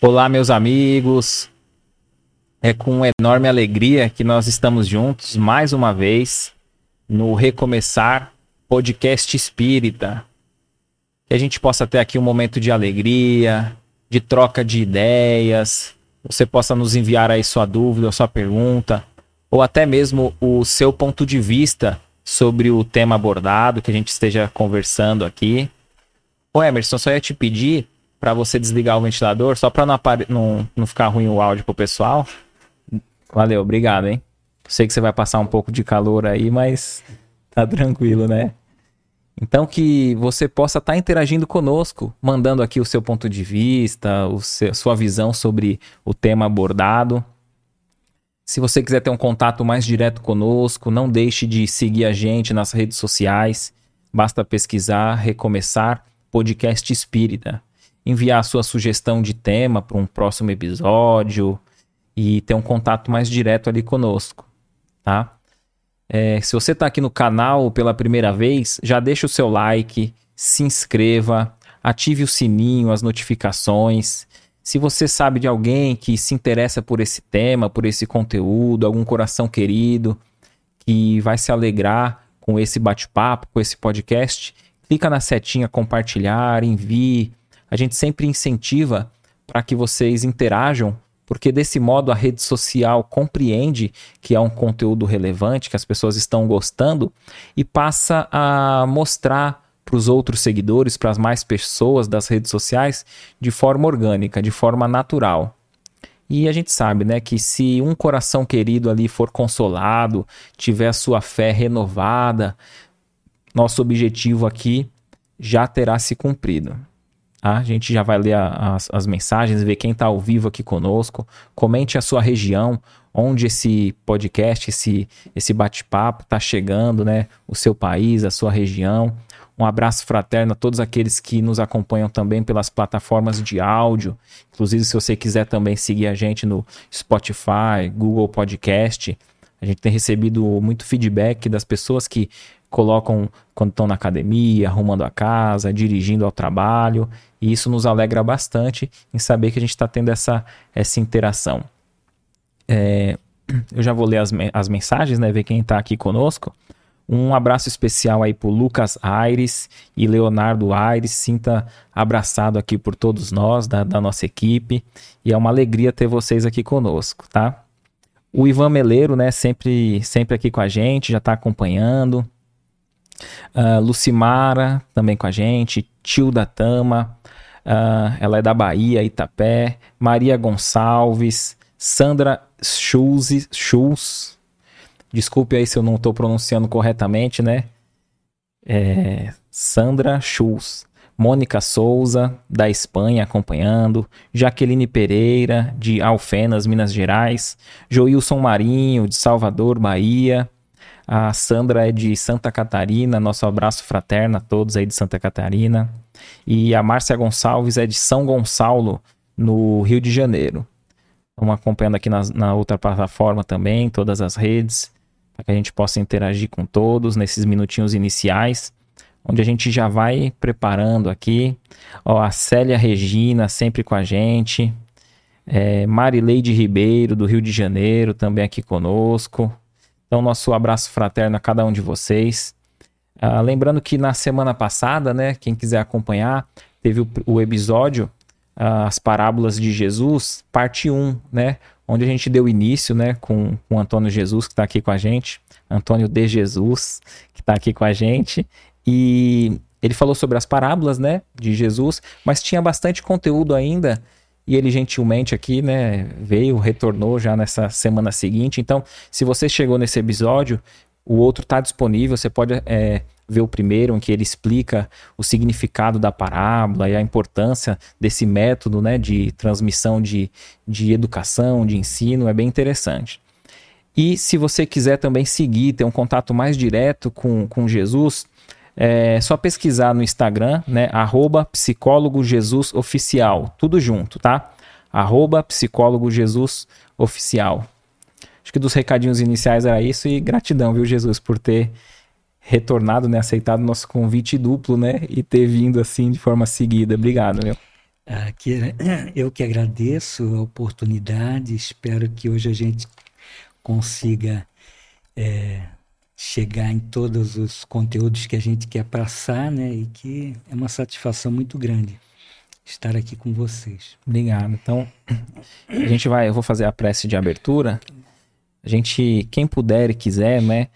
Olá, meus amigos. É com enorme alegria que nós estamos juntos mais uma vez no Recomeçar Podcast Espírita. Que a gente possa ter aqui um momento de alegria, de troca de ideias. Você possa nos enviar aí sua dúvida, sua pergunta, ou até mesmo o seu ponto de vista sobre o tema abordado que a gente esteja conversando aqui. Ô Emerson, só ia te pedir para você desligar o ventilador, só para não, não, não ficar ruim o áudio pro pessoal. Valeu, obrigado, hein? Sei que você vai passar um pouco de calor aí, mas tá tranquilo, né? Então que você possa estar tá interagindo conosco, mandando aqui o seu ponto de vista, o seu, sua visão sobre o tema abordado. Se você quiser ter um contato mais direto conosco, não deixe de seguir a gente nas redes sociais. Basta pesquisar, recomeçar podcast espírita. Enviar a sua sugestão de tema para um próximo episódio e ter um contato mais direto ali conosco, tá? É, se você está aqui no canal pela primeira vez, já deixa o seu like, se inscreva, ative o sininho, as notificações. Se você sabe de alguém que se interessa por esse tema, por esse conteúdo, algum coração querido que vai se alegrar com esse bate-papo, com esse podcast, clica na setinha compartilhar, envie. A gente sempre incentiva para que vocês interajam porque desse modo a rede social compreende que é um conteúdo relevante, que as pessoas estão gostando e passa a mostrar para os outros seguidores, para as mais pessoas das redes sociais, de forma orgânica, de forma natural. E a gente sabe, né, que se um coração querido ali for consolado, tiver a sua fé renovada, nosso objetivo aqui já terá se cumprido. Tá? A gente já vai ler a, as, as mensagens, ver quem está ao vivo aqui conosco. Comente a sua região, onde esse podcast, esse, esse bate-papo está chegando, né? O seu país, a sua região. Um abraço fraterno a todos aqueles que nos acompanham também pelas plataformas de áudio. Inclusive, se você quiser também seguir a gente no Spotify, Google Podcast. A gente tem recebido muito feedback das pessoas que colocam quando estão na academia, arrumando a casa, dirigindo ao trabalho. E isso nos alegra bastante em saber que a gente está tendo essa, essa interação. É, eu já vou ler as, as mensagens, né? Ver quem está aqui conosco. Um abraço especial aí para Lucas Aires e Leonardo Aires. Sinta abraçado aqui por todos nós, da, da nossa equipe. E é uma alegria ter vocês aqui conosco, tá? O Ivan Meleiro, né? Sempre, sempre aqui com a gente, já está acompanhando. Uh, Lucimara também com a gente. Tio da Tama. Uh, ela é da Bahia, Itapé. Maria Gonçalves. Sandra Schulz. Schulz. Desculpe aí se eu não estou pronunciando corretamente, né? É, Sandra Schulz. Mônica Souza, da Espanha, acompanhando. Jaqueline Pereira, de Alfenas, Minas Gerais. Joilson Marinho, de Salvador, Bahia. A Sandra é de Santa Catarina. Nosso abraço fraterno a todos aí de Santa Catarina. E a Márcia Gonçalves é de São Gonçalo, no Rio de Janeiro. Estamos acompanhando aqui na, na outra plataforma também, todas as redes, para que a gente possa interagir com todos nesses minutinhos iniciais, onde a gente já vai preparando aqui. Ó, a Célia Regina sempre com a gente. É, Marileide Ribeiro, do Rio de Janeiro, também aqui conosco. Então, nosso abraço fraterno a cada um de vocês. Uh, lembrando que na semana passada, né, quem quiser acompanhar, teve o, o episódio uh, As Parábolas de Jesus, parte 1, né, onde a gente deu início né, com, com o Antônio Jesus, que está aqui com a gente, Antônio de Jesus, que está aqui com a gente, e ele falou sobre as parábolas né, de Jesus, mas tinha bastante conteúdo ainda e ele gentilmente aqui, né, veio, retornou já nessa semana seguinte. Então, se você chegou nesse episódio, o outro está disponível, você pode é, ver o primeiro, em que ele explica o significado da parábola e a importância desse método né, de transmissão de, de educação, de ensino, é bem interessante. E se você quiser também seguir, ter um contato mais direto com, com Jesus, é só pesquisar no Instagram, né? Arroba psicólogo Jesus Oficial, tudo junto, tá? arroba psicólogo Jesus oficial. Acho que dos recadinhos iniciais era isso e gratidão, viu, Jesus, por ter retornado, né, aceitado nosso convite duplo, né, e ter vindo assim de forma seguida. Obrigado, meu. Ah, eu que agradeço a oportunidade, espero que hoje a gente consiga é, chegar em todos os conteúdos que a gente quer passar, né, e que é uma satisfação muito grande estar aqui com vocês. Obrigado. Então, a gente vai, eu vou fazer a prece de abertura. A gente, quem puder e quiser, né,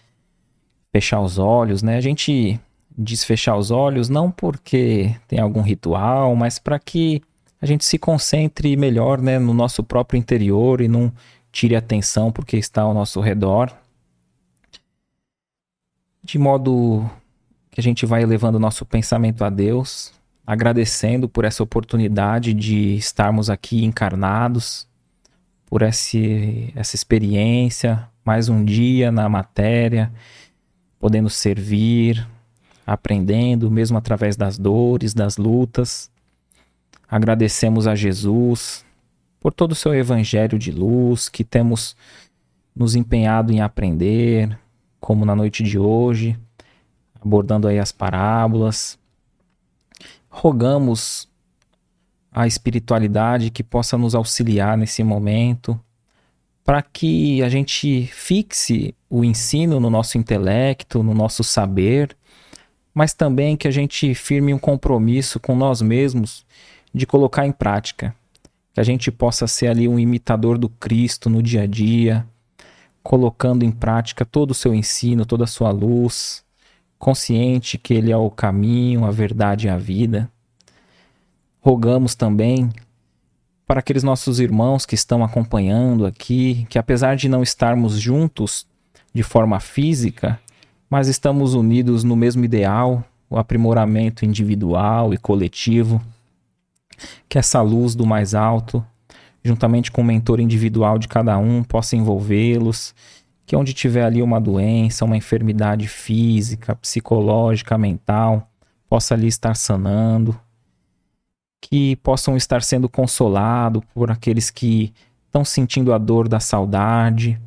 fechar os olhos, né? A gente diz fechar os olhos não porque tem algum ritual, mas para que a gente se concentre melhor, né, no nosso próprio interior e não tire atenção porque está ao nosso redor. De modo que a gente vai elevando nosso pensamento a Deus, agradecendo por essa oportunidade de estarmos aqui encarnados, por esse, essa experiência, mais um dia na matéria, podendo servir, aprendendo, mesmo através das dores, das lutas. Agradecemos a Jesus por todo o seu evangelho de luz que temos nos empenhado em aprender, como na noite de hoje, abordando aí as parábolas. Rogamos a espiritualidade que possa nos auxiliar nesse momento, para que a gente fixe o ensino no nosso intelecto, no nosso saber, mas também que a gente firme um compromisso com nós mesmos de colocar em prática. Que a gente possa ser ali um imitador do Cristo no dia a dia, colocando em prática todo o seu ensino, toda a sua luz, consciente que Ele é o caminho, a verdade e a vida. Rogamos também para aqueles nossos irmãos que estão acompanhando aqui, que apesar de não estarmos juntos de forma física, mas estamos unidos no mesmo ideal, o aprimoramento individual e coletivo, que essa luz do mais alto, juntamente com o mentor individual de cada um, possa envolvê-los, que onde tiver ali uma doença, uma enfermidade física, psicológica, mental, possa ali estar sanando, que possam estar sendo consolados por aqueles que estão sentindo a dor da saudade,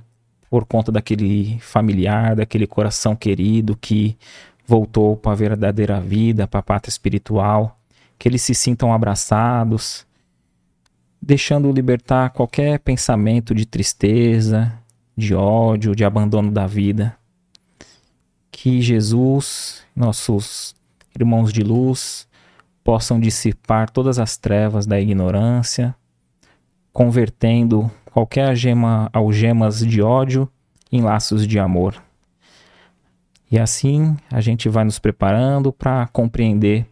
por conta daquele familiar, daquele coração querido que voltou para a verdadeira vida, para a pátria espiritual, que eles se sintam abraçados, deixando libertar qualquer pensamento de tristeza, de ódio, de abandono da vida. Que Jesus, nossos irmãos de luz, possam dissipar todas as trevas da ignorância, convertendo qualquer algema, algemas de ódio em laços de amor. E assim a gente vai nos preparando para compreender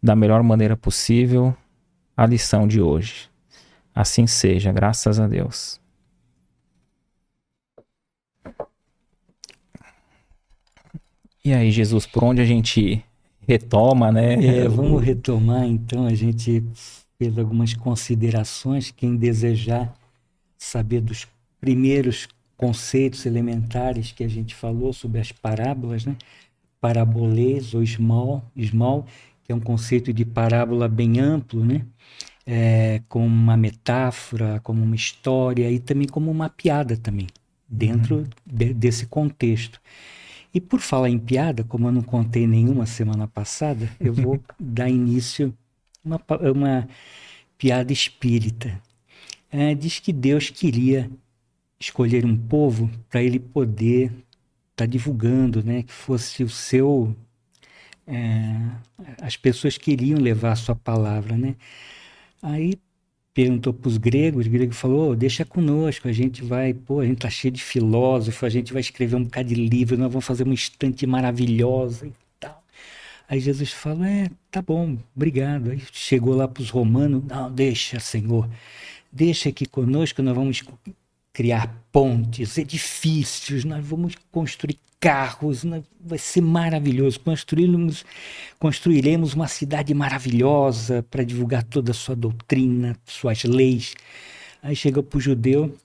da melhor maneira possível a lição de hoje. Assim seja, graças a Deus. E aí, Jesus, por onde a gente retoma, né? É, vamos retomar então, a gente fez algumas considerações, quem desejar saber dos primeiros conceitos elementares que a gente falou sobre as parábolas, né? Parabolês ou small, small, que é um conceito de parábola bem amplo, né? É, como uma metáfora, como uma história e também como uma piada também, dentro uhum. de, desse contexto. E por falar em piada, como eu não contei nenhuma semana passada, eu vou dar início a uma, uma piada espírita. É, diz que Deus queria escolher um povo para ele poder estar tá divulgando, né? Que fosse o seu. É, as pessoas queriam levar a sua palavra, né? Aí perguntou para os gregos, o grego falou, oh, deixa conosco, a gente vai, pô, a gente tá cheio de filósofo, a gente vai escrever um bocado de livro, nós vamos fazer uma estante maravilhosa e tal. Aí Jesus falou, é, tá bom, obrigado. Aí chegou lá para os romanos, não, deixa, Senhor, deixa aqui conosco, nós vamos criar pontes, edifícios, nós vamos construir carros, vai ser maravilhoso. Construiremos, construiremos uma cidade maravilhosa para divulgar toda a sua doutrina, suas leis. Aí chega para o judeu,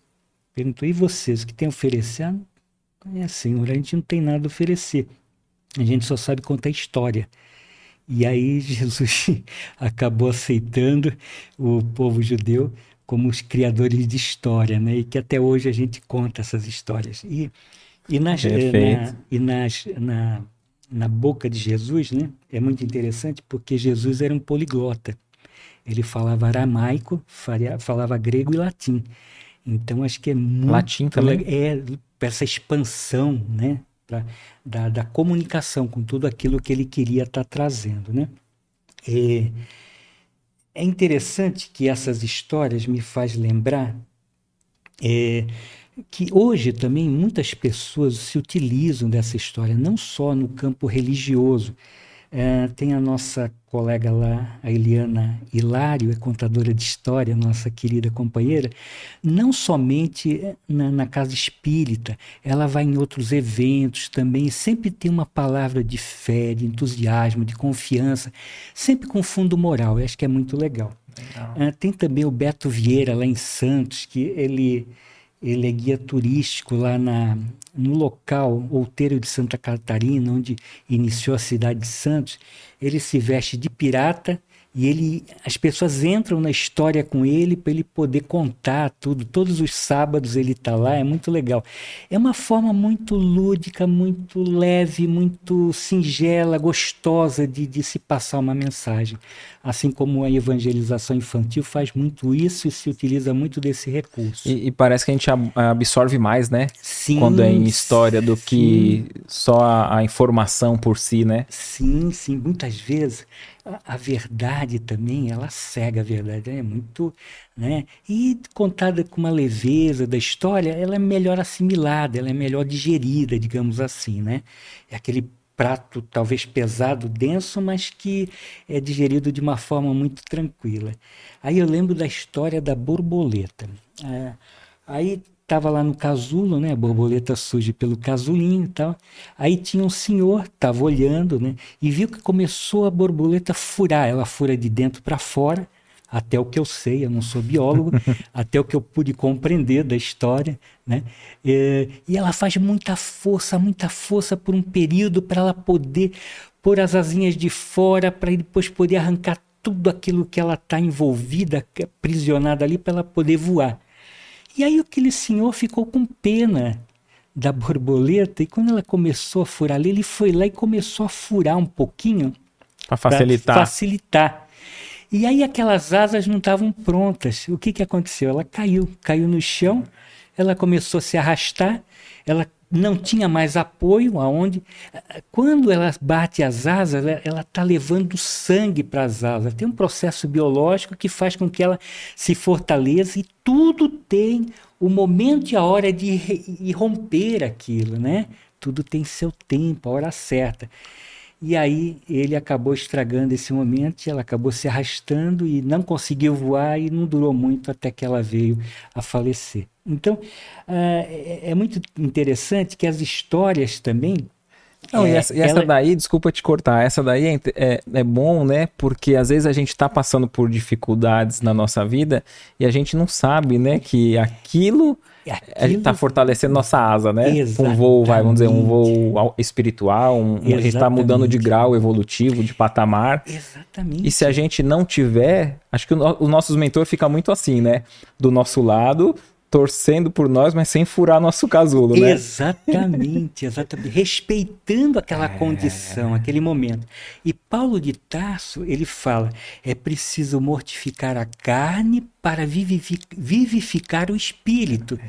perguntou: e vocês, o que tem a oferecer? É, Senhor, a gente não tem nada a oferecer. A gente só sabe contar história. E aí Jesus acabou aceitando o povo judeu como os criadores de história, né? E que até hoje a gente conta essas histórias. E, e, nas, na, e nas, na, na boca de Jesus, né? É muito interessante porque Jesus era um poliglota. Ele falava aramaico, falava grego e latim. Então acho que é muito latim também. é essa expansão, né? Pra, da, da comunicação com tudo aquilo que ele queria estar tá trazendo, né? É, é interessante que essas histórias me faz lembrar é, que hoje também muitas pessoas se utilizam dessa história, não só no campo religioso, é, tem a nossa colega lá, a Eliana Hilário, é contadora de história, nossa querida companheira, não somente na, na, casa espírita, ela vai em outros eventos também, sempre tem uma palavra de fé, de entusiasmo, de confiança, sempre com fundo moral, eu acho que é muito legal. legal. É, tem também o Beto Vieira, lá em Santos, que ele ele é guia turístico lá na, no local outeiro de Santa Catarina, onde iniciou a cidade de Santos. Ele se veste de pirata e ele, as pessoas entram na história com ele para ele poder contar tudo. Todos os sábados ele está lá, é muito legal. É uma forma muito lúdica, muito leve, muito singela, gostosa de, de se passar uma mensagem. Assim como a evangelização infantil faz muito isso e se utiliza muito desse recurso. E, e parece que a gente absorve mais, né? Sim. Quando é em história do sim. que só a, a informação por si, né? Sim, sim. Muitas vezes a, verdade também, ela cega a verdade, é muito, né? E contada com uma leveza da história, ela é melhor assimilada, ela é melhor digerida, digamos assim, né? É aquele prato talvez pesado, denso, mas que é digerido de uma forma muito tranquila. Aí eu lembro da história da borboleta. É, aí estava lá no casulo, né? A borboleta surge pelo casulinho e tal. Aí tinha um senhor, estava olhando, né? E viu que começou a borboleta furar. Ela fura de dentro para fora, até o que eu sei, eu não sou biólogo, até o que eu pude compreender da história, né? É, e ela faz muita força, muita força por um período para ela poder pôr as asinhas de fora, para depois poder arrancar tudo aquilo que ela está envolvida, aprisionada ali, para ela poder voar. E aí aquele senhor ficou com pena da borboleta e quando ela começou a furar ali, ele foi lá e começou a furar um pouquinho para facilitar. facilitar. E aí aquelas asas não estavam prontas. O que, que aconteceu? Ela caiu, caiu no chão, ela começou a se arrastar, ela não tinha mais apoio aonde quando ela bate as asas ela está levando sangue para as asas. Tem um processo biológico que faz com que ela se fortaleça e tudo tem o momento e a hora de romper aquilo né? Tudo tem seu tempo a hora certa e aí ele acabou estragando esse momento, ela acabou se arrastando e não conseguiu voar e não durou muito até que ela veio a falecer. Então uh, é, é muito interessante que as histórias também não, é, e essa, e essa ela... daí, desculpa te cortar, essa daí é, é, é, bom, né? Porque às vezes a gente está passando por dificuldades na nossa vida e a gente não sabe, né, que aquilo a gente está fortalecendo nossa asa, né? Exatamente. Um voo, vai, vamos dizer, um voo espiritual, um, a gente está mudando de grau evolutivo, de patamar. Exatamente. E se a gente não tiver, acho que os nossos mentores ficam muito assim, né? Do nosso lado, torcendo por nós, mas sem furar nosso casulo, né? Exatamente, exatamente. Respeitando aquela é... condição, aquele momento. E Paulo de Tarso, ele fala: é preciso mortificar a carne para vivificar o espírito.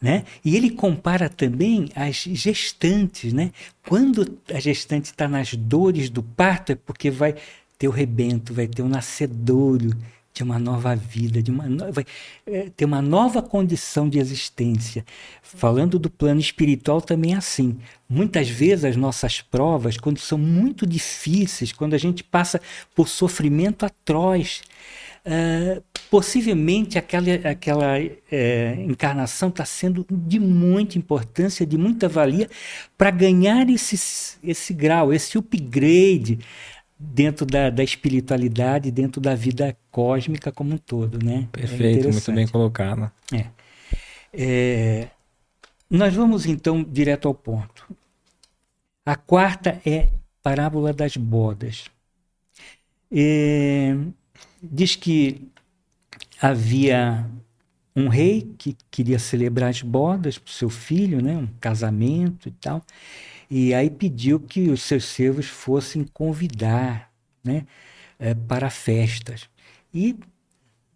Né? E ele compara também as gestantes, né? Quando a gestante está nas dores do parto é porque vai ter o rebento, vai ter o nascedouro, de uma nova vida, de uma nova, é, ter uma nova condição de existência. Falando do plano espiritual também é assim. Muitas vezes as nossas provas, quando são muito difíceis, quando a gente passa por sofrimento atroz, uh, possivelmente aquela, aquela uh, encarnação está sendo de muita importância, de muita valia para ganhar esse, esse grau, esse upgrade dentro da, da espiritualidade, dentro da vida cósmica como um todo, né? É Perfeito, é muito bem colocado. É. é. Nós vamos então direto ao ponto. A quarta é parábola das bodas. É, diz que havia um rei que queria celebrar as bodas para o seu filho, né, um casamento e tal, e aí pediu que os seus servos fossem convidar né, é, para festas. E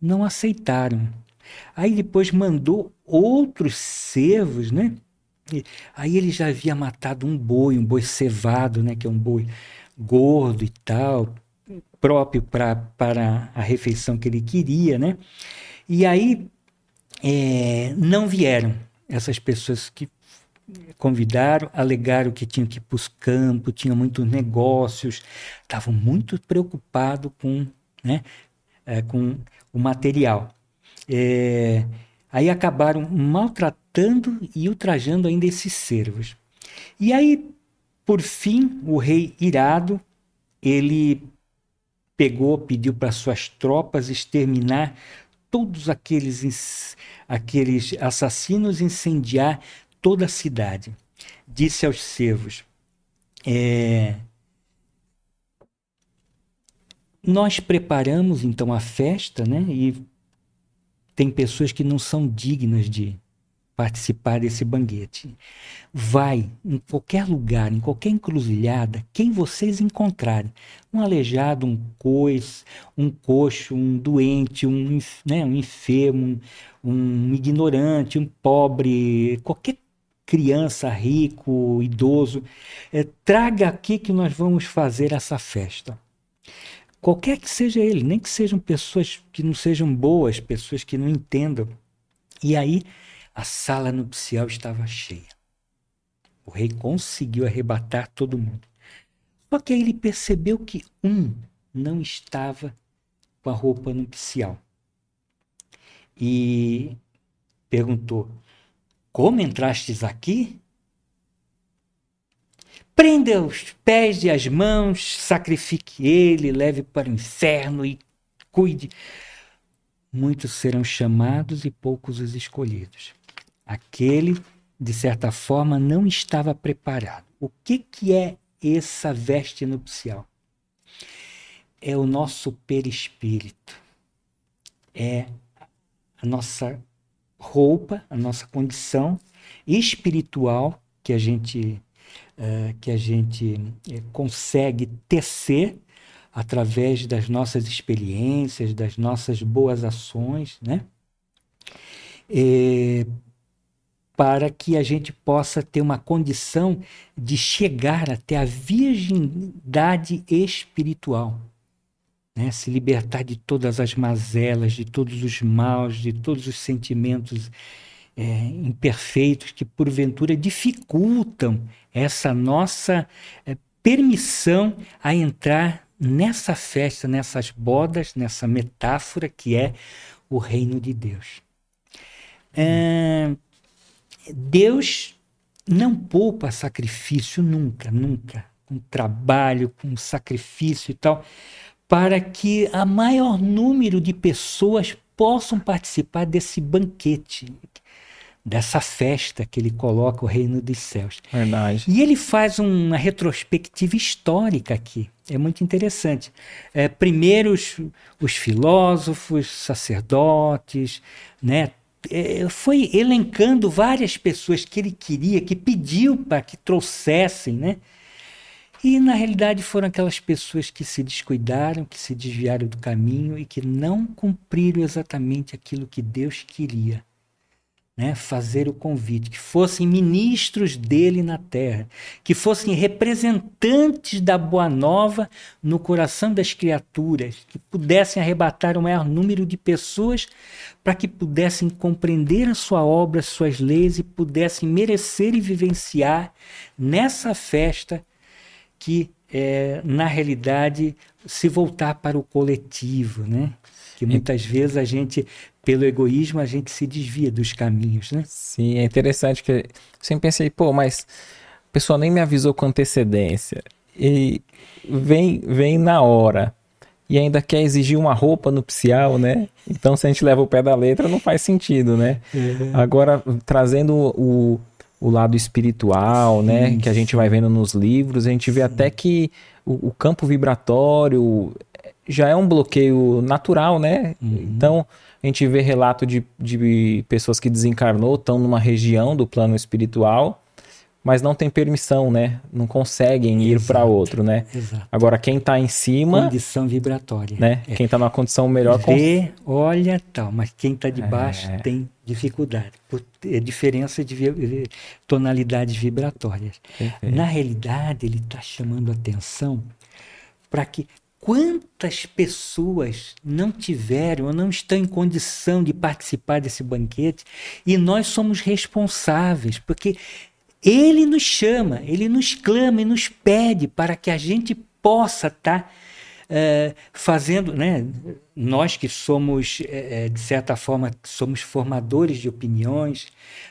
não aceitaram. Aí depois mandou outros servos, né? Aí ele já havia matado um boi, um boi cevado, né? Que é um boi gordo e tal, próprio para a refeição que ele queria, né? E aí é, não vieram essas pessoas que convidaram, alegaram que tinham que ir para os campos, tinham muitos negócios, estavam muito preocupados com, né, é, com o material. É, aí acabaram maltratando e ultrajando ainda esses servos. E aí, por fim, o rei irado, ele pegou, pediu para suas tropas exterminar todos aqueles, aqueles assassinos, incendiar toda a cidade. Disse aos servos: é, Nós preparamos então a festa, né? E tem pessoas que não são dignas de participar desse banquete. Vai em qualquer lugar, em qualquer encruzilhada, quem vocês encontrarem, um aleijado, um cois, um coxo, um doente, um, né, um enfermo, um, um ignorante, um pobre, qualquer criança, rico, idoso, é, traga aqui que nós vamos fazer essa festa. Qualquer que seja ele, nem que sejam pessoas que não sejam boas, pessoas que não entendam. E aí a sala nupcial estava cheia. O rei conseguiu arrebatar todo mundo. Só que aí ele percebeu que um não estava com a roupa nupcial. E perguntou: Como entrastes aqui? Prenda os pés e as mãos, sacrifique ele, leve para o inferno e cuide. Muitos serão chamados e poucos os escolhidos. Aquele, de certa forma, não estava preparado. O que, que é essa veste nupcial? É o nosso perispírito. É a nossa roupa, a nossa condição espiritual que a gente uh, que a gente uh, consegue tecer através das nossas experiências, das nossas boas ações, né? É, para que a gente possa ter uma condição de chegar até a virgindade espiritual. Né? Se libertar de todas as mazelas, de todos os maus, de todos os sentimentos é, imperfeitos que porventura dificultam essa nossa é, permissão a entrar nessa festa, nessas bodas, nessa metáfora que é o reino de Deus. É, Deus não poupa sacrifício nunca, nunca, com trabalho, com sacrifício e tal, para que a maior número de pessoas possam participar desse banquete dessa festa que ele coloca o reino dos céus. Verdade. E ele faz uma retrospectiva histórica aqui. É muito interessante. É, primeiro os, os filósofos, sacerdotes, né? É, foi elencando várias pessoas que ele queria, que pediu para que trouxessem, né? E na realidade foram aquelas pessoas que se descuidaram, que se desviaram do caminho e que não cumpriram exatamente aquilo que Deus queria né, fazer o convite, que fossem ministros dele na terra, que fossem representantes da boa nova no coração das criaturas, que pudessem arrebatar o maior número de pessoas para que pudessem compreender a sua obra, as suas leis e pudessem merecer e vivenciar nessa festa que é, na realidade se voltar para o coletivo, né? Que muitas vezes a gente pelo egoísmo, a gente se desvia dos caminhos, né? Sim, é interessante que eu sempre pensei, pô, mas a pessoa nem me avisou com antecedência e vem, vem na hora e ainda quer exigir uma roupa nupcial, né? Então, se a gente leva o pé da letra, não faz sentido, né? Uhum. Agora, trazendo o, o lado espiritual, sim, né? Que a gente vai vendo nos livros, a gente vê sim. até que o, o, campo vibratório já é um bloqueio natural, né? Uhum. Então, A gente vê relato de, de pessoas que desencarnou, estão numa região do plano espiritual, mas não tem permissão, né? Não conseguem ir para outro, né? Exato. Agora, quem está em cima. Condição vibratória. Né? É. Quem está numa condição melhor. Vê, cons... olha tal, mas quem está de baixo é. tem dificuldade. Por é diferença de tonalidades vibratórias. Perfeito. Na realidade, ele está chamando atenção para que quantas pessoas não tiveram ou não estão em condição de participar desse banquete e nós somos responsáveis, porque ele nos chama, ele nos clama e nos pede para que a gente possa estar tá, é, fazendo, né? Nós que somos, é, de certa forma, somos formadores de opiniões,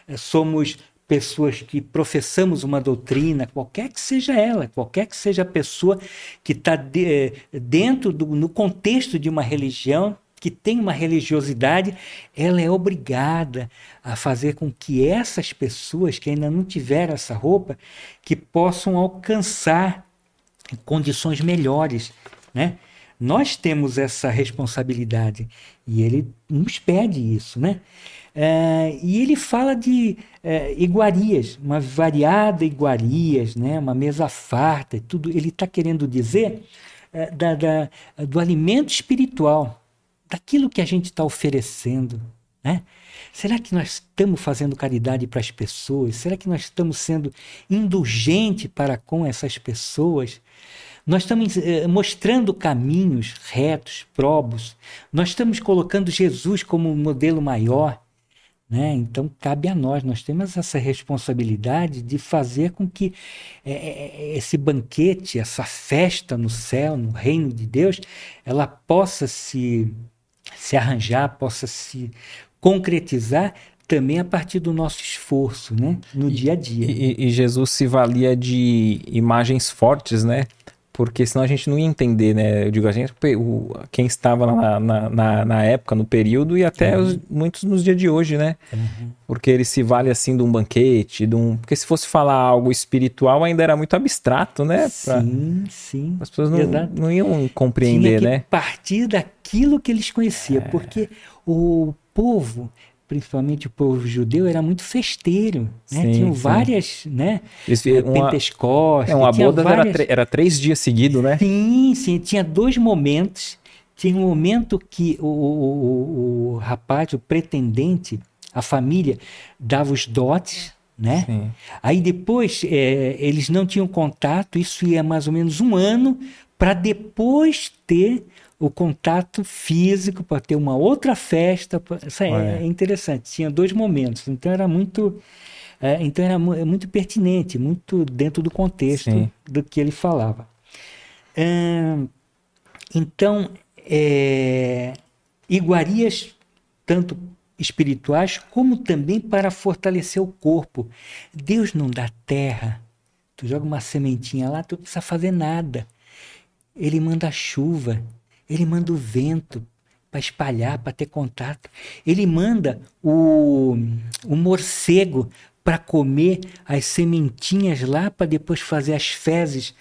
é, somos pessoas que professamos uma doutrina, qualquer que seja ela, qualquer que seja a pessoa que está de, dentro do no contexto de uma religião, que tem uma religiosidade, ela é obrigada a fazer com que essas pessoas que ainda não tiveram essa roupa, que possam alcançar condições melhores, né? Nós temos essa responsabilidade e ele nos pede isso, né? É, e ele fala de é, iguarias, uma variada iguarias, né? uma mesa farta, tudo. Ele está querendo dizer é, da, da, do alimento espiritual, daquilo que a gente está oferecendo. Né? Será que nós estamos fazendo caridade para as pessoas? Será que nós estamos sendo indulgentes para com essas pessoas? Nós estamos eh, mostrando caminhos retos, probos. Nós estamos colocando Jesus como modelo maior. Né? Então, cabe a nós, nós temos essa responsabilidade de fazer com que é, esse banquete, essa festa no céu, no reino de Deus, ela possa se se arranjar, possa se concretizar também a partir do nosso esforço, né, no e, dia a dia. E, e, Jesus se valia de imagens fortes, né? Porque senão a gente não ia entender, né? Eu digo, a gente, o, quem estava na, na, na, na época, no período, e até uhum. os, muitos nos dias de hoje, né? Uhum. Porque ele se vale assim de um banquete, de um. Porque se fosse falar algo espiritual, ainda era muito abstrato, né? Pra... Sim, sim. As pessoas não, não iam compreender, Tinha que né? partir daquilo que eles conheciam, é. porque o povo principalmente o povo judeu, era muito festeiro. Né? Sim, Tinham sim. várias, né? Eles, uma, Pentecostes. É, uma boda várias... era, era três dias seguidos, né? Sim, sim. Tinha dois momentos. Tinha um momento que o, o, o, o rapaz, o pretendente, a família, dava os dotes, né? Sim. Aí depois é, eles não tinham contato, isso ia mais ou menos um ano, para depois ter o contato físico para ter uma outra festa. Isso é, é, interessante. Tinha dois momentos. Então era muito. É, então era é muito pertinente, muito dentro do contexto Sim. do que ele falava. Então, é, iguarias tanto espirituais como também para fortalecer o corpo. Deus não dá terra. Tu joga uma sementinha lá, tu não precisa fazer nada. Ele manda chuva, ele manda o vento para espalhar, para ter contato. Ele manda o, o morcego para comer as sementinhas lá, para depois fazer as fezes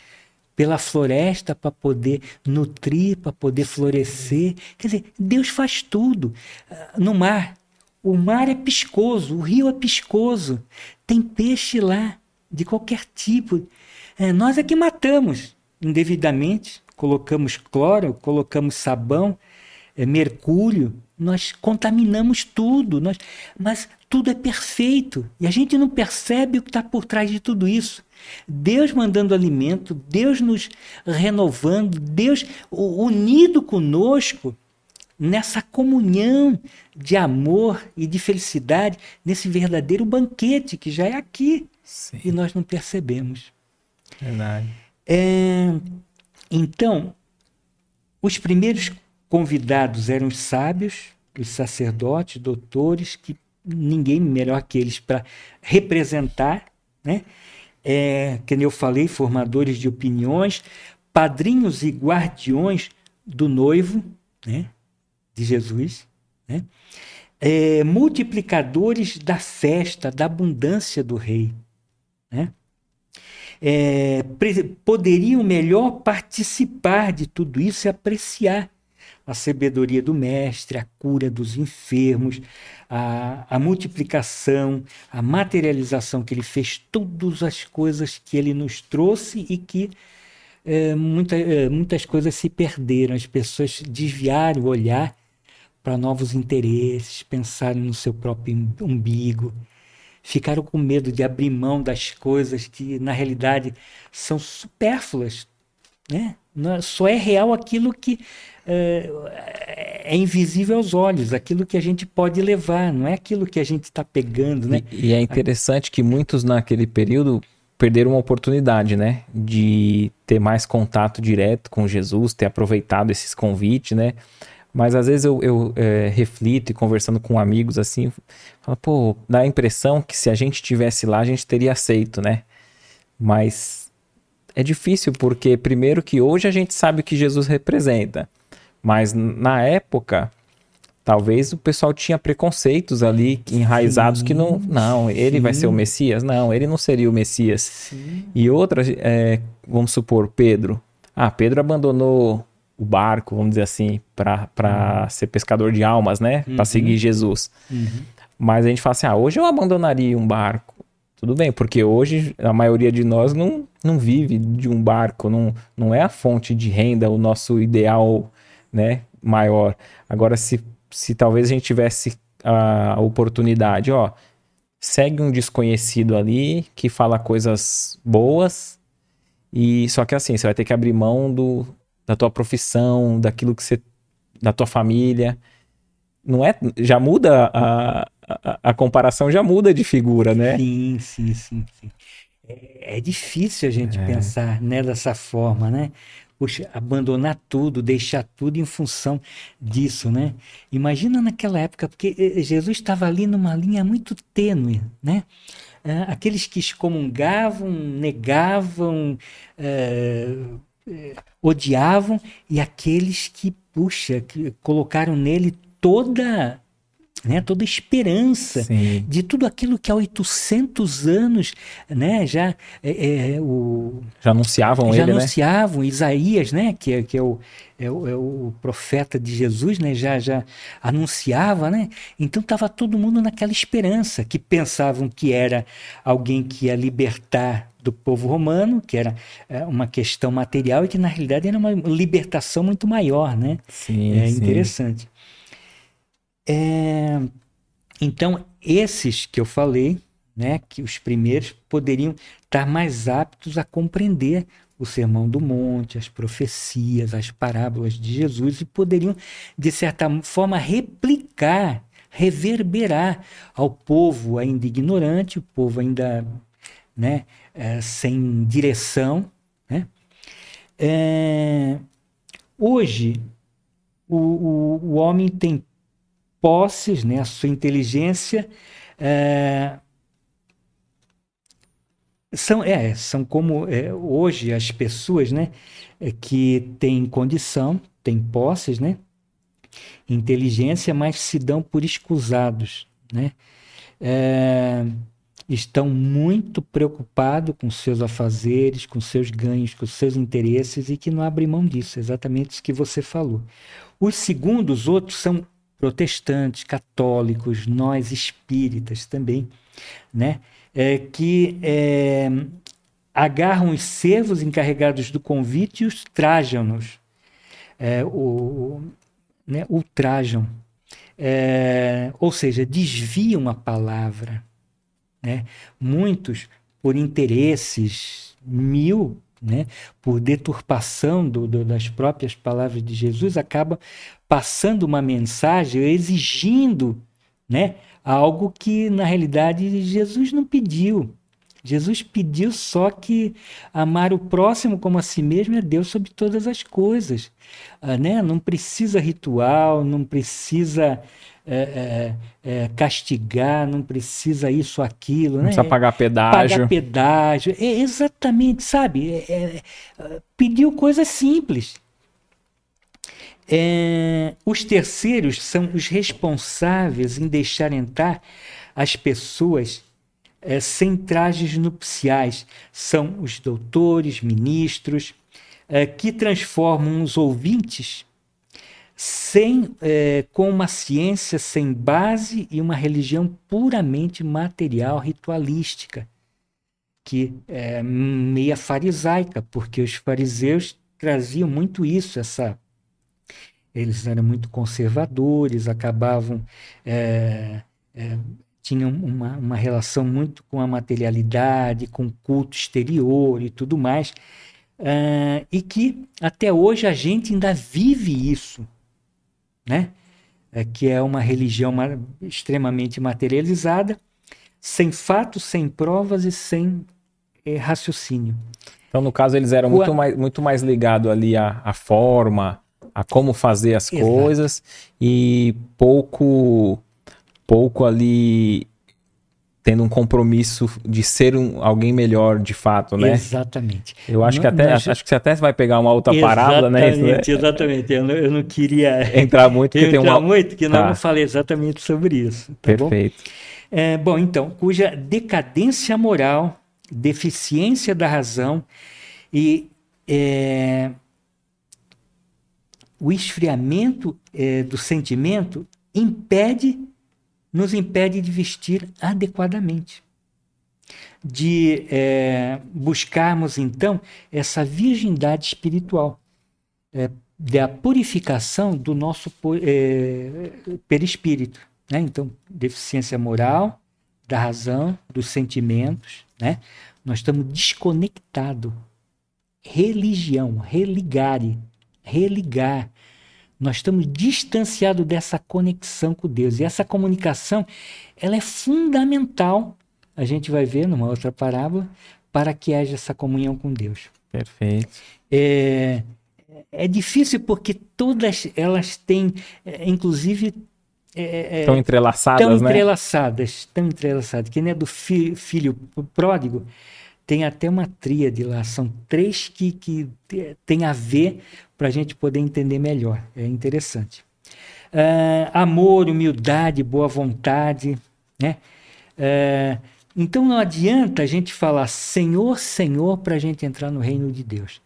pela floresta para poder nutrir, para poder florescer. Quer dizer, Deus faz tudo. Ah, no mar, o mar é piscoso, o rio é piscoso, tem peixe lá, de qualquer tipo. É, nós é que matamos indevidamente, colocamos cloro, colocamos sabão, é, mercúrio, nós contaminamos tudo, nós, mas tudo é perfeito e a gente não percebe o que está por trás de tudo isso. Deus mandando alimento, Deus nos renovando, Deus unido conosco nessa comunhão de amor e de felicidade, nesse verdadeiro banquete que já é aqui Sim. e nós não percebemos. Verdade. É, então, os primeiros convidados eram os sábios, os sacerdotes, doutores, que ninguém melhor que eles para representar, né? É, que eu falei, formadores de opiniões, padrinhos e guardiões do noivo, né? De Jesus, né? É, multiplicadores da festa, da abundância do rei, né? É, poderiam melhor participar de tudo isso e apreciar. a sabedoria do Mestre, a cura dos enfermos, a, a multiplicação, a materialização que ele fez, todas as coisas que ele nos trouxe e que é, muita, é, muitas coisas se perderam, as pessoas desviaram o olhar para novos interesses, pensaram no seu próprio umbigo, ficaram com medo de abrir mão das coisas que na realidade são supérfluas, né? É, só é real aquilo que é, é, invisível aos olhos, aquilo que a gente pode levar, não é aquilo que a gente está pegando, né? E, e, é interessante que muitos naquele período perderam uma oportunidade, né? De ter mais contato direto com Jesus, ter aproveitado esses convites, né? Mas às vezes eu, eu é, reflito e conversando com amigos assim, falo, pô, dá a impressão que se a gente tivesse lá, a gente teria aceito, né? Mas é difícil porque, primeiro, que hoje a gente sabe o que Jesus representa, mas na época, talvez o pessoal tinha preconceitos ali enraizados sim, que não, não, ele sim. vai ser o Messias, não, ele não seria o Messias. Sim. E outra, é, vamos supor, Pedro. Ah, Pedro abandonou o barco, vamos dizer assim, para uhum. ser pescador de almas, né? Uhum. Para seguir Jesus. Uhum. Mas a gente fala assim: ah, hoje eu abandonaria um barco. Tudo bem, porque hoje a maioria de nós não, não vive de um barco, não, não é a fonte de renda o nosso ideal né, maior. Agora, se, se talvez a gente tivesse a oportunidade, ó, segue um desconhecido ali que fala coisas boas, e só que assim, você vai ter que abrir mão do, da tua profissão, daquilo que você. da tua família. Não é. Já muda a, a, a comparação, já muda de figura, né? Sim, sim, sim, sim. É, é difícil a gente é. pensar né, dessa forma, né? Puxa, abandonar tudo, deixar tudo em função disso, né? Imagina naquela época, porque eh, eh, Jesus estava ali numa linha muito tênue, né? É, aqueles que excomungavam, negavam, é, odiavam e aqueles que, puxa, que colocaram nele toda né, toda esperança Sim. de tudo aquilo que há 800 anos né, já é, é, o, já anunciavam já ele, né? anunciavam né? Isaías né que é, que é o, é o, é o profeta de Jesus né já já anunciava né então estava todo mundo naquela esperança que pensavam que era alguém que ia libertar do povo romano, que era é, uma questão material e que na realidade era uma libertação muito maior, né? Sim, é sim. interessante. É, então, esses que eu falei, né, que os primeiros poderiam estar mais aptos a compreender o Sermão do Monte, as profecias, as parábolas de Jesus e poderiam, de certa forma, replicar, reverberar ao povo ainda ignorante, o povo ainda né, é, sem direção. Né? É, hoje, o, o, o homem tem posses, né, a sua inteligência, é, são, é, são como é, hoje as pessoas né, é, que têm condição, têm posses, né, inteligência, mas se dão por escusados. Né? É, estão muito preocupados com seus afazeres, com seus ganhos, com seus interesses e que não abrem mão disso, exatamente isso que você falou. Os segundos, outros, são protestantes, católicos, nós espíritas também, né? É, que é, agarram os servos encarregados do convite e os trajam-nos, é, o, né, ultrajam, é, ou seja, desviam a palavra. Né? Muitos, por interesses mil, né, por deturpação do, do, das próprias palavras de Jesus, acaba passando uma mensagem, exigindo né, algo que na realidade Jesus não pediu. Jesus pediu só que amar o próximo como a si mesmo é Deus sobre todas as coisas. Ah, né? Não precisa ritual, não precisa é, é, é, castigar, não precisa isso, aquilo. Não né? precisa pagar pedágio. Pagar pedágio. É, exatamente, sabe? É, é, pediu coisas simples. É, os terceiros são os responsáveis em deixar entrar as pessoas é, sem trajes nupciais. São os doutores, ministros, é, que transformam os ouvintes sem, é, com uma ciência sem base e uma religião puramente material, ritualística, que é meia farisaica, porque os fariseus traziam muito isso, essa eles eram muito conservadores, acabavam é, é, tinham uma, uma relação muito com a materialidade, com o culto exterior e tudo mais, uh, e que até hoje a gente ainda vive isso, né? É, que é uma religião extremamente materializada, sem fatos, sem provas e sem é, raciocínio. Então, no caso, eles eram muito, mais, muito mais ligados ali à, à forma, a como fazer as Exato. coisas e pouco pouco ali tendo um compromisso de ser um, alguém melhor de fato, né? Exatamente. Eu acho não, que até acho, acho, que você até vai pegar uma outra parábola, né? Exatamente, exatamente. Eu não, eu não queria entrar muito, que entrar tem uma... muito, que tá. não falei exatamente sobre isso. Tá Perfeito. Bom? É, bom, então, cuja decadência moral, deficiência da razão e é, o esfriamento é, do sentimento impede nos impede de vestir adequadamente. De é, buscarmos, então, essa virgindade espiritual, é, da purificação do nosso é, perispírito. Né? Então, deficiência moral, da razão, dos sentimentos. Né? Nós estamos desconectados. Religião, religare, religar nós estamos distanciados dessa conexão com Deus. E essa comunicação, ela é fundamental, a gente vai ver numa outra parábola, para que haja essa comunhão com Deus. Perfeito. É, é difícil porque todas elas têm, é, inclusive... É, estão é, entrelaçadas, tão né? entrelaçadas, estão entrelaçadas. Que nem é do fi, filho pródigo, tem até uma tríade lá, são três que, que tem a ver para a gente poder entender melhor. É interessante. Uh, amor, humildade, boa vontade, né? Uh, então não adianta a gente falar Senhor, Senhor para a gente entrar no reino de Deus.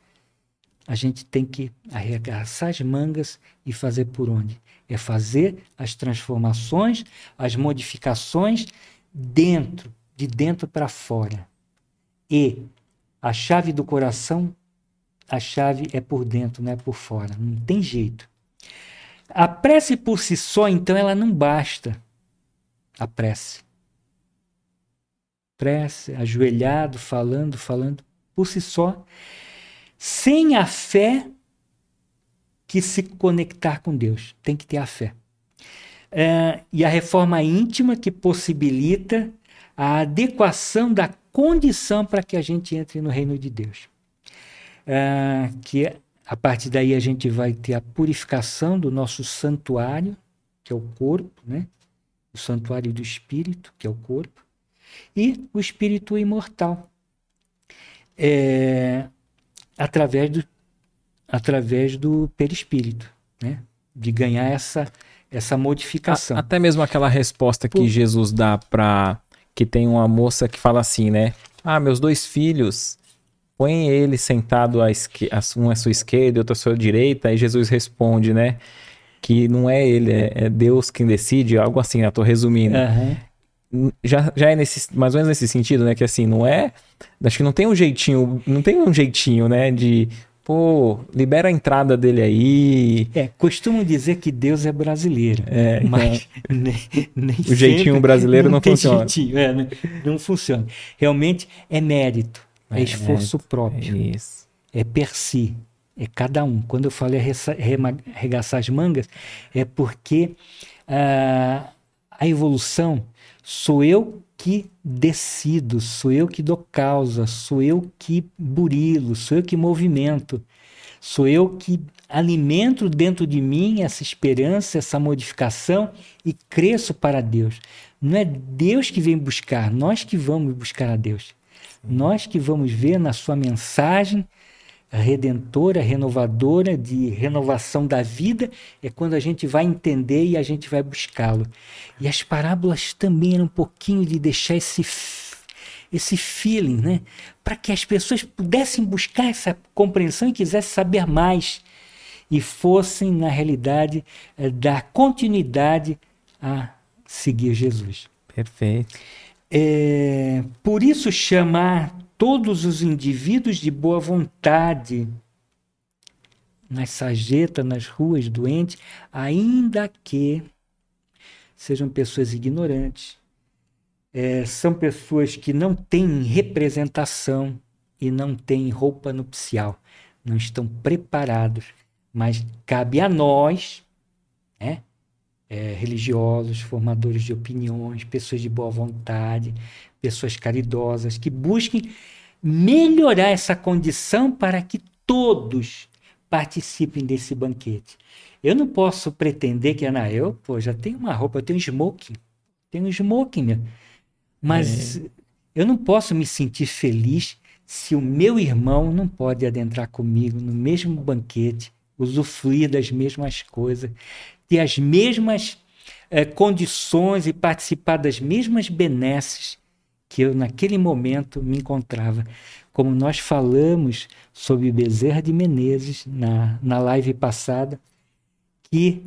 A gente tem que arregaçar as mangas e fazer por onde? É fazer as transformações, as modificações dentro, de dentro para fora. E a chave do coração, a chave é por dentro, não é por fora. Não tem jeito. A prece por si só, então, ela não basta. A prece. Prece, ajoelhado, falando, falando, por si só. Sem a fé que se conectar com Deus. Tem que ter a fé. É, e a reforma íntima que possibilita a adequação da condição para que a gente entre no reino de Deus. É, que a partir daí a gente vai ter a purificação do nosso santuário, que é o corpo, né? o santuário do espírito, que é o corpo, e o espírito imortal, é, através, do, através do perispírito, né? de ganhar essa, essa modificação. A, até mesmo aquela resposta que Por... Jesus dá para que tem uma moça que fala assim, né? Ah, meus dois filhos, põe ele sentado à esque... um à sua esquerda e outro à sua direita, e Jesus responde, né? Que não é ele, é, é Deus quem decide, algo assim, né? Tô resumindo. Uhum. Já, já é nesse, mais ou menos nesse sentido, né? Que assim, não é. Acho que não tem um jeitinho, não tem um jeitinho, né? De pô, libera a entrada dele aí. É, costumo dizer que Deus é brasileiro. É, mas então, nem, nem o jeitinho brasileiro não, não funciona. Jeitinho, é, né? Não funciona. Realmente é mérito, é, é esforço mérito, próprio. É isso. É per si, é cada um. Quando eu falei arregaçar as mangas, é porque uh, a evolução sou eu que decido, sou eu que dou causa, sou eu que burilo, sou eu que movimento, sou eu que alimento dentro de mim essa esperança, essa modificação e cresço para Deus. Não é Deus que vem buscar, nós que vamos buscar a Deus. Nós que vamos ver na sua mensagem redentora, renovadora, de renovação da vida, é quando a gente vai entender e a gente vai buscá-lo. E as parábolas também eram um pouquinho de deixar esse esse feeling, né? Para que as pessoas pudessem buscar essa compreensão e quisessem saber mais. e fossem, na realidade, é, dar continuidade a seguir Jesus. Perfeito. É, por isso, chamar todos os indivíduos de boa vontade nas sarjetas, nas ruas, doentes, ainda que sejam pessoas ignorantes, é, são pessoas que não têm representação e não têm roupa nupcial, não estão preparados, mas cabe a nós, né, é, religiosos, formadores de opiniões, pessoas de boa vontade, pessoas caridosas, que busquem melhorar essa condição para que todos participem desse banquete. Eu não posso pretender que, Ana, eu pô, já tenho uma roupa, eu tenho um smoking, tenho um smoking, mas é. eu não posso me sentir feliz se o meu irmão não pode adentrar comigo no mesmo banquete, usufruir das mesmas coisas, ter as mesmas é, condições e participar das mesmas benesses que eu naquele momento me encontrava. Como nós falamos sobre Bezerra de Menezes na, na live passada, que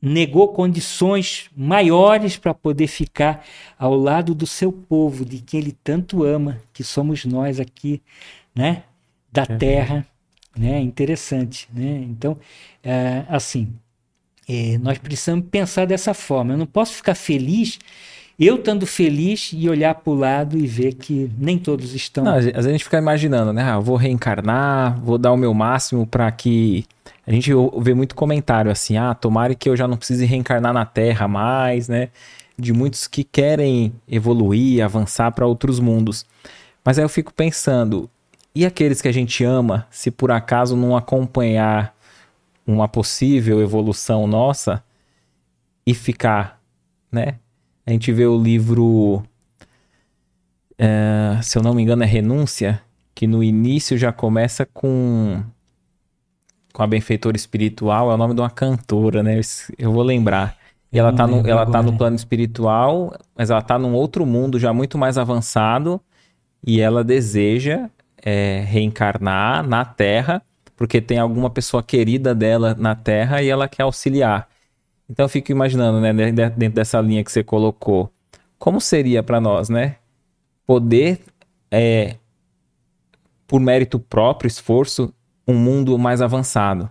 negou condições maiores para poder ficar ao lado do seu povo, de quem ele tanto ama, que somos nós aqui, né, da é. terra, né, interessante, né? Então, é, assim, é, nós precisamos pensar dessa forma. Eu não posso ficar feliz eu estando feliz e olhar para o lado e ver que nem todos estão. Não, às vezes a gente fica imaginando, né? Ah, vou reencarnar, vou dar o meu máximo para que. A gente vê muito comentário assim: ah, tomara que eu já não precise reencarnar na Terra mais, né? De muitos que querem evoluir, avançar para outros mundos. Mas aí eu fico pensando: e aqueles que a gente ama, se por acaso não acompanhar uma possível evolução nossa e ficar, né? A gente vê o livro, é, se eu não me engano, é Renúncia, que no início já começa com com a benfeitora espiritual, é o nome de uma cantora, né? Eu vou lembrar. E ela tá, no, ela tá no plano espiritual, mas ela tá num outro mundo já muito mais avançado e ela deseja é, reencarnar na Terra, porque tem alguma pessoa querida dela na Terra e ela quer auxiliar. Então eu fico imaginando, né, dentro dessa linha que você colocou, como seria para nós, né, poder, é, por mérito próprio, esforço, um mundo mais avançado.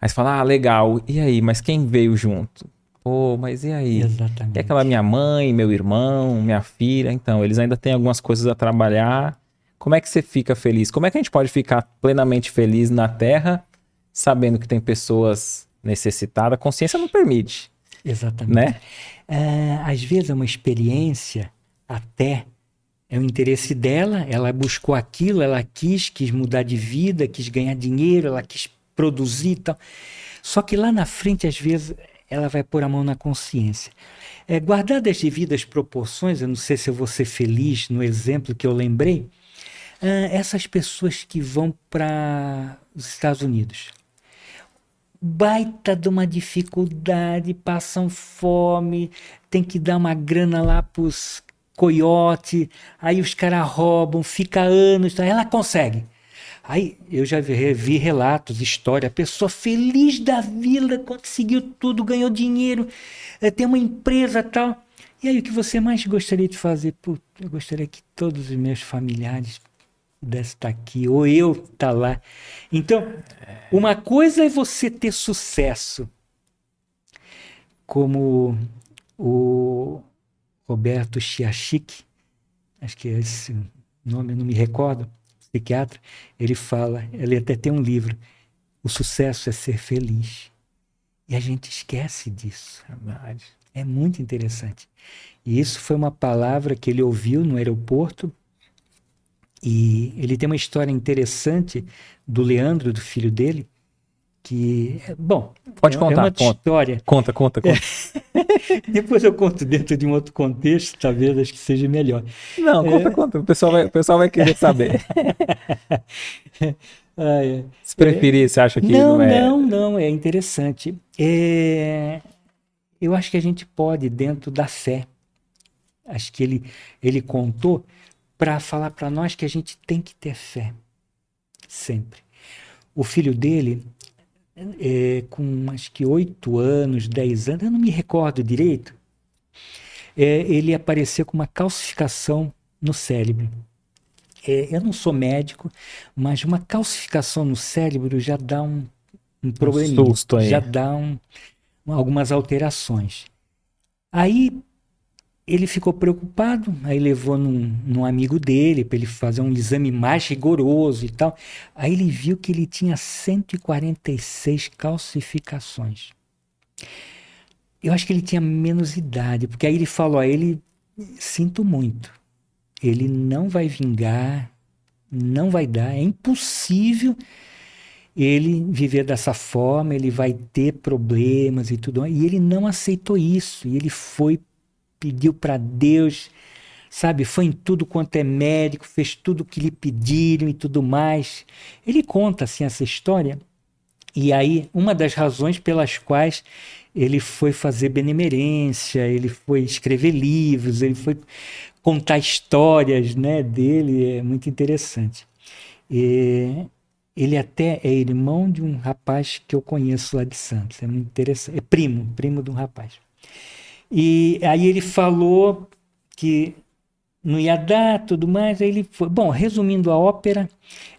Aí você fala, ah, legal, e aí, mas quem veio junto? Pô, mas e aí? Exatamente. E aquela minha mãe, meu irmão, minha filha? Então, eles ainda têm algumas coisas a trabalhar. Como é que você fica feliz? Como é que a gente pode ficar plenamente feliz na Terra, sabendo que tem pessoas necessitada, a consciência não permite. Exatamente. Né? É, às vezes é uma experiência até é o interesse dela, ela buscou aquilo, ela quis, quis mudar de vida, quis ganhar dinheiro, ela quis produzir e tal. Só que lá na frente, às vezes, ela vai pôr a mão na consciência. É, guardadas as devidas proporções, eu não sei se eu vou ser feliz no exemplo que eu lembrei, é, essas pessoas que vão para os Estados Unidos, baita de uma dificuldade, passam fome, tem que dar uma grana lá pros coiote, aí os caras roubam, fica anos, ela consegue. Aí eu já vi, vi relatos, história, a pessoa feliz da vida, conseguiu tudo, ganhou dinheiro, é, tem uma empresa tal. E aí o que você mais gostaria de fazer? Putz, eu gostaria que todos os meus familiares pudesse estar aqui, ou eu estar tá lá. Então, uma coisa é você ter sucesso, como o Roberto Chiachik, acho que é esse nome, eu não me recordo, psiquiatra, ele fala, ele até tem um livro, o sucesso é ser feliz. E a gente esquece disso. Verdade. É muito interessante. E isso foi uma palavra que ele ouviu no aeroporto e ele tem uma história interessante do Leandro, do filho dele, que, bom, pode é, contar, é uma conta, história. Conta, conta, conta. Depois eu conto dentro de um outro contexto, talvez acho que seja melhor. Não, conta, é... conta. O pessoal vai, o pessoal vai querer saber. ah, é. Se preferir, você acha que não, não é? Não, não, é interessante. É... Eu acho que a gente pode, dentro da fé, acho que ele, ele contou para falar para nós que a gente tem que ter fé. Sempre. O filho dele é, com acho que oito anos, dez anos, eu não me recordo direito, é, ele apareceu com uma calcificação no cérebro. É, eu não sou médico, mas uma calcificação no cérebro já dá um, um probleminha, susto aí. já dá um, algumas alterações. Aí ele ficou preocupado, aí levou num, num amigo dele para ele fazer um exame mais rigoroso e tal. Aí ele viu que ele tinha 146 calcificações. Eu acho que ele tinha menos idade, porque aí ele falou a ele, sinto muito, ele não vai vingar, não vai dar, é impossível ele viver dessa forma, ele vai ter problemas e tudo. E ele não aceitou isso, e ele foi pediu para Deus, sabe? Foi em tudo quanto é médico, fez tudo o que lhe pediram e tudo mais. Ele conta assim essa história. E aí, uma das razões pelas quais ele foi fazer benemerência, ele foi escrever livros, ele foi contar histórias né, dele, é muito interessante. E ele até é irmão de um rapaz que eu conheço lá de Santos, é muito interessante, é primo, primo de um rapaz. E aí ele falou que não ia dar, tudo mais. Aí ele foi. Bom, resumindo a ópera,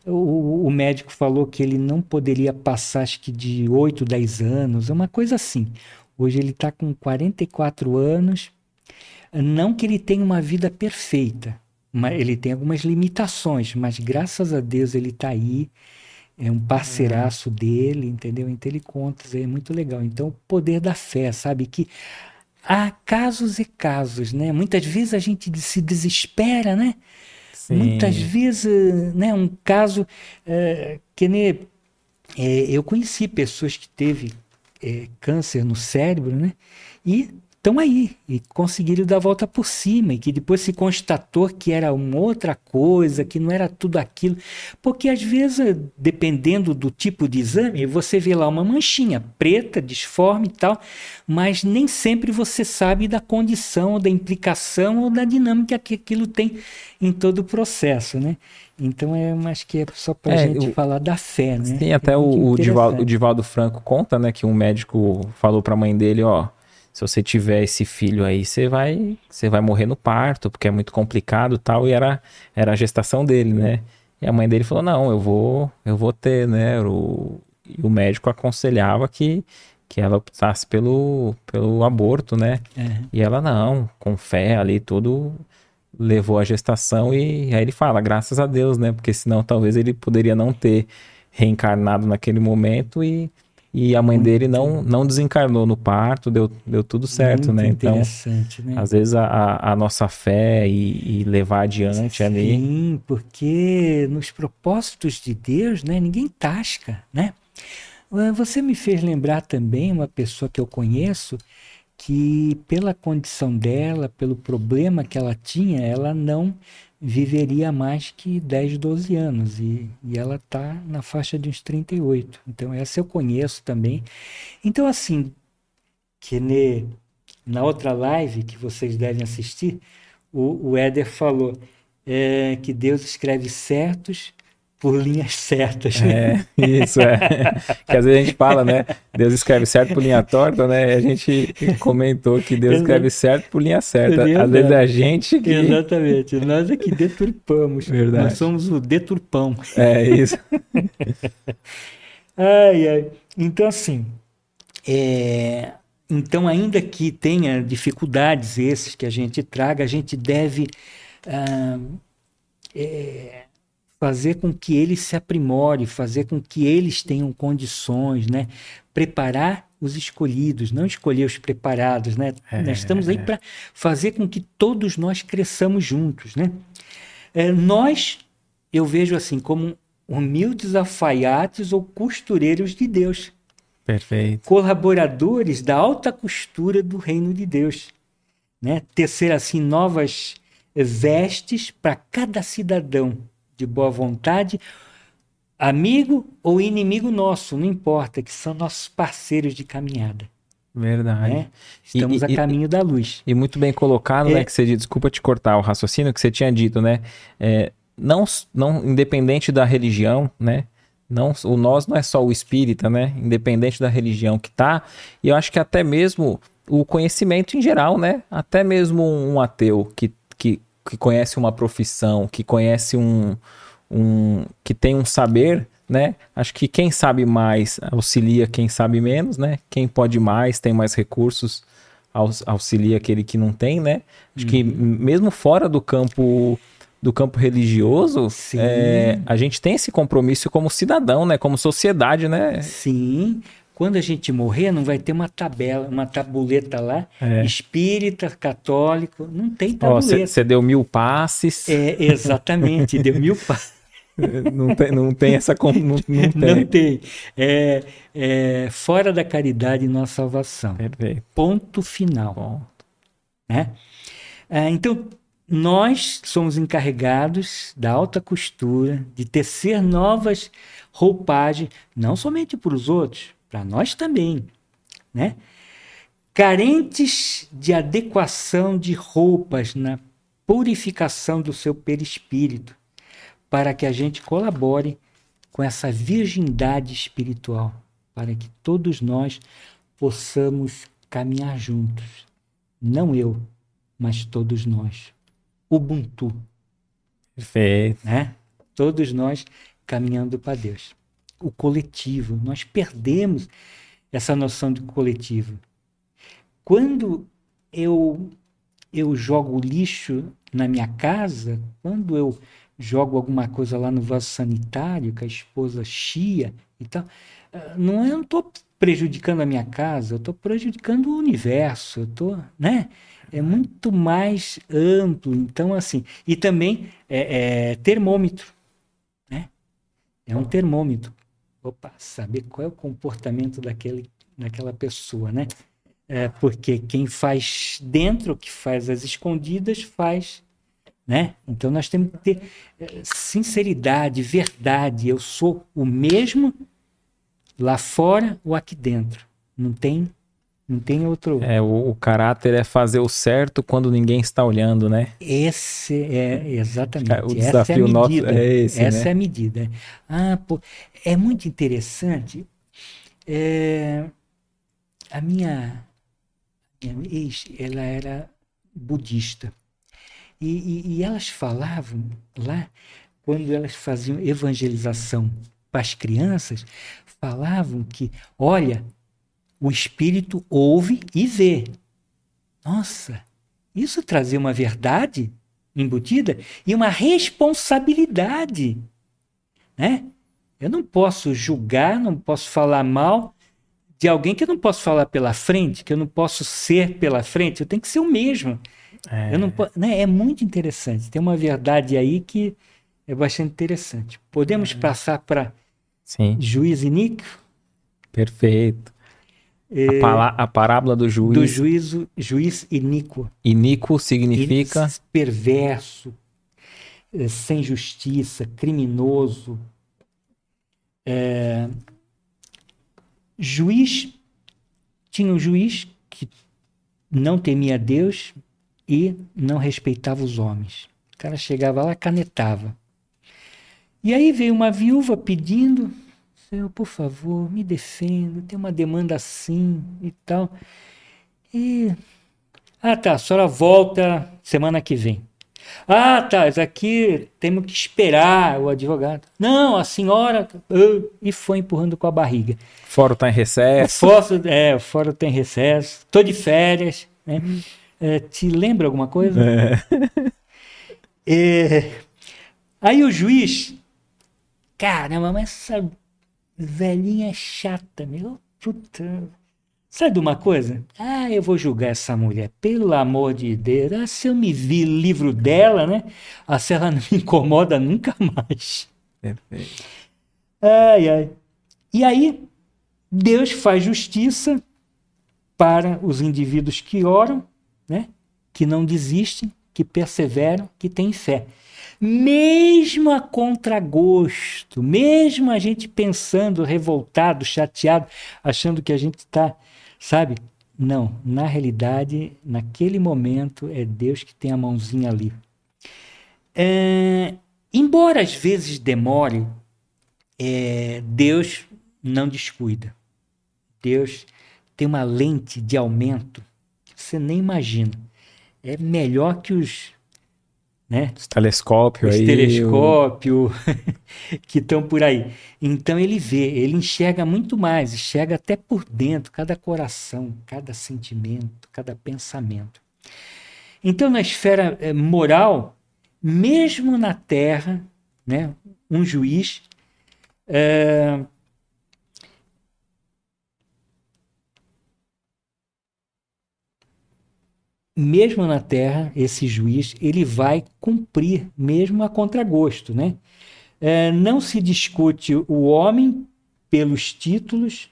o, o médico falou que ele não poderia passar, acho que de 8, 10 anos, uma coisa assim. Hoje ele está com 44 anos. Não que ele tenha uma vida perfeita, mas ele tem algumas limitações, mas graças a Deus ele está aí. É um parceiraço dele, entendeu? Então ele conta, é muito legal. Então, o poder da fé, sabe? Que há casos e casos, né? Muitas vezes a gente se desespera, né? Sim. Muitas vezes, né? Um caso é, que né, é, eu conheci pessoas que teve é, câncer no cérebro, né? E estão aí e conseguiram dar a volta por cima e que depois se constatou que era uma outra coisa, que não era tudo aquilo. Porque às vezes, dependendo do tipo de exame, você vê lá uma manchinha preta, disforme e tal, mas nem sempre você sabe da condição, da implicação ou da dinâmica que aquilo tem em todo o processo, né? Então, é, acho que é só para a é, gente falar da fé, né? Tem até é o, o, Divaldo, o Divaldo Franco conta, né, que um médico falou para a mãe dele, ó, se você tiver esse filho aí, você vai, você vai morrer no parto, porque é muito complicado tal, e era, era a gestação dele, né? E a mãe dele falou, não, eu vou, eu vou ter, né? O, e o médico aconselhava que, que ela optasse pelo, pelo aborto, né? Uhum. E ela não, com fé ali, tudo levou a gestação e aí ele fala, graças a Deus, né? Porque senão talvez ele poderia não ter reencarnado naquele momento e e a mãe Muito dele não, não desencarnou no parto, deu, deu tudo certo, Muito né? Então, né? às vezes a, a nossa fé e, e levar adiante Sim, ali. Sim, porque nos propósitos de Deus, né, ninguém tasca, né? Ah, você me fez lembrar também uma pessoa que eu conheço que pela condição dela, pelo problema que ela tinha, ela não viveria mais que 10, 12 anos e, e ela está na faixa de uns 38. Então, essa eu conheço também. Então, assim, que ne, na outra live que vocês devem assistir, o, o Éder falou é, que Deus escreve certos por linhas certas. É, isso é. que às vezes a gente fala, né? Deus escreve certo por linha torta, né? E a gente comentou que Deus escreve certo por linha certa. Às vezes é a gente que. Exatamente. Nós é que deturpamos. Verdade. Nós somos o deturpão. É isso. ai, ai. Então, assim. É... Então, ainda que tenha dificuldades esses que a gente traga, a gente deve. Ah, é fazer com que eles se aprimore, fazer com que eles tenham condições, né? Preparar os escolhidos, não escolher os preparados, né? É, nós estamos aí para fazer com que todos nós cresçamos juntos, né? É, nós, eu vejo assim, como humildes alfaiates ou costureiros de Deus. Perfeito. Colaboradores da alta costura do reino de Deus. Né? Tecer assim novas vestes para cada cidadão de boa vontade, amigo ou inimigo nosso, não importa, que são nossos parceiros de caminhada. Verdade. Né? Estamos e, a e, caminho da luz. E muito bem colocado, né, é... né? Que você desculpa te cortar o raciocínio que você tinha dito, né? É, não, não independente da religião, né? Não, o nós não é só o espírita, né? Independente da religião que tá. E eu acho que até mesmo o conhecimento em geral, né? Até mesmo um ateu que, que, que conhece uma profissão, que conhece um, um. que tem um saber, né? Acho que quem sabe mais auxilia quem sabe menos, né? Quem pode mais, tem mais recursos, auxilia aquele que não tem, né? Acho uhum. que mesmo fora do campo do campo religioso, é, a gente tem esse compromisso como cidadão, né? Como sociedade, né? Sim. Quando a gente morrer, não vai ter uma tabela, uma tabuleta lá, é. espírita, católico, não tem tabuleta. Você deu mil passes. É, exatamente, deu mil passes. não, tem, não tem essa. Não, não tem. Não tem. É, é, fora da caridade não há salvação. Perfeito. Ponto final. Ponto. Né? É, então, nós somos encarregados da alta costura, de tecer novas roupagens, não somente para os outros, para nós também, né? Carentes de adequação de roupas na purificação do seu perispírito, para que a gente colabore com essa virgindade espiritual, para que todos nós possamos caminhar juntos. Não eu, mas todos nós. Ubuntu. Perfeito. Né? Todos nós caminhando para Deus. O coletivo. Nós perdemos essa noção de coletivo. Quando eu, eu jogo lixo na minha casa, quando eu jogo alguma coisa lá no vaso sanitário, que a esposa chia e tal, ah, não, eu não estou prejudicando a minha casa, eu estou prejudicando o universo, eu estou, né? é muito mais amplo. Então, assim, e também é, é termômetro, né? É um termômetro. Opa, saber qual é o comportamento daquele, daquela pessoa, né? É, porque quem faz dentro, que faz as escondidas, faz, né? Então nós temos que ter é, sinceridade, verdade. Eu sou o mesmo lá fora ou aqui dentro. Não tem não tem outro. É, o, o, caráter é fazer o certo quando ninguém está olhando, né? Esse é exatamente. O desafio essa é a medida. Nosso é esse, Essa né? é a medida. Ah, pô, é muito interessante. É, a minha, minha ex, ela era budista. E, e, e elas falavam lá, quando elas faziam evangelização para as crianças, falavam que, olha, o espírito ouve e vê. Nossa, isso trazia uma verdade embutida e uma responsabilidade. Né? Eu não posso julgar, não posso falar mal de alguém que eu não posso falar pela frente, que eu não posso ser pela frente, eu tenho que ser o mesmo. É, eu não, né? é muito interessante. Tem uma verdade aí que é bastante interessante. Podemos é. passar para juiz iníquo? Perfeito. A, pala, a, parábola do juiz. Do juízo, juiz iníquo. Iníquo significa. Perverso, eh, sem justiça, criminoso. É, juiz. Tinha um juiz que não temia Deus e não respeitava os homens. O cara chegava lá, canetava. E aí veio uma viúva pedindo Por favor, me defenda, tem uma demanda assim e tal. E. Ah, tá, a senhora volta semana que vem. Ah, tá, isso aqui temos que esperar o advogado. Não, a senhora. Uh, e foi empurrando com a barriga. Fórum está em recesso. Fórum, é, o fórum tem recesso. Estou de férias. Né? É, te lembra alguma coisa? É. É, aí o juiz. Caramba, mas essa velhinha chata, meu. Puta. Sabe de uma coisa? Ah, eu vou julgar essa mulher, pelo amor de Deus. Ah, se eu me vi livro dela, né? Ah, se ela não me incomoda nunca mais. Perfeito. Ai, ai. E aí, Deus faz justiça para os indivíduos que oram, né? que não desistem, que perseveram, que têm fé mesmo a contragosto, mesmo a gente pensando revoltado, chateado, achando que a gente está, sabe? Não, na realidade, naquele momento é Deus que tem a mãozinha ali. É, embora às vezes demore, é, Deus não descuida. Deus tem uma lente de aumento que você nem imagina. É melhor que os né? Os telescópios aí. Os telescópios que estão por aí. Então ele vê, ele enxerga muito mais, enxerga até por dentro, cada coração, cada sentimento, cada pensamento. Então, na esfera eh, moral, mesmo na terra, né, um juiz é, mesmo na terra, esse juiz ele vai cumprir, mesmo a contragosto. Né? É, não se discute o homem pelos títulos,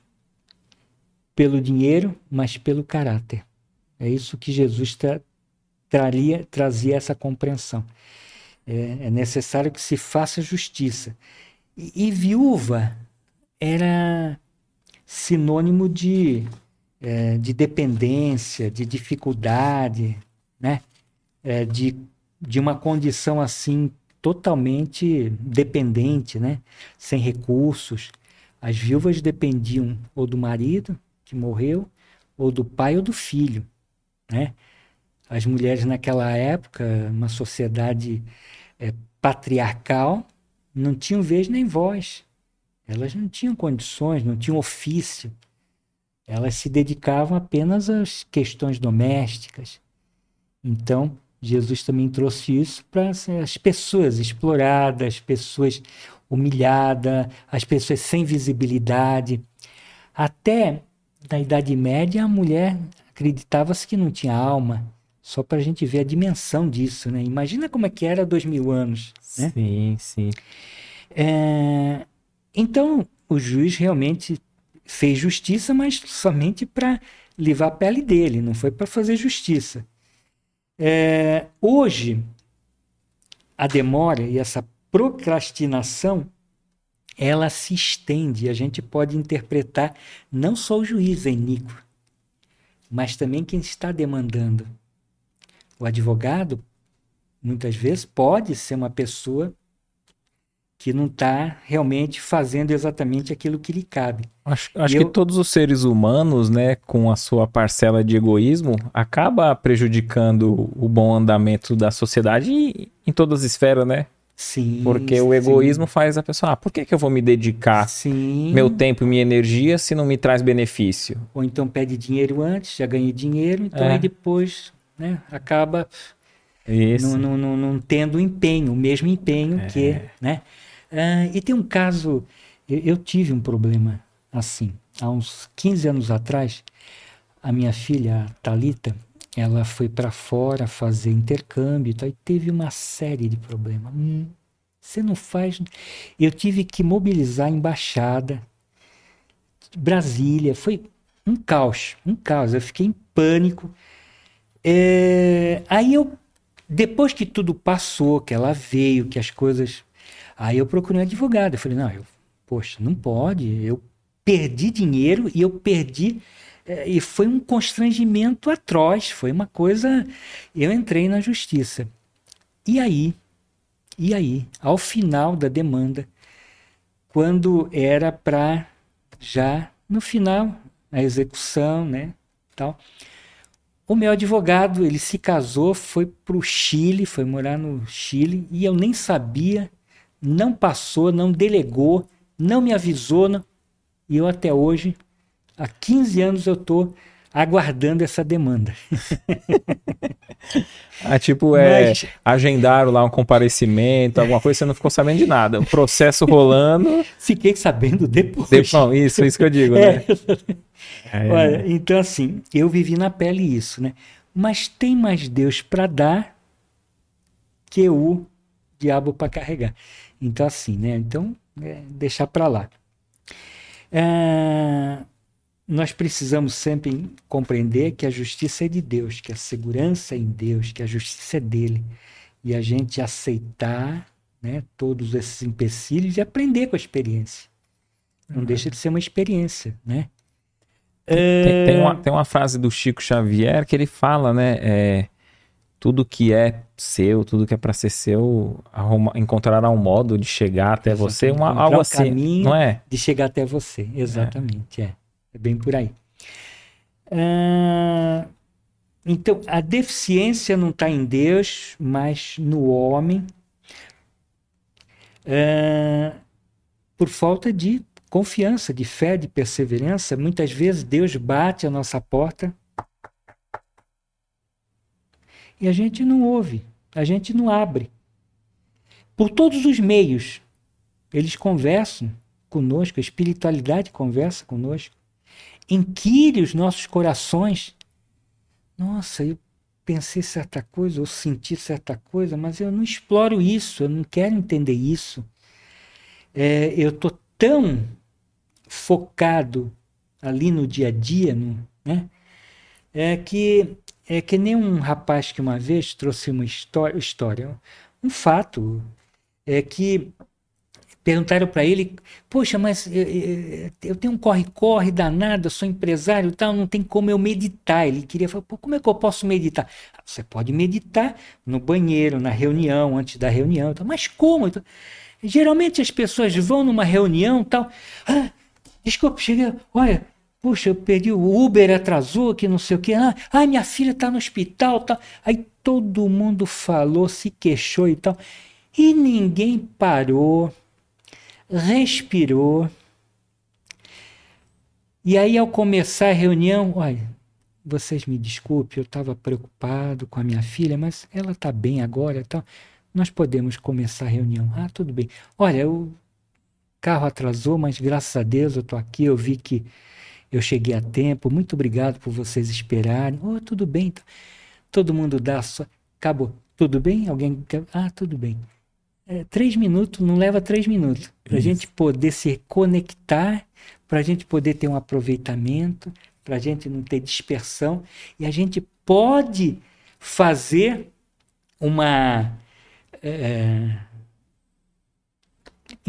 pelo dinheiro, mas pelo caráter. É isso que Jesus tra traria, trazia essa compreensão. É, é, necessário que se faça justiça. E, e viúva era sinônimo de é, de dependência, de dificuldade, né? É, de, de uma condição assim totalmente dependente, né? Sem recursos. As viúvas dependiam ou do marido que morreu, ou do pai ou do filho, né? As mulheres naquela época, uma sociedade é, patriarcal, não tinham vez nem voz. Elas não tinham condições, não tinham ofício elas se dedicavam apenas às questões domésticas. Então, Jesus também trouxe isso para as pessoas exploradas, as pessoas humilhadas, as pessoas sem visibilidade. Até na Idade Média, a mulher acreditava-se que não tinha alma, só para a gente ver a dimensão disso. Né? Imagina como é que era dois mil anos. Né? Sim, sim. É, então, o juiz realmente fez justiça, mas somente para livrar a pele dele, não foi para fazer justiça. É, hoje, a demora e essa procrastinação ela se estende. A gente pode interpretar não só o juiz é iníquo, mas também quem está demandando. O advogado, muitas vezes, pode ser uma pessoa que não está realmente fazendo exatamente aquilo que lhe cabe. Acho, acho que todos os seres humanos, né, com a sua parcela de egoísmo, acaba prejudicando o bom andamento da sociedade em todas as esferas, né? Sim. Porque o egoísmo sim. faz a pessoa, ah, por que, que eu vou me dedicar sim. meu tempo e minha energia se não me traz benefício? Ou então pede dinheiro antes, já ganhei dinheiro, então é. aí depois né, acaba não, não, não, não, tendo empenho, o mesmo empenho é. que, né? Uh, e tem um caso, eu, eu, tive um problema assim. Há uns 15 anos atrás, a minha filha, a Thalita, ela foi para fora fazer intercâmbio e teve uma série de problemas. Hum, você não faz. Eu tive que mobilizar a embaixada, Brasília, foi um caos, um caos. Eu fiquei em pânico. É, aí eu, depois que tudo passou, que ela veio, que as coisas Aí eu procurei um advogado. Eu falei, não, eu, poxa, não pode. Eu perdi dinheiro e eu perdi. É, e foi um constrangimento atroz. Foi uma coisa. Eu entrei na justiça. E aí? E aí? Ao final da demanda, quando era para já no final, a execução, né? Tal. O meu advogado, ele se casou, foi para o Chile, foi morar no Chile, e eu nem sabia não passou, não delegou, não me avisou, não, e eu até hoje, há 15 anos, eu estou aguardando essa demanda. ah, tipo, é, Mas... agendaram lá um comparecimento, alguma coisa, você não ficou sabendo de nada. O processo rolando. Fiquei sabendo depois. depois isso, isso que eu digo, né? É. Olha, então, assim, eu vivi na pele isso, né? Mas tem mais Deus para dar que o diabo para carregar. Então, assim, né? Então, é, deixar para lá. É, nós precisamos sempre compreender que a justiça é de Deus, que a segurança é em Deus, que a justiça é dele. E a gente aceitar né, todos esses empecilhos e aprender com a experiência. Não uhum. deixa de ser uma experiência, né? Tem, tem, uma, tem uma frase do Chico Xavier que ele fala, né? É, tudo que é seu, tudo que é para ser seu, arruma, encontrará um modo de chegar até Exatamente. você, uma, algo um assim, não é? De chegar até você, exatamente, é. É, é bem por aí. Ah, então, a deficiência não está em Deus, mas no homem, ah, por falta de confiança, de fé, de perseverança. Muitas vezes Deus bate a nossa porta e a gente não ouve, a gente não abre. Por todos os meios, eles conversam conosco, a espiritualidade conversa conosco, inquire os nossos corações. Nossa, eu pensei certa coisa, ou senti certa coisa, mas eu não exploro isso, eu não quero entender isso. É, eu estou tão focado ali no dia a dia, no, né? É que é que nem um rapaz que uma vez trouxe uma história, história um fato, é que perguntaram para ele, poxa, mas eu, eu tenho um corre-corre danado, eu sou empresário e tal, não tem como eu meditar. Ele queria falar, como é que eu posso meditar? Você pode meditar no banheiro, na reunião, antes da reunião, tal. mas como? Então, geralmente as pessoas vão numa reunião tal, ah, desculpa, cheguei, olha, Puxa, eu perdi o Uber, atrasou, que não sei o que. Ah, ai, minha filha está no hospital. Tá. Aí todo mundo falou, se queixou e tal. E ninguém parou, respirou. E aí, ao começar a reunião, olha, vocês me desculpem, eu estava preocupado com a minha filha, mas ela está bem agora. Então, nós podemos começar a reunião. Ah, tudo bem. Olha, o carro atrasou, mas graças a Deus eu estou aqui, eu vi que eu cheguei a tempo, muito obrigado por vocês esperarem. Oh, tudo bem. Então. Todo mundo dá só. Acabou. Tudo bem? Alguém quer. Ah, tudo bem. É, três minutos, não leva três minutos. Para a gente poder se conectar, para a gente poder ter um aproveitamento, para a gente não ter dispersão. E a gente pode fazer uma. É,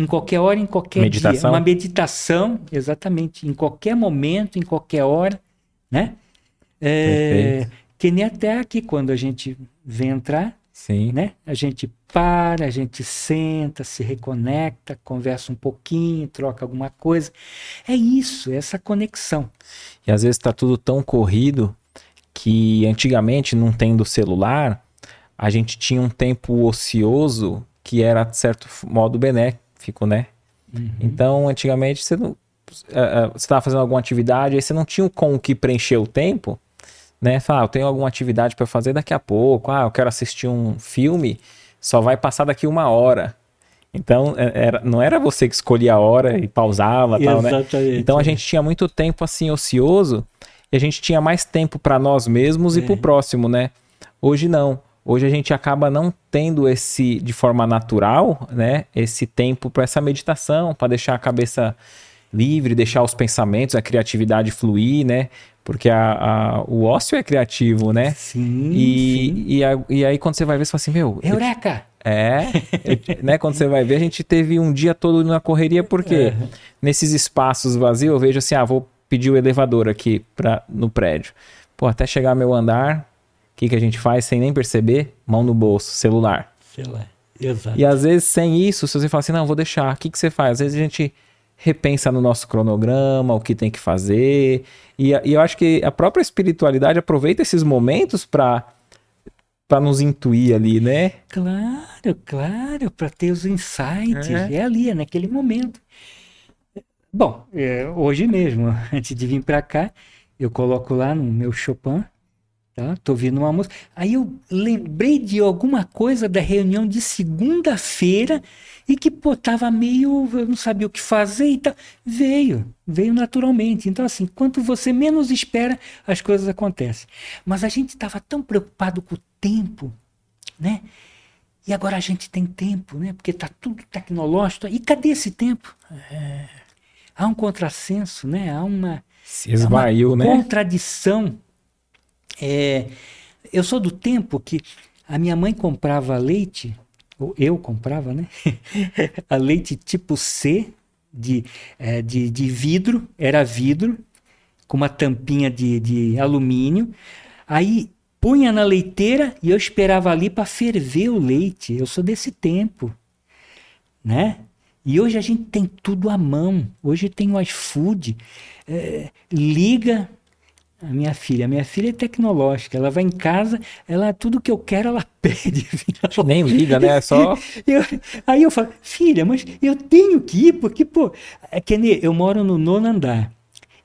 em qualquer hora, em qualquer meditação. dia. Uma meditação, exatamente, em qualquer momento, em qualquer hora, né? É, que nem até aqui, quando a gente vem entrar, Sim. né? A gente para, a gente senta, se reconecta, conversa um pouquinho, troca alguma coisa. É isso, é essa conexão. E às vezes está tudo tão corrido que antigamente, não tendo celular, a gente tinha um tempo ocioso que era, de certo modo, benéfico fico, né? Uhum. Então, antigamente, você não. Uh, você estava fazendo alguma atividade, aí você não tinha com o que preencher o tempo, né? Falar, ah, eu tenho alguma atividade para fazer daqui a pouco, ah, eu quero assistir um filme, só vai passar daqui uma hora. Então, é, era, não era você que escolhia a hora e pausava tal, né? Então a gente tinha muito tempo assim ocioso e a gente tinha mais tempo para nós mesmos é. e para o próximo, né? Hoje não. Hoje a gente acaba não tendo esse de forma natural, né, esse tempo para essa meditação, para deixar a cabeça livre, deixar os pensamentos, a criatividade fluir, né? Porque a, a o ócio é criativo, né? Sim. E, sim. E, a, e aí quando você vai ver, você fala assim, meu. Eureka! É, né? Quando você vai ver, a gente teve um dia todo na correria, porque é. nesses espaços vazios eu vejo assim, ah, vou pedir o elevador aqui pra, no prédio. Pô, até chegar meu andar, que, que a gente faz sem nem perceber? Mão no bolso, celular. Celular, exato. E às vezes sem isso, se você fala assim, não, vou deixar, o que, que você faz? Às vezes a gente repensa no nosso cronograma, o que tem que fazer. E, e eu acho que a própria espiritualidade aproveita esses momentos para para nos intuir ali, né? Claro, claro, para ter os insights. É. é, ali, é naquele momento. Bom, é, hoje mesmo, antes de vir para cá, eu coloco lá no meu Chopin Tá? Tô ouvindo uma música. Aí eu lembrei de alguma coisa da reunião de segunda-feira e que pô, tava meio, eu não sabia o que fazer e tal. Veio, veio naturalmente. Então assim, quanto você menos espera, as coisas acontecem. Mas a gente estava tão preocupado com o tempo, né? E agora a gente tem tempo, né? Porque tá tudo tecnológico. E cadê esse tempo? É... Há um contrassenso, né? Há uma, Se esvaiu, uma né? contradição é, eu sou do tempo que a minha mãe comprava leite, ou eu comprava, né? a leite tipo C, de, é, de, de vidro, era vidro, com uma tampinha de, de alumínio. Aí punha na leiteira e eu esperava ali para ferver o leite. Eu sou desse tempo, né? E hoje a gente tem tudo à mão. Hoje tem o iFood. É, liga a minha filha. A minha filha é tecnológica. Ela vai em casa, ela tudo que eu quero, ela pede. Nem liga, né? É só. Eu, aí eu falo, filha, mas eu tenho que ir, porque, pô, é que eu moro no nono andar.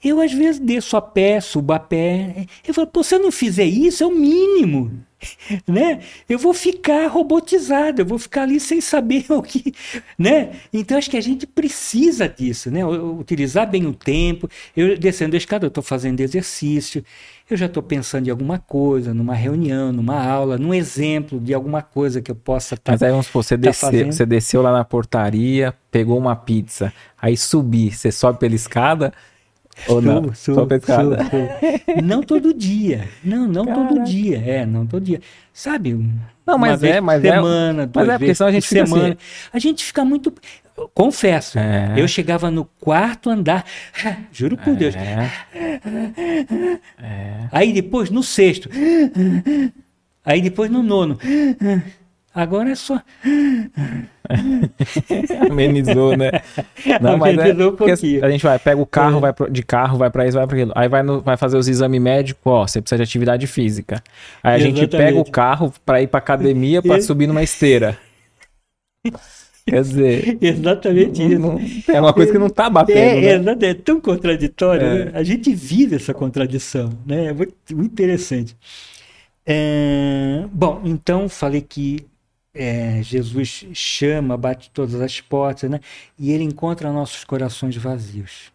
Eu, às vezes, desço a pé, subo a pé. Eu falo, pô, se eu não fizer isso, é o mínimo. né? Eu vou ficar robotizado, eu vou ficar ali sem saber o que, né? Então acho que a gente precisa disso, né? Utilizar bem o tempo. Eu descendo a escada, eu estou fazendo exercício, eu já estou pensando em alguma coisa, numa reunião, numa aula, num exemplo de alguma coisa que eu possa estar. Tá, Mas aí vamos supor, você, tá desceu, você desceu lá na portaria, pegou uma pizza, aí subir, você sobe pela escada ou não? Sou, Só pescada. Não todo dia. Não, não Cara. todo dia. É, não todo dia. Sabe? Não, mas é, mas é semana, é. Mas é, porque senão a gente fica semana. Assim. A gente fica muito. Confesso, é. eu chegava no quarto andar, juro por é. Deus. É. Aí depois no sexto. Aí depois no nono. Agora é só. Amenizou, né? Não, mas é, um pouquinho. A gente vai, pega o carro, é. vai pro, de carro, vai para isso, vai para aquilo. Aí vai, no, vai fazer os exames médicos, ó, você precisa de atividade física. Aí a Exatamente. gente pega o carro para ir para academia para subir numa esteira. Quer dizer. Exatamente isso. Não, é uma coisa que não está batendo. É, né? é, é tão contraditório. É. Né? A gente vive essa contradição. Né? É muito, muito interessante. É, bom, então falei que é, Jesus chama, bate todas as portas, né? E ele encontra nossos corações vazios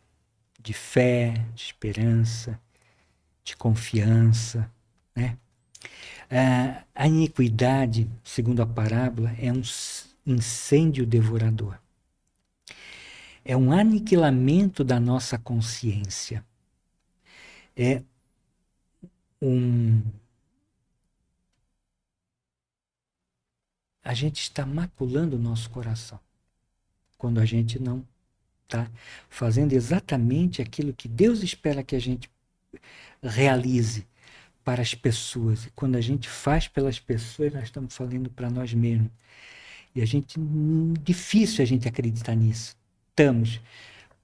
de fé, de esperança, de confiança, né? É, a iniquidade, segundo a parábola, é um incêndio devorador. É um aniquilamento da nossa consciência. É um a gente está maculando o nosso coração quando a gente não está fazendo exatamente aquilo que Deus espera que a gente realize para as pessoas. E quando a gente faz pelas pessoas, nós estamos falando para nós mesmos. E a gente difícil a gente acreditar nisso. Estamos,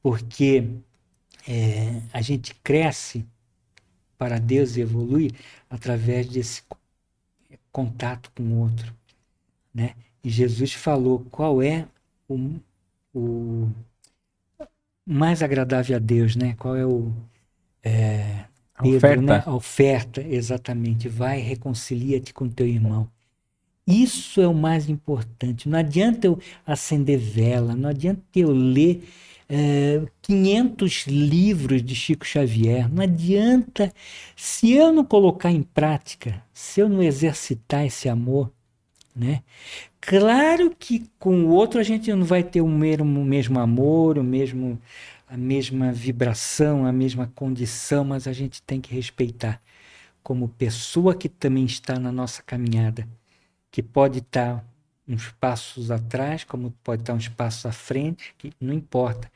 porque é, a gente cresce para Deus e evolui através desse contato com o outro. Né? E Jesus falou qual é o, o mais agradável a Deus, né? Qual é o é, Pedro, oferta. Né? A oferta, exatamente. Vai, reconcilia-te com teu irmão. Isso é o mais importante. Não adianta eu acender vela, não adianta eu ler é, 500 livros de Chico Xavier. Não adianta, se eu não colocar em prática, se eu não exercitar esse amor, né? Claro que com o outro a gente não vai ter o mesmo, o mesmo amor, o mesmo, a mesma vibração, a mesma condição, mas a gente tem que respeitar como pessoa que também está na nossa caminhada, que pode estar uns passos atrás, como pode estar uns passos à frente, que não importa.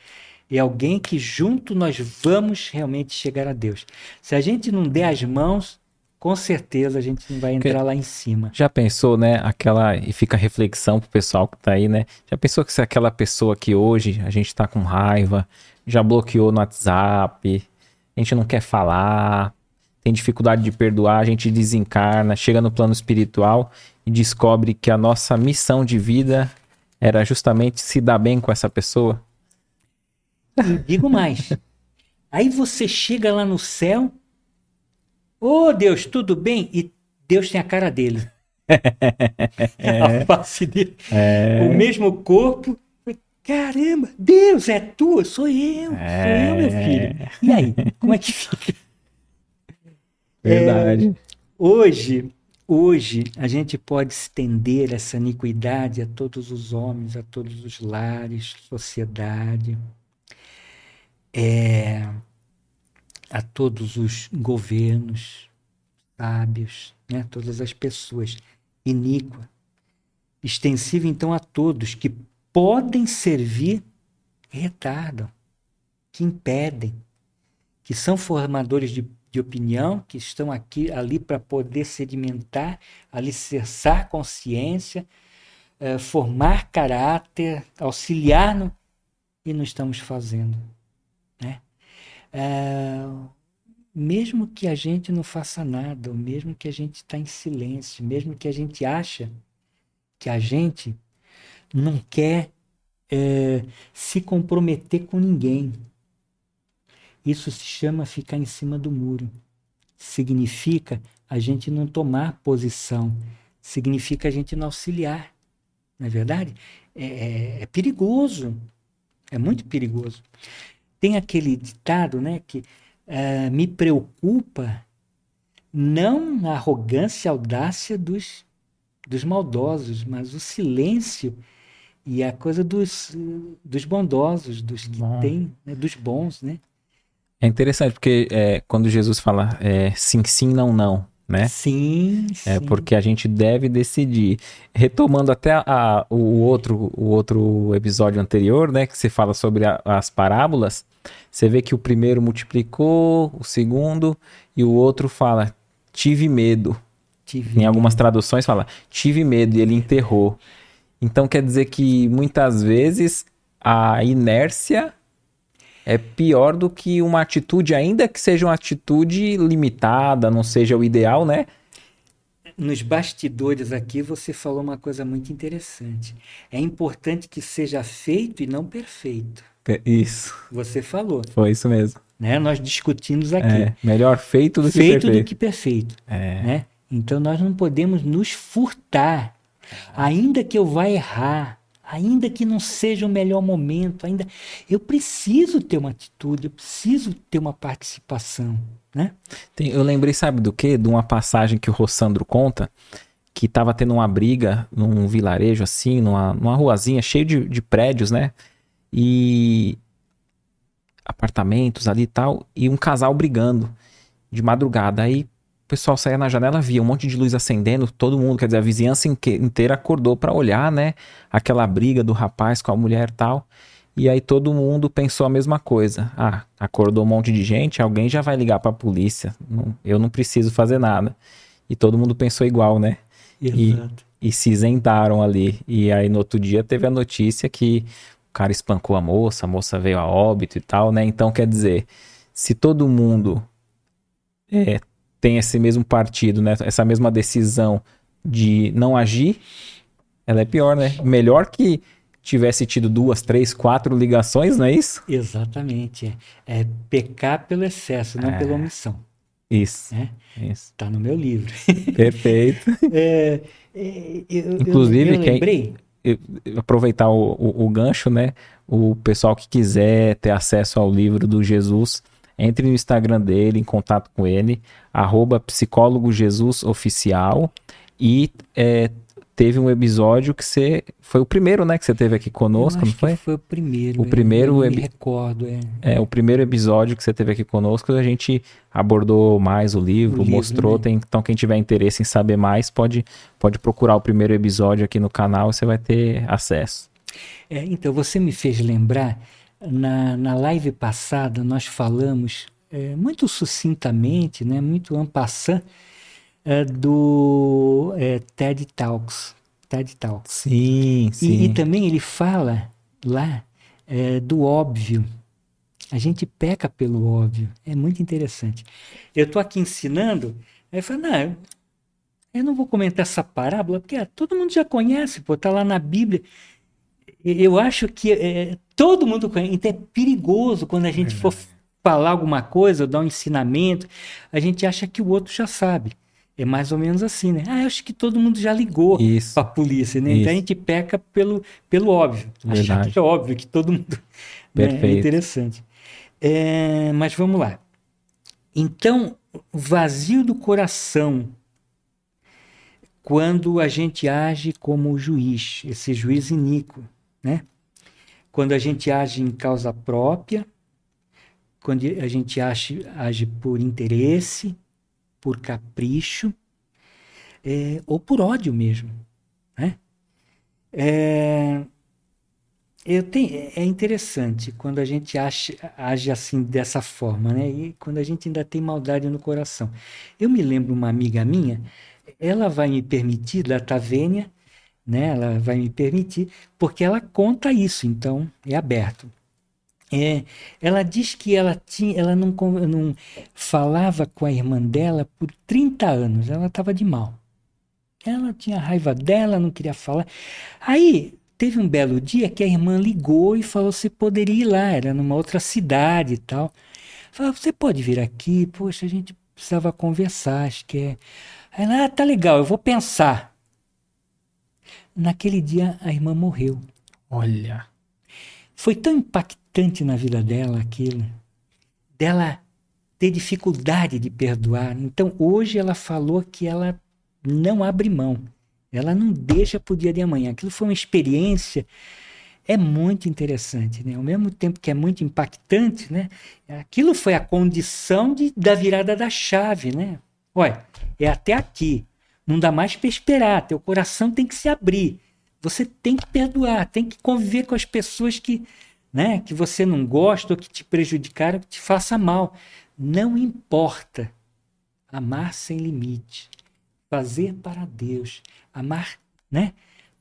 É alguém que junto nós vamos realmente chegar a Deus. Se a gente não der as mãos, com certeza a gente vai entrar Porque lá em cima. Já pensou, né? Aquela. E fica a reflexão pro pessoal que tá aí, né? Já pensou que se aquela pessoa que hoje a gente tá com raiva, já bloqueou no WhatsApp, a gente não quer falar, tem dificuldade de perdoar, a gente desencarna, chega no plano espiritual e descobre que a nossa missão de vida era justamente se dar bem com essa pessoa? E digo mais. Aí você chega lá no céu Ô oh, Deus, tudo bem? E Deus tem a cara dele. É. a face dele. É. O mesmo corpo. Caramba, Deus é tu, sou eu, é. sou eu, meu é. filho. E aí, como é que fica? Verdade. É, hoje, hoje, a gente pode estender essa iniquidade a todos os homens, a todos os lares, sociedade. É, a todos os governos sábios, né? todas as pessoas, iníqua, extensiva então a todos que podem servir retardam, que impedem, que são formadores de de opinião que estão aqui ali para poder sedimentar, alicerçar consciência, eh, formar caráter, auxiliar no, e não estamos fazendo? Eh, mesmo que a gente não faça nada, mesmo que a gente está em silêncio, mesmo que a gente acha que a gente não quer é, se comprometer com ninguém. Isso se chama ficar em cima do muro. Significa a gente não tomar posição. Significa a gente não auxiliar. Não é verdade? É, é, é perigoso. É muito perigoso. Tem aquele ditado, né, que uh, me preocupa não a arrogância e audácia dos, dos maldosos, mas o silêncio e a coisa dos, dos bondosos, dos que Bom. têm, né, dos bons, né? É interessante porque é, quando Jesus fala é, sim, sim, não, não, né? Sim, sim. É porque a gente deve decidir. Retomando até a, o, outro, o outro episódio anterior, né? Que você fala sobre a, as parábolas. Você vê que o primeiro multiplicou, o segundo, e o outro fala, tive medo. Tive em medo. algumas traduções fala, tive medo, e ele enterrou. Então quer dizer que muitas vezes a inércia é pior do que uma atitude, ainda que seja uma atitude limitada, não seja o ideal, né? Nos bastidores aqui você falou uma coisa muito interessante. É importante que seja feito e não perfeito. Isso. Você falou. Foi isso mesmo. Né? Nós discutimos aqui. É, melhor feito do feito que perfeito. do que perfeito. É. Né? Então nós não podemos nos furtar. Ainda que eu vá errar, ainda que não seja o melhor momento, ainda eu preciso ter uma atitude, eu preciso ter uma participação, né? Tem, eu lembrei, sabe do quê? De uma passagem que o Rossandro conta, que estava tendo uma briga num vilarejo assim, numa, numa ruazinha cheio de, de prédios, né? E apartamentos ali e tal, e um casal brigando de madrugada. Aí pessoal saía na janela, via um monte de luz acendendo, todo mundo, quer dizer, a vizinhança inteira acordou para olhar, né? Aquela briga do rapaz com a mulher e tal. E aí todo mundo pensou a mesma coisa. Ah, acordou um monte de gente, alguém já vai ligar para a polícia. Não, eu não preciso fazer nada. E todo mundo pensou igual, né? Exato. E, e se isentaram ali. E aí no outro dia teve a notícia que o cara espancou a moça, a moça veio a óbito e tal, né? Então quer dizer, se todo mundo é, tem esse mesmo partido, né? Essa mesma decisão de não agir, ela é pior, né? Melhor que tivesse tido duas, três, quatro ligações, não é isso? Exatamente. É, é pecar pelo excesso, não é, pela omissão. Isso. Né? Isso. Tá no meu livro. Perfeito. é, é eu, Inclusive, eu, eu lembrei... Quem, aproveitar o, o, o gancho, né? O pessoal que quiser ter acesso ao livro do Jesus, entre no Instagram dele, em contato com ele, arroba psicólogo Jesus oficial. E é, teve um episódio que você. Foi o primeiro, né? Que você teve aqui conosco, não foi? foi o primeiro. O primeiro. Eu me recordo, é. É, o primeiro episódio que você teve aqui conosco, a gente abordou mais o livro, o mostrou. Livro, né? tem, então, quem tiver interesse em saber mais, pode, pode procurar o primeiro episódio aqui no canal e você vai ter acesso. É, então, você me fez lembrar na, na live passada, nós falamos é, muito sucintamente, né, muito en passant, é, do é, TED Talks. TED Talks. Sim, sim. E, e também ele fala lá é, do óbvio. A gente peca pelo óbvio. É muito interessante. Eu estou aqui ensinando, aí eu falo, não, eu não vou comentar essa parábola, porque ah, todo mundo já conhece, pô, tá lá na Bíblia eu acho que é, todo mundo conhece. Então é perigoso quando a gente é for falar alguma coisa, dar um ensinamento, a gente acha que o outro já sabe. É mais ou menos assim, né? Ah, eu acho que todo mundo já ligou para a polícia, né? Isso. Então a gente peca pelo, pelo óbvio. Verdade. Achar que é óbvio que todo mundo. Perfeito. Né? É interessante. É, mas vamos lá. Então, vazio do coração, quando a gente age como juiz, esse juiz iníquo né? Quando a gente age em causa própria, quando a gente age, age por interesse, por capricho, é, ou por ódio mesmo. Né? É, eu tenho, é interessante quando a gente age, assim dessa forma, né? E quando a gente ainda tem maldade no coração. Eu me lembro uma amiga minha, ela vai me permitir, da Tavênia, né? Ela vai me permitir, porque ela conta isso, então é aberto. É, ela diz que ela tinha, ela não, não falava com a irmã dela por 30 anos, ela estava de mal. Ela tinha raiva dela, não queria falar. Aí teve um belo dia que a irmã ligou e falou se poderia ir lá, era numa outra cidade e tal. Falou, você pode vir aqui? Poxa, a gente precisava conversar, acho que é. Aí ela, ah, tá legal, eu vou pensar. Naquele dia a irmã morreu. Olha. Foi tão impactante na vida dela aquilo, dela ter dificuldade de perdoar. Então hoje ela falou que ela não abre mão, ela não deixa para o dia de amanhã. Aquilo foi uma experiência é muito interessante, né? Ao mesmo tempo que é muito impactante, né? Aquilo foi a condição de, da virada da chave, né? Olha, é até aqui. Não dá mais para esperar. Teu coração tem que se abrir. Você tem que perdoar, tem que conviver com as pessoas que, né, que você não gosta ou que te prejudicaram, que te faça mal. Não importa. Amar sem limite. Fazer para Deus. Amar, né?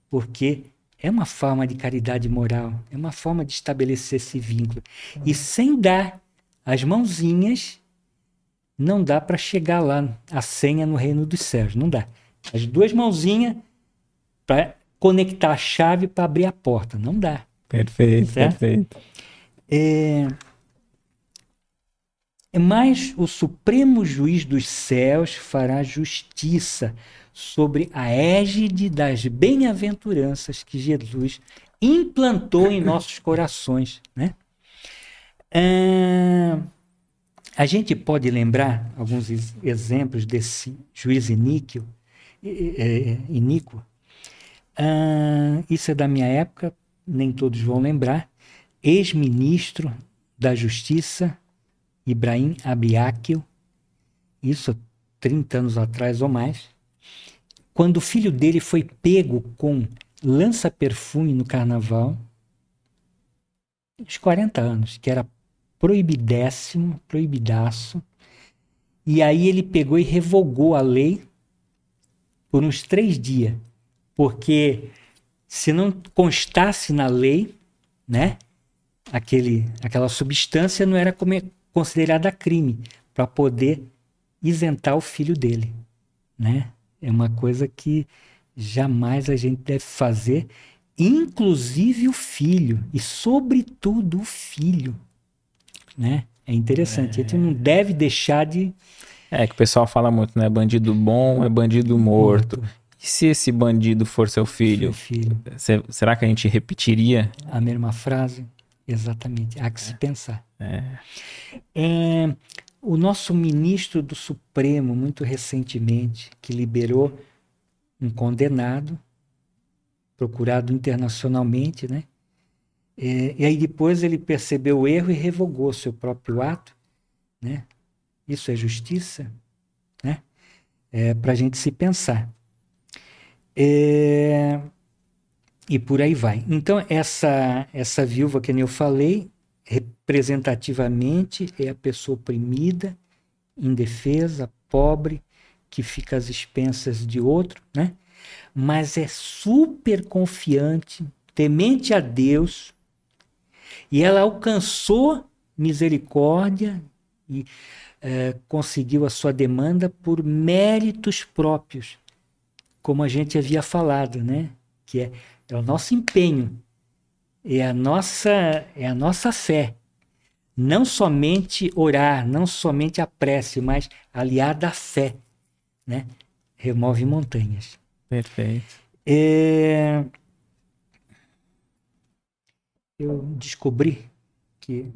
Porque é uma forma de caridade moral, é uma forma de estabelecer esse vínculo. E sem dar as mãozinhas, não dá para chegar lá a senha no reino dos céus, não dá. As duas mãozinhas para conectar a chave para abrir a porta. Não dá. Perfeito, certo? perfeito. É... Mas o Supremo Juiz dos Céus fará justiça sobre a égide das bem-aventuranças que Jesus implantou em nossos corações. Né? É... A gente pode lembrar alguns exemplos desse juiz iníquo, iníquo ah, isso é da minha época, nem todos vão lembrar. Ex-ministro da Justiça, Ibrahim Abiakil, isso há 30 anos atrás ou mais, quando o filho dele foi pego com lança-perfume no carnaval, uns 40 anos, que era proibidéssimo, proibidaço, e aí ele pegou e revogou a lei por uns três dias porque se não constasse na lei, né, aquele, aquela substância não era considerada crime para poder isentar o filho dele, né? É uma coisa que jamais a gente deve fazer, inclusive o filho e sobretudo o filho, né? É interessante. É... A gente não deve deixar de é que o pessoal fala muito, né? Bandido bom é bandido morto. morto. E se esse bandido for seu filho? Filho. será que a gente repetiria? A mesma frase? Exatamente. Há que é. se pensar. É. é. O nosso ministro do Supremo, muito recentemente, que liberou um condenado, procurado internacionalmente, né? É, e aí depois ele percebeu o erro e revogou seu próprio ato, né? Isso é justiça, né? É para a gente se pensar. É... E por aí vai. Então, essa, essa viúva que eu falei, representativamente, é a pessoa oprimida, indefesa, pobre, que fica às expensas de outro, né? mas é super confiante, temente a Deus, e ela alcançou misericórdia e é, conseguiu a sua demanda por méritos próprios como a gente havia falado, né? Que é, é o nosso empenho, é a nossa, é a nossa fé. Não somente orar, não somente a prece, mas aliada à fé, né? Remove montanhas. Perfeito. É... Eu descobri que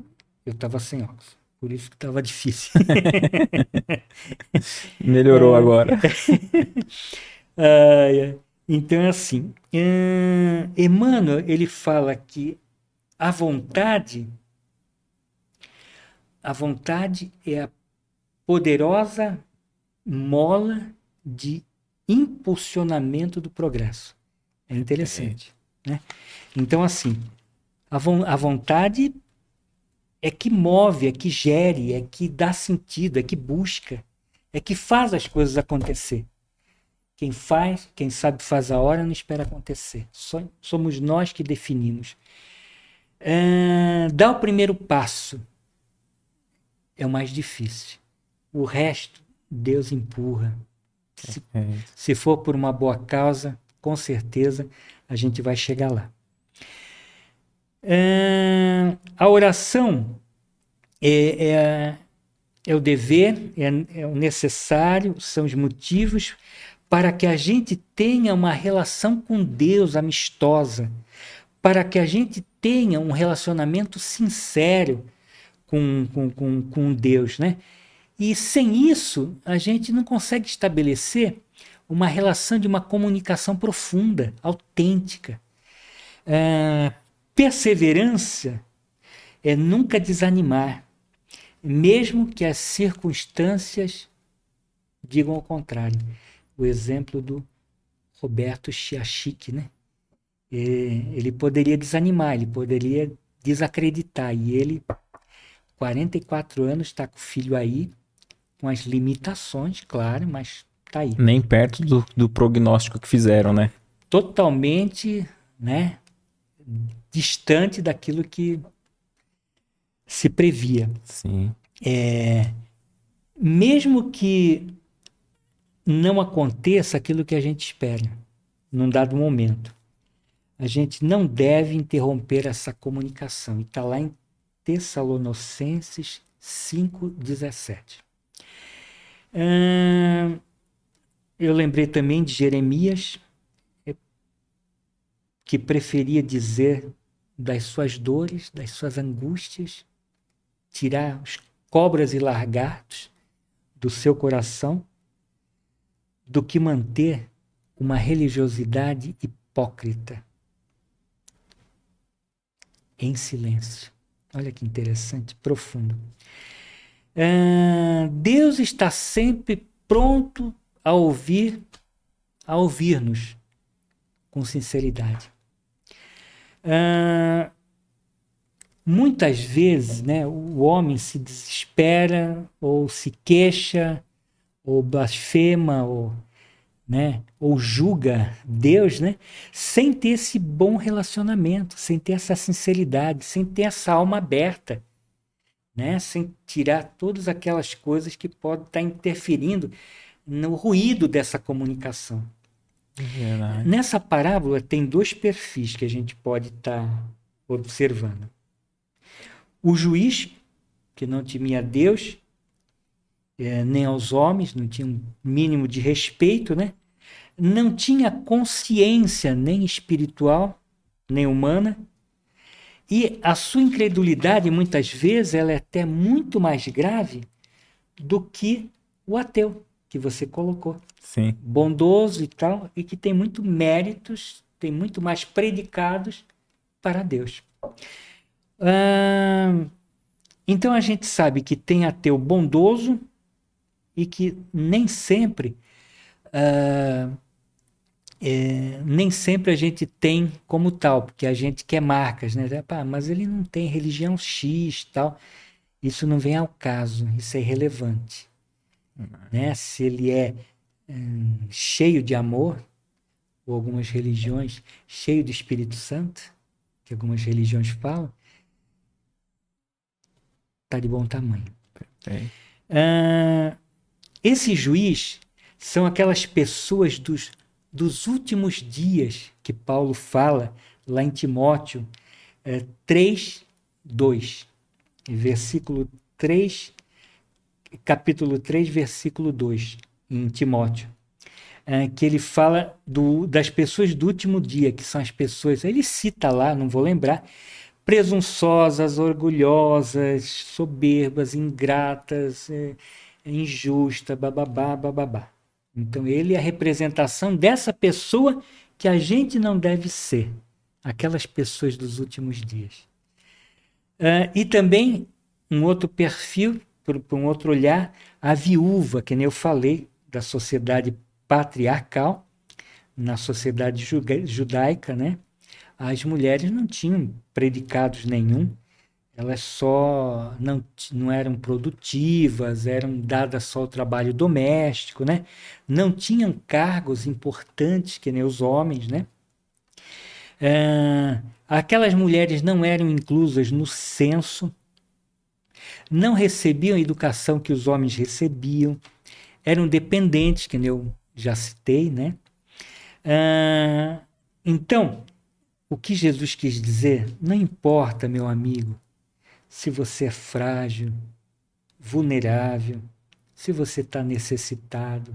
eu estava sem óculos. Por isso que estava difícil. Melhorou é... agora. Uh, então é assim. Uh, Emmanuel ele fala que a vontade, a vontade é a poderosa mola de impulsionamento do progresso. É interessante. É. Né? Então, assim, A, vo a vontade é que move, é que gere, é que dá sentido, é que busca, é que faz as coisas acontecer. Quem faz, quem sabe faz a hora, não espera acontecer. Só, somos nós que definimos. É, dá o primeiro passo. É o mais difícil. O resto, Deus empurra. Se, se for por uma boa causa, com certeza a gente vai chegar lá. É, a oração é, é, é o dever, é, é o necessário, são os motivos para que a gente tenha uma relação com Deus amistosa, para que a gente tenha um relacionamento sincero com, com, com, com Deus, né? E sem isso, a gente não consegue estabelecer uma relação de uma comunicação profunda, autêntica. É, perseverança é nunca desanimar, mesmo que as circunstâncias digam o contrário. O exemplo do Roberto Chiachique, né? Ele poderia desanimar, ele poderia desacreditar, e ele, 44 anos, está com o filho aí, com as limitações, claro, mas tá aí. Nem perto do, do prognóstico que fizeram, né? Totalmente, né? Distante daquilo que se previa. Sim. É, mesmo que não aconteça aquilo que a gente espera num dado momento, a gente não deve interromper essa comunicação. E está lá em Tessalonicenses 5,17. Hum, eu lembrei também de Jeremias, é, que preferia dizer das suas dores, das suas angústias, tirar os cobras e largatos do seu coração, do que manter uma religiosidade hipócrita em silêncio. Olha que interessante, profundo. Ah, Deus está sempre pronto a ouvir, a ouvir-nos com sinceridade. Uh, muitas vezes, né, o homem se desespera ou se queixa ou blasfema ou, né, ou julga Deus, né, sem ter esse bom relacionamento, sem ter essa sinceridade, sem ter essa alma aberta, né, sem tirar todas aquelas coisas que podem estar interferindo no ruído dessa comunicação. Verdade. Nessa parábola tem dois perfis que a gente pode estar tá observando. O juiz, que não temia Deus, é, nem aos homens, não tinha um mínimo de respeito, né? não tinha consciência nem espiritual, nem humana, e a sua incredulidade, muitas vezes, ela é até muito mais grave do que o ateu que você colocou. Sim. Bondoso e tal, e que tem muito méritos, tem muito mais predicados para Deus. Ah, então a gente sabe que tem ateu bondoso e que nem sempre ah, é, nem sempre a gente tem como tal, porque a gente quer marcas, né? Pá, mas ele não tem religião X tal. Isso não vem ao caso, isso é irrelevante né? se ele é hum, cheio de amor, ou algumas religiões cheio do Espírito Santo, que algumas religiões falam, está de bom tamanho. Ah, esse juiz são aquelas pessoas dos, dos últimos dias que Paulo fala lá em Timóteo é, 3, 2, versículo 3 capítulo 3, versículo 2, em Timóteo, é, que ele fala do, das pessoas do último dia, que são as pessoas, ele cita lá, não vou lembrar, presunçosas, orgulhosas, soberbas, ingratas, é, injusta, bababá, bababá. Então ele é a representação dessa pessoa que a gente não deve ser, aquelas pessoas dos últimos dias. Uh, e também um outro perfil por, por um outro olhar, a viúva, que nem eu falei, da sociedade patriarcal, na sociedade judaica, né? as mulheres não tinham predicados nenhum, elas só não, não eram produtivas, eram dadas só ao trabalho doméstico, né? não tinham cargos importantes que nem os homens. Né? É, aquelas mulheres não eram inclusas no censo, não recebiam a educação que os homens recebiam, eram dependentes, que eu já citei. Né? É, então, o que Jesus quis dizer, não importa, meu amigo, se você é frágil, vulnerável, se você está necessitado,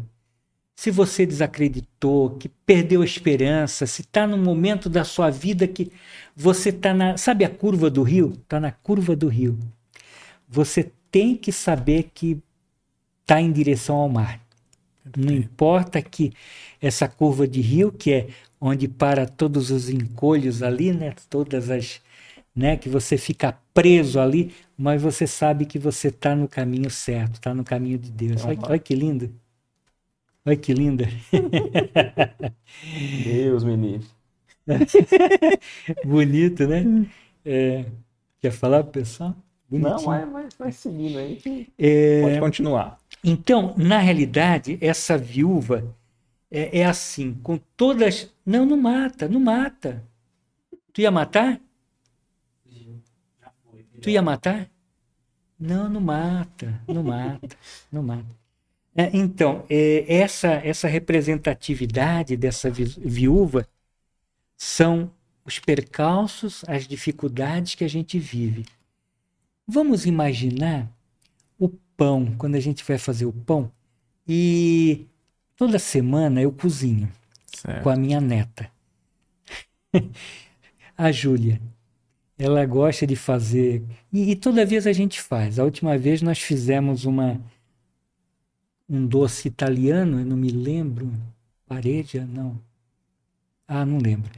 se você desacreditou, que perdeu a esperança, se está no momento da sua vida que você está na. Sabe a curva do rio? Está na curva do rio. Você tem que saber que está em direção ao mar. Não importa que essa curva de rio, que é onde para todos os encolhos ali, né, todas as né? Que você fica preso ali, mas você sabe que você está no caminho certo, está no caminho de Deus. Olha, olha que lindo. Olha que linda. Deus, menino. Bonito, né? É, quer falar, pessoal? Bonitinho. Não, vai, vai, vai seguindo aí. É, Pode continuar. Então, na realidade, essa viúva é, é assim, com todas. Não, não mata, não mata. Tu ia matar? Tu ia matar? Não, não mata, não mata, não mata. É, então, é, essa, essa representatividade dessa viúva são os percalços, as dificuldades que a gente vive. Vamos imaginar o pão, quando a gente vai fazer o pão, e toda semana eu cozinho certo. com a minha neta, a Júlia ela gosta de fazer. E, e, toda vez a gente faz. A última vez nós fizemos uma um doce italiano, eu não me lembro. Pareja? Não. Ah, não lembro.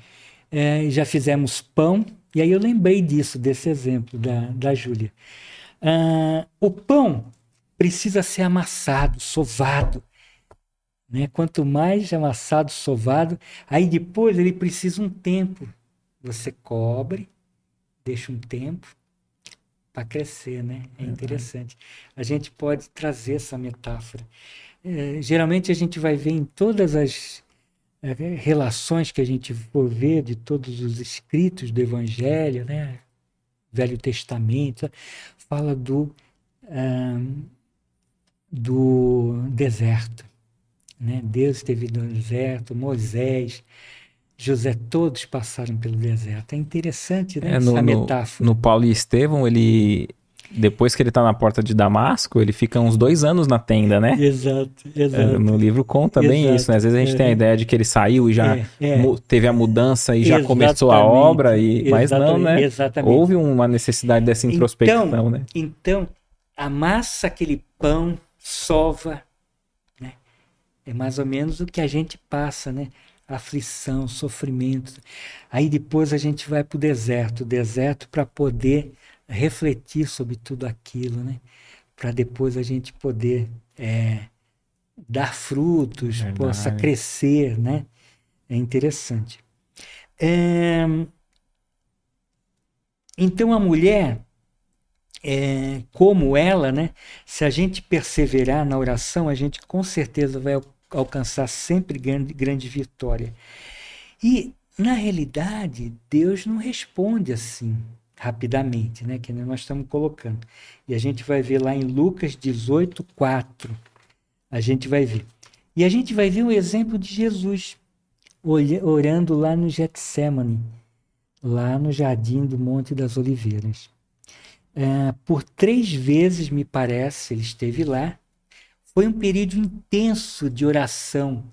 É, já fizemos pão, e aí eu lembrei disso, desse exemplo da, da Júlia. Ah, o pão precisa ser amassado, sovado. Né? Quanto mais amassado, sovado, aí depois ele precisa um tempo. Você cobre, deixa um tempo para crescer, né? É interessante. A gente pode trazer essa metáfora. É, geralmente a gente vai ver em todas as é, relações que a gente for ver de todos os escritos do Evangelho, né? Velho Testamento, fala do, um, do deserto. Né? Deus esteve no deserto, Moisés, José, todos passaram pelo deserto. É interessante, né? É, no, essa metáfora. No, no Paulo e Estevão, ele. Depois que ele está na porta de Damasco, ele fica uns dois anos na tenda, né? Exato, exato. É, no livro conta exato, bem isso, né? Às vezes a gente é, tem a ideia de que ele saiu e já é, é. teve a mudança e já começou a obra, e, mas não, né? Exatamente. Houve uma necessidade dessa introspecção, então, né? Então, amassa aquele pão, sova, né? É mais ou menos o que a gente passa, né? Aflição, sofrimento. Aí depois a gente vai para o deserto, o deserto para poder refletir sobre tudo aquilo, né? Para depois a gente poder é, dar frutos, Verdade. possa crescer, né? É interessante. É... Então a mulher, é, como ela, né? Se a gente perseverar na oração, a gente com certeza vai alcançar sempre grande, grande vitória. E, na realidade, Deus não responde assim rapidamente, né? que nós estamos colocando. E a gente vai ver lá em Lucas 18, 4. A gente vai ver. E a gente vai ver o exemplo de Jesus orando lá no Getsemane, lá no jardim do Monte das Oliveiras. É, por três vezes, me parece, ele esteve lá foi um período intenso de oração.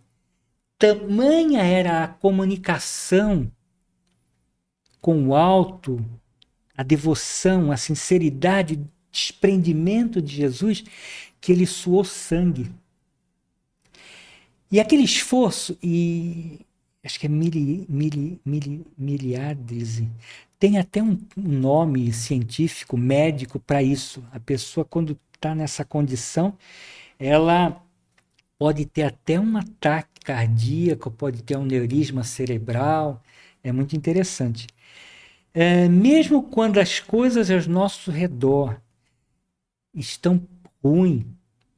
Tamanha era a comunicação com o alto, a devoção, a sinceridade, o desprendimento de Jesus, que ele suou sangue. E aquele esforço, e acho que é mili, mili, mili, miliardese, tem até um nome científico, médico para isso. A pessoa, quando está nessa condição, ela pode ter até um ataque cardíaco, pode ter um neurisma cerebral. É muito interessante. É, mesmo quando as coisas ao nosso redor estão ruins,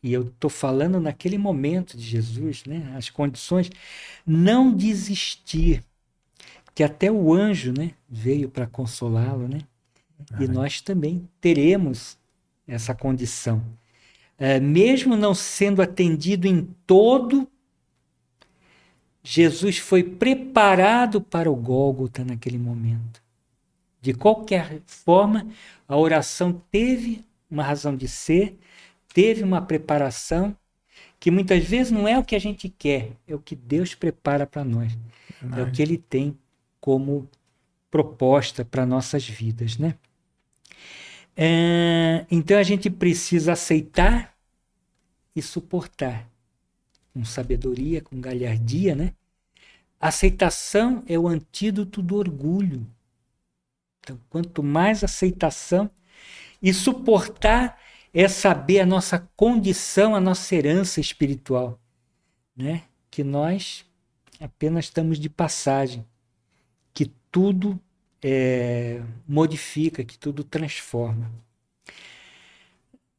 e eu estou falando naquele momento de Jesus, né? as condições, não desistir, que até o anjo né? veio para consolá-lo, né? e nós também teremos essa condição. É, mesmo não sendo atendido em todo, Jesus foi preparado para o Gólgota naquele momento. De qualquer forma, a oração teve uma razão de ser, teve uma preparação, que muitas vezes não é o que a gente quer, é o que Deus prepara para nós. É o que Ele tem como proposta para nossas vidas, né? É, então a gente precisa aceitar e suportar com sabedoria, com galhardia, né? Aceitação é o antídoto do orgulho. Então, quanto mais aceitação e suportar é saber a nossa condição, a nossa herança espiritual, né? Que nós apenas estamos de passagem, que tudo é, modifica, que tudo transforma.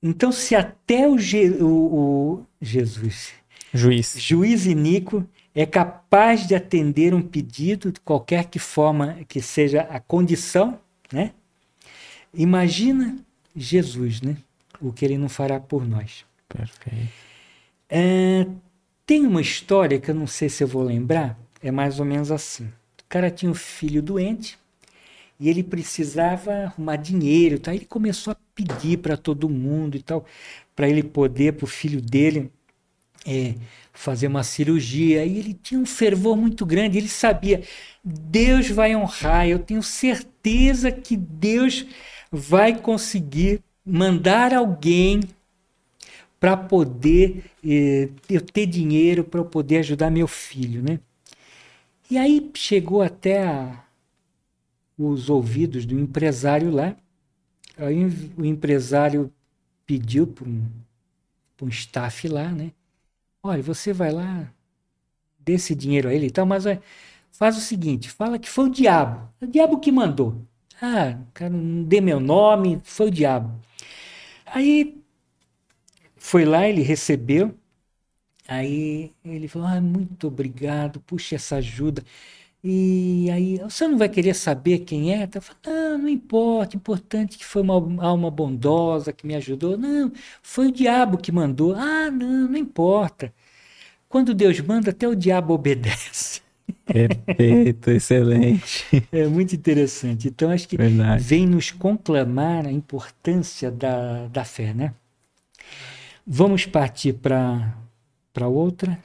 Então, se até o, o, o Jesus, juiz, juiz iníquo, é capaz de atender um pedido de qualquer que forma que seja a condição, né? Imagina Jesus, né? O que ele não fará por nós. Perfeito. É, tem uma história que eu não sei se eu vou lembrar, é mais ou menos assim. O cara tinha um filho doente e ele precisava arrumar dinheiro, tá? Ele começou a pedir para todo mundo e tal, para ele poder, para o filho dele, é, fazer uma cirurgia. E ele tinha um fervor muito grande. Ele sabia, Deus vai honrar. Eu tenho certeza que Deus vai conseguir mandar alguém para poder eh, eu ter dinheiro para poder ajudar meu filho, né? E aí chegou até a, os ouvidos do empresário lá. Aí o empresário pediu para um, um staff lá, né? Olha, você vai lá, dê esse dinheiro a ele e tal, mas faz o seguinte, fala que foi o diabo. O diabo que mandou. Ah, cara, não dê meu nome, foi o diabo. Aí foi lá, ele recebeu. Aí ele falou: ah, muito obrigado, puxa essa ajuda. E aí, você não vai querer saber quem é? Eu falei, não, não importa, importante que foi uma alma bondosa que me ajudou. Não, foi o diabo que mandou. Ah, não, não importa. Quando Deus manda, até o diabo obedece. Perfeito, excelente. É muito interessante. Então, acho que Verdade. vem nos conclamar a importância da, da fé, né? Vamos partir para outra.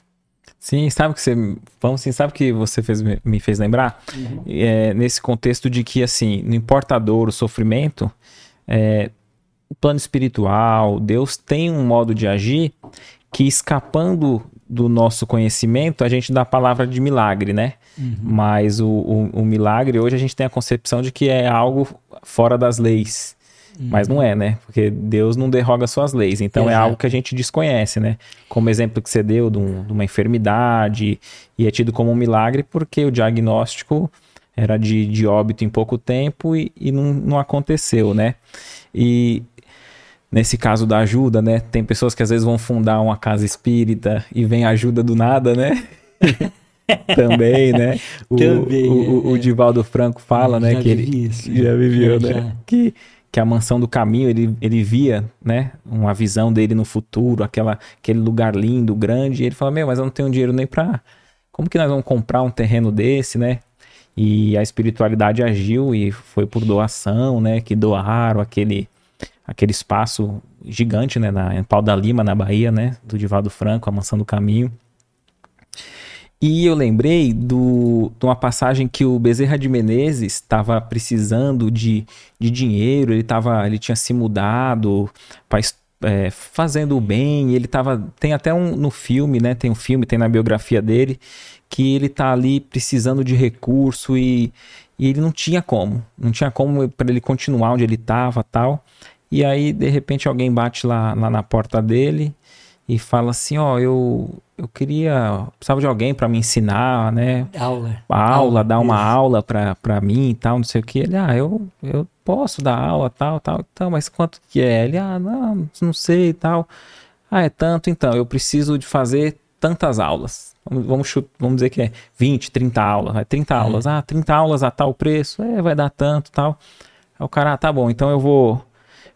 Sim, sabe que você, vamos sim, sabe que você fez, me fez lembrar uhum. é, nesse contexto de que assim, não importa a dor, o sofrimento, é, o plano espiritual, Deus tem um modo de agir que escapando do nosso conhecimento, a gente dá a palavra de milagre, né? Uhum. Mas o, o, o, milagre hoje a gente tem a concepção de que é algo fora das leis. Mas não é, né? Porque Deus não derroga suas leis. Então Exato. é algo que a gente desconhece, né? Como exemplo que você deu de, um, de, uma enfermidade e é tido como um milagre porque o diagnóstico era de, de óbito em pouco tempo e, e não, não aconteceu, né? E nesse caso da ajuda, né? Tem pessoas que às vezes vão fundar uma casa espírita e vem ajuda do nada, né? Também, né? O, Também, o, o, o, é. Divaldo Franco fala, né? Que ele isso, já viveu, né? Já. Que que a mansão do caminho ele, ele via, né, uma visão dele no futuro, aquela, aquele lugar lindo, grande, e ele fala: Meu, mas eu não tenho dinheiro nem para. Como que nós vamos comprar um terreno desse, né? E a espiritualidade agiu e foi por doação, né? Que doaram aquele, aquele espaço gigante, né? Na, em Pau da Lima, na Bahia, né? Do Divaldo Franco, a mansão do caminho. E eu lembrei do, de uma passagem que o Bezerra de Menezes estava precisando de, de dinheiro, ele, tava, ele tinha se mudado, pra, é, fazendo o bem, ele tava. Tem até um no filme, né? Tem um filme, tem na biografia dele, que ele tá ali precisando de recurso e, e ele não tinha como. Não tinha como para ele continuar onde ele estava tal. E aí, de repente, alguém bate lá, lá na porta dele e fala assim, ó, eu, eu queria, precisava de alguém para me ensinar, né? Aula. Aula, aula dar uma isso. aula para mim e tal, não sei o que. Ele, ah, eu, eu posso dar aula, tal, tal, tal, mas quanto que é? Ele, ah, não, não sei e tal. Ah, é tanto, então, eu preciso de fazer tantas aulas. Vamos, vamos, vamos dizer que é 20, 30 aulas. 30 é. aulas. Ah, 30 aulas a tal preço, é, vai dar tanto tal. Aí o cara, ah, tá bom, então eu vou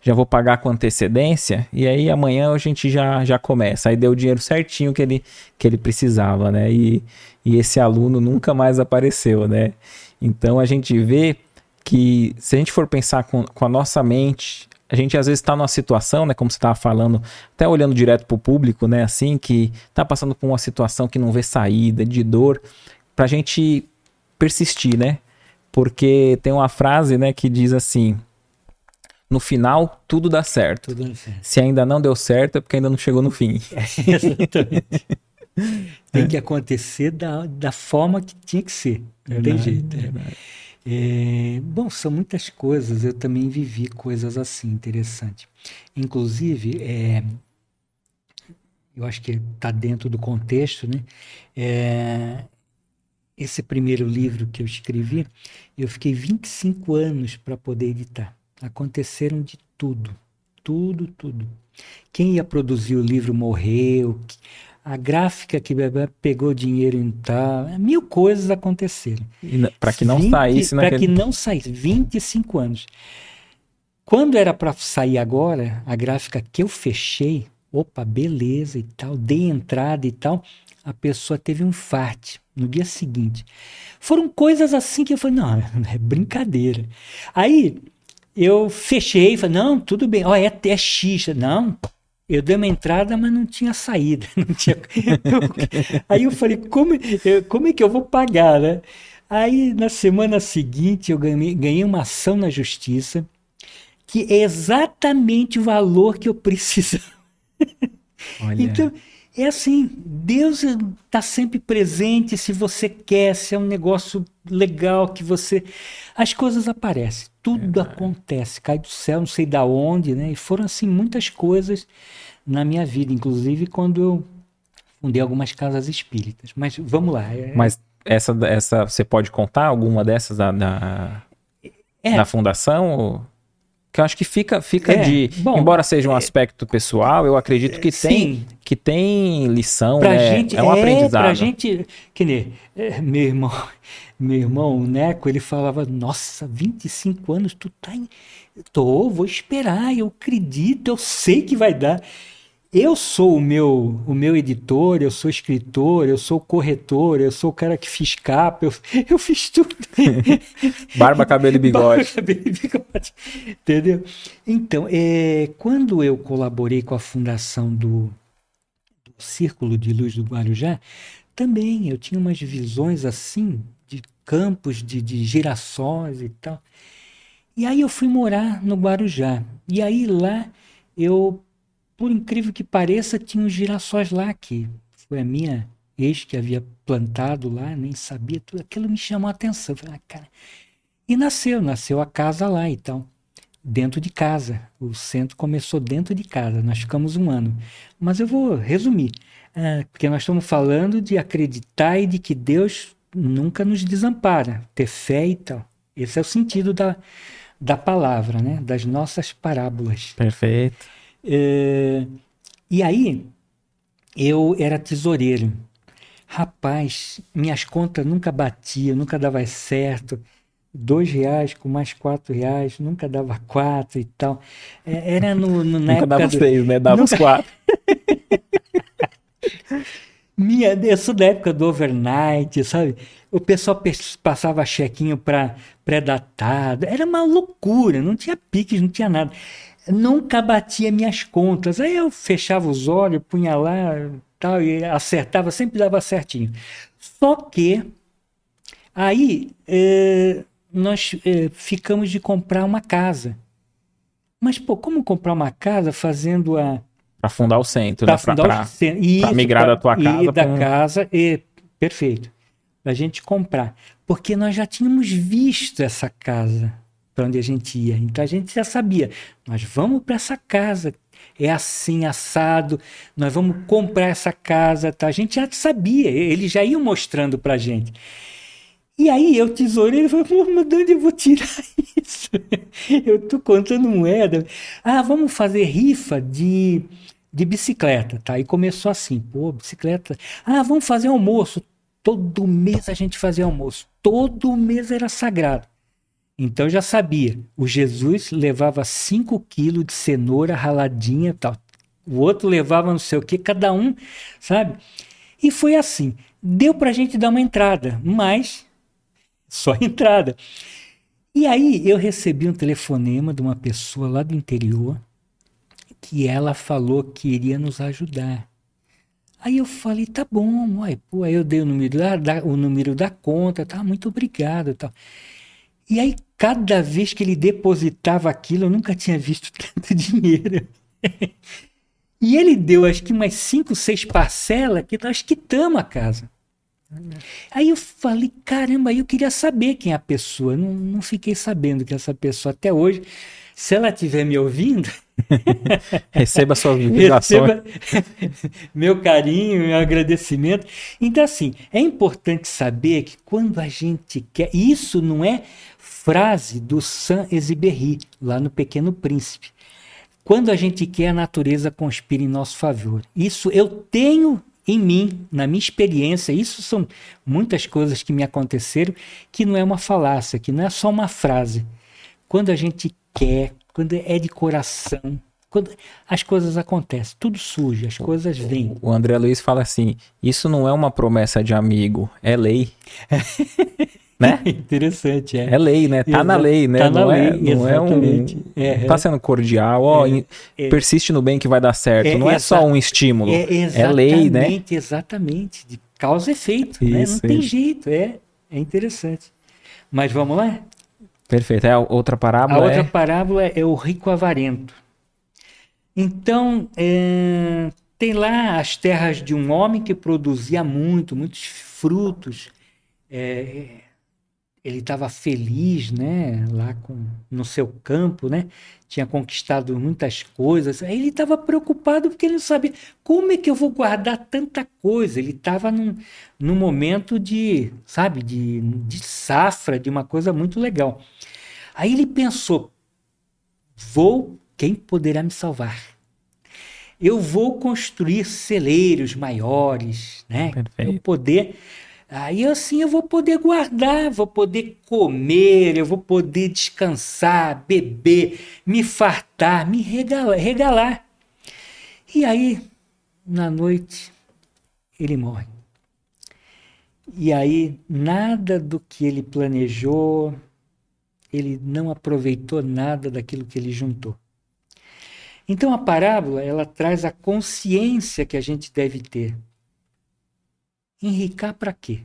já vou pagar com antecedência e aí amanhã a gente já, já começa. Aí deu o dinheiro certinho que ele, que ele precisava, né? E, e esse aluno nunca mais apareceu, né? Então a gente vê que se a gente for pensar com, com a nossa mente, a gente às vezes está numa situação, né, como você estava falando, até olhando direto para o público, né, assim, que está passando por uma situação que não vê saída, de dor, para a gente persistir, né? Porque tem uma frase, né, que diz assim: no final tudo dá certo. Tudo dá certo. Se ainda não deu certo é porque ainda não chegou no fim. É, exatamente. tem que acontecer da, da forma que tinha que ser. Não verdade, tem jeito. É. É, bom, são muitas coisas. Eu também vivi coisas assim interessantes. Inclusive, é, eu acho que está dentro do contexto, né? É, esse primeiro livro que eu escrevi, eu fiquei 25 anos para poder editar. Aconteceram de tudo, tudo, tudo. Quem ia produzir o livro morreu, a gráfica que pegou dinheiro em tal, mil coisas aconteceram. Para que não 20, saísse Para que não saísse, 25 anos. Quando era para sair agora, a gráfica que eu fechei, opa, beleza e tal, dei entrada e tal, a pessoa teve um infarte no dia seguinte. Foram coisas assim que eu falei, não, é brincadeira. Aí eu fechei, falei, não, tudo bem, ó, é, é X. Não, eu dei uma entrada, mas não tinha saída. Não tinha... Aí eu falei, como, como é que eu vou pagar, né? Aí na semana seguinte eu ganhei, ganhei uma ação na justiça que é exatamente o valor que eu precisava. Olha. Então, é assim, Deus está sempre presente se você quer, se é um negócio legal que você. As coisas aparecem, tudo é, acontece, cai do céu, não sei da onde, né? E foram assim muitas coisas na minha vida, inclusive quando eu fundei algumas casas espíritas. Mas vamos lá. É... Mas essa, essa você pode contar alguma dessas da, da, é. da fundação? Ou que eu acho que fica, fica é, de. Bom, embora seja um é, aspecto pessoal, eu acredito que tem, que tem lição. Pra né? gente, é um é, aprendizado. Pra gente. Que nem é, meu irmão, meu irmão, o Neco, ele falava: Nossa, 25 anos, tu tá em. Tô, vou esperar, eu acredito, eu sei que vai dar. Eu sou o meu, o meu editor, eu sou escritor, eu sou corretor, eu sou o cara que fiz capa, eu, eu fiz tudo. Barba, cabelo e bigode. Barba, cabelo e bigode. Entendeu? Então, é, quando eu colaborei com a fundação do, do Círculo de Luz do Guarujá, também eu tinha umas visões assim, campos, de, de girassóis e tal. E aí eu fui morar no Guarujá. E aí lá eu por incrível que pareça, tinha uns girassóis lá que foi a minha ex que havia plantado lá, nem sabia tudo. Aquilo me chamou a atenção. Falei, ah, cara. E nasceu, nasceu a casa lá então, dentro de casa. O centro começou dentro de casa. Nós ficamos um ano. Mas eu vou resumir, é, porque nós estamos falando de acreditar e de que Deus nunca nos desampara, ter fé e tal. Esse é o sentido da, da palavra, né? Das nossas parábolas. Perfeito. É, e aí, eu era tesoureiro. Rapaz, minhas contas nunca batiam, nunca dava certo. Dois reais com mais quatro reais, nunca dava quatro e tal. É, era no, no, na nunca dava do... seis, né? Dava nunca... os quatro. Minha, eu sou da época do overnight, sabe? O pessoal passava chequinho para pré-datado. Era uma loucura, não tinha piques, não tinha nada nunca batia minhas contas. Aí eu fechava os olhos, punha lá tal, e acertava, sempre dava certinho. Só que aí é, nós é, ficamos de comprar uma casa. Mas, pô, como comprar uma casa fazendo a. Para fundar o centro, pra né? Para migrar pra, da tua casa. Da casa, e, perfeito. A gente comprar. Porque nós já tínhamos visto essa casa para onde a gente ia. Então a gente já sabia, nós vamos para essa casa, é assim, assado, nós vamos comprar essa casa, tá? A gente já sabia, eles já iam mostrando para a gente. E aí eu tesourei, ele falou, mas de onde eu vou tirar isso? eu tô contando moeda. Ah, vamos fazer rifa de, de bicicleta, tá? E começou assim, pô, bicicleta. Ah, vamos fazer almoço. Todo mês a gente fazia almoço. Todo mês era sagrado. Então eu já sabia. O Jesus levava 5 quilos de cenoura raladinha tal. O outro levava não sei o que, cada um, sabe? E foi assim. Deu pra gente dar uma entrada, mas só entrada. E aí eu recebi um telefonema de uma pessoa lá do interior que ela falou que iria nos ajudar. Aí eu falei, tá bom, uai, pô, aí eu dei o número da, da, o número da conta, tá, muito obrigado, tal. E aí cada vez que ele depositava aquilo, eu nunca tinha visto tanto dinheiro. e ele deu acho que umas cinco, seis parcelas que nós quitamos a casa. Aí eu falei, caramba, eu queria saber quem é a pessoa. Não, não fiquei sabendo que essa pessoa até hoje, se ela estiver me ouvindo, receba sua vibração. meu carinho, meu agradecimento. Então, assim, é importante saber que quando a gente quer. Isso não é frase do Saint-Exupéry, lá no Pequeno Príncipe. Quando a gente quer, a natureza conspira em nosso favor. Isso eu tenho em mim, na minha experiência, isso são muitas coisas que me aconteceram, que não é uma falácia, que não é só uma frase. Quando a gente quer, quando é de coração, quando as coisas acontecem, tudo surge, as coisas vêm. O André Luiz fala assim: isso não é uma promessa de amigo, é lei. né? Interessante, é. É lei, né? Tá Exa na lei, né? Tá na não lei, é, não exatamente. é um. É, tá sendo cordial, ó, é, é, persiste no bem que vai dar certo. É, não é só um estímulo. É, é lei, né? Exatamente, exatamente. De causa e efeito, isso, né? Não tem jeito, é, é interessante. Mas vamos lá? Perfeito. É a outra parábola. A outra parábola é o rico avarento. Então, tem lá as terras de um homem que produzia muito, muitos frutos. É, ele estava feliz, né, lá com, no seu campo, né, tinha conquistado muitas coisas. Aí ele estava preocupado porque ele não sabia como é que eu vou guardar tanta coisa. Ele estava num, num momento de, sabe, de, de safra, de uma coisa muito legal. Aí ele pensou: vou, quem poderá me salvar? Eu vou construir celeiros maiores, né? Perfeito. Eu poder Aí assim eu vou poder guardar, vou poder comer, eu vou poder descansar, beber, me fartar, me regalar. regalar. E aí, na noite, ele morre. E aí, nada do que ele planejou, ele não aproveitou nada daquilo que ele juntou. Então a parábola, ela traz a consciência que a gente deve ter Enricar para quê?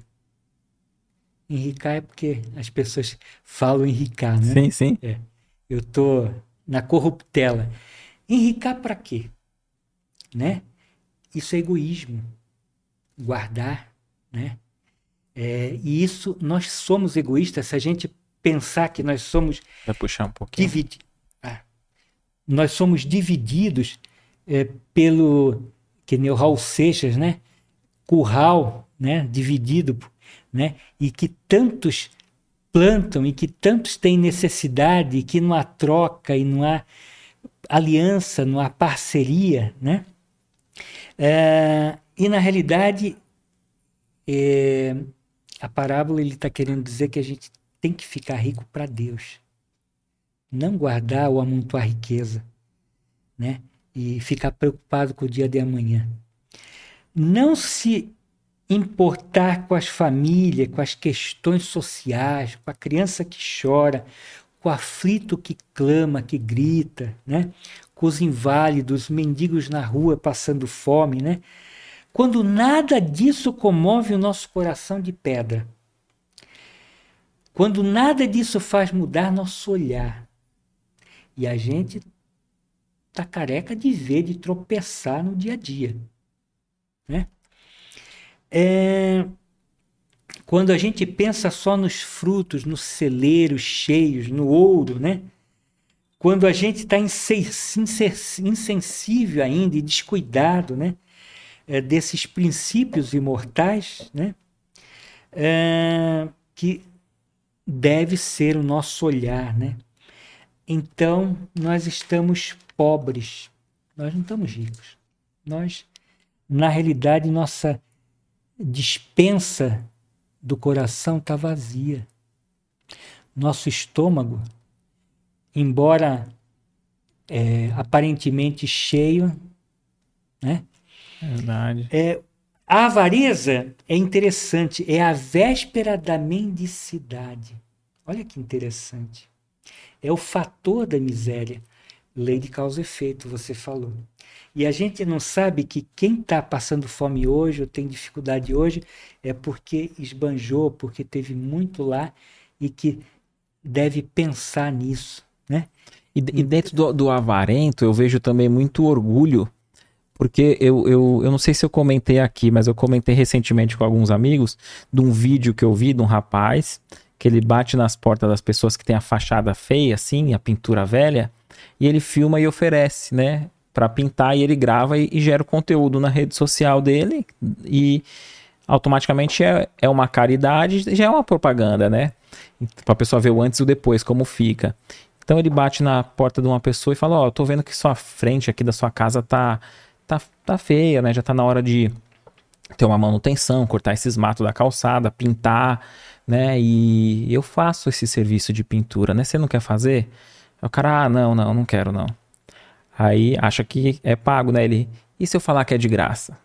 Enricar é porque as pessoas falam enricar, né? Sim, sim. É. Eu tô na corruptela. Enricar para quê? Né? Isso é egoísmo. Guardar, né? É, e isso, nós somos egoístas se a gente pensar que nós somos. Vai puxar um pouquinho. Dividi ah, nós somos divididos é, pelo. Que nem o Raul Seixas, né? Curral né, dividido, né, e que tantos plantam e que tantos têm necessidade e que não há troca e não há aliança, não há parceria, né? É, e na realidade é, a parábola ele está querendo dizer que a gente tem que ficar rico para Deus, não guardar ou amontoar riqueza, né? E ficar preocupado com o dia de amanhã. Não se importar com as famílias, com as questões sociais, com a criança que chora, com o aflito que clama, que grita, né? com os inválidos, mendigos na rua passando fome, né? Quando nada disso comove o nosso coração de pedra. Quando nada disso faz mudar nosso olhar. E a gente tá careca de ver, de tropeçar no dia a dia. Né? É, quando a gente pensa só nos frutos, nos celeiros cheios, no ouro, né? Quando a gente está insensível ainda e descuidado, né? É, desses princípios imortais, né? É, que deve ser o nosso olhar, né? Então, nós estamos pobres, nós não estamos ricos. Nós, na realidade, nossa dispensa do coração está vazia. Nosso estômago, embora é, aparentemente cheio, né? Verdade. É, a avareza é interessante, é a véspera da mendicidade. Olha que interessante. É o fator da miséria. Lei de causa e efeito, você falou. E a gente não sabe que quem está passando fome hoje ou tem dificuldade hoje é porque esbanjou, porque teve muito lá e que deve pensar nisso, né? E, e dentro do, do, avarento eu vejo também muito orgulho, porque eu, eu, eu não sei se eu comentei aqui, mas eu comentei recentemente com alguns amigos de um vídeo que eu vi de um rapaz que ele bate nas portas das pessoas que tem a fachada feia, assim, a pintura velha, e ele filma e oferece, né? Para pintar e ele grava e, e, gera o conteúdo na rede social dele e automaticamente é, é uma caridade, já é uma propaganda, né? Para a pessoa ver o antes e o depois, como fica. Então ele bate na porta de uma pessoa e fala: Ó, oh, tô vendo que sua frente aqui da sua casa tá, tá, tá feia, né? Já tá na hora de ter uma manutenção, cortar esses matos da calçada, pintar, né? E eu faço esse serviço de pintura, né? Você não quer fazer? O cara, ah, não, não, não quero não. Aí acha que é pago, né? Ele, e se eu falar que é de graça?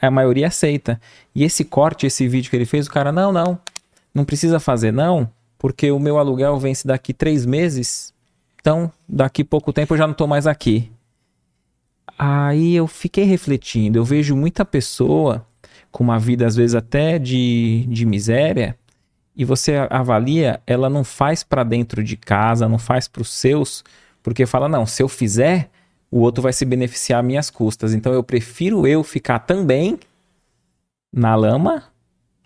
A maioria aceita. E esse corte, esse vídeo que ele fez, o cara, não, não, não precisa fazer, não, porque o meu aluguel vence daqui três meses, então daqui pouco tempo eu já não tô mais aqui. Aí eu fiquei refletindo, eu vejo muita pessoa com uma vida às vezes até de, de miséria, e você avalia, ela não faz para dentro de casa, não faz para os seus, porque fala, não, se eu fizer, o outro vai se beneficiar a minhas custas. Então eu prefiro eu ficar também na lama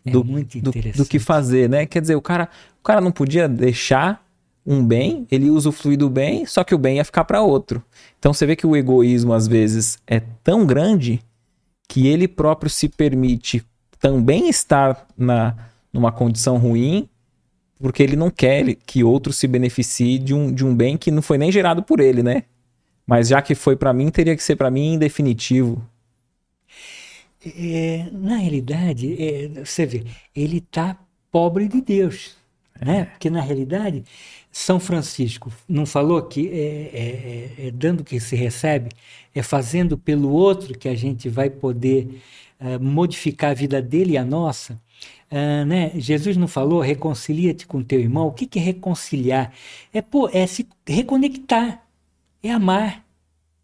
é do, do, do, que fazer, né? Quer dizer, o cara, o cara não podia deixar um bem, ele usa o fluido bem, só que o bem ia ficar para outro. Então você vê que o egoísmo às vezes é tão grande que ele próprio se permite também estar na, numa condição ruim, porque ele não quer que outro se beneficie de um, de um bem que não foi nem gerado por ele, né? Mas já que foi para mim, teria que ser para mim em definitivo. É, na realidade, é, você vê, ele está pobre de Deus. Né? Porque, na realidade, São Francisco não falou que é, é, é, é dando que se recebe, é fazendo pelo outro que a gente vai poder é, modificar a vida dele e a nossa. Uh, né? Jesus não falou reconcilia-te com teu irmão. O que, que é reconciliar? É, pô, é se reconectar é amar,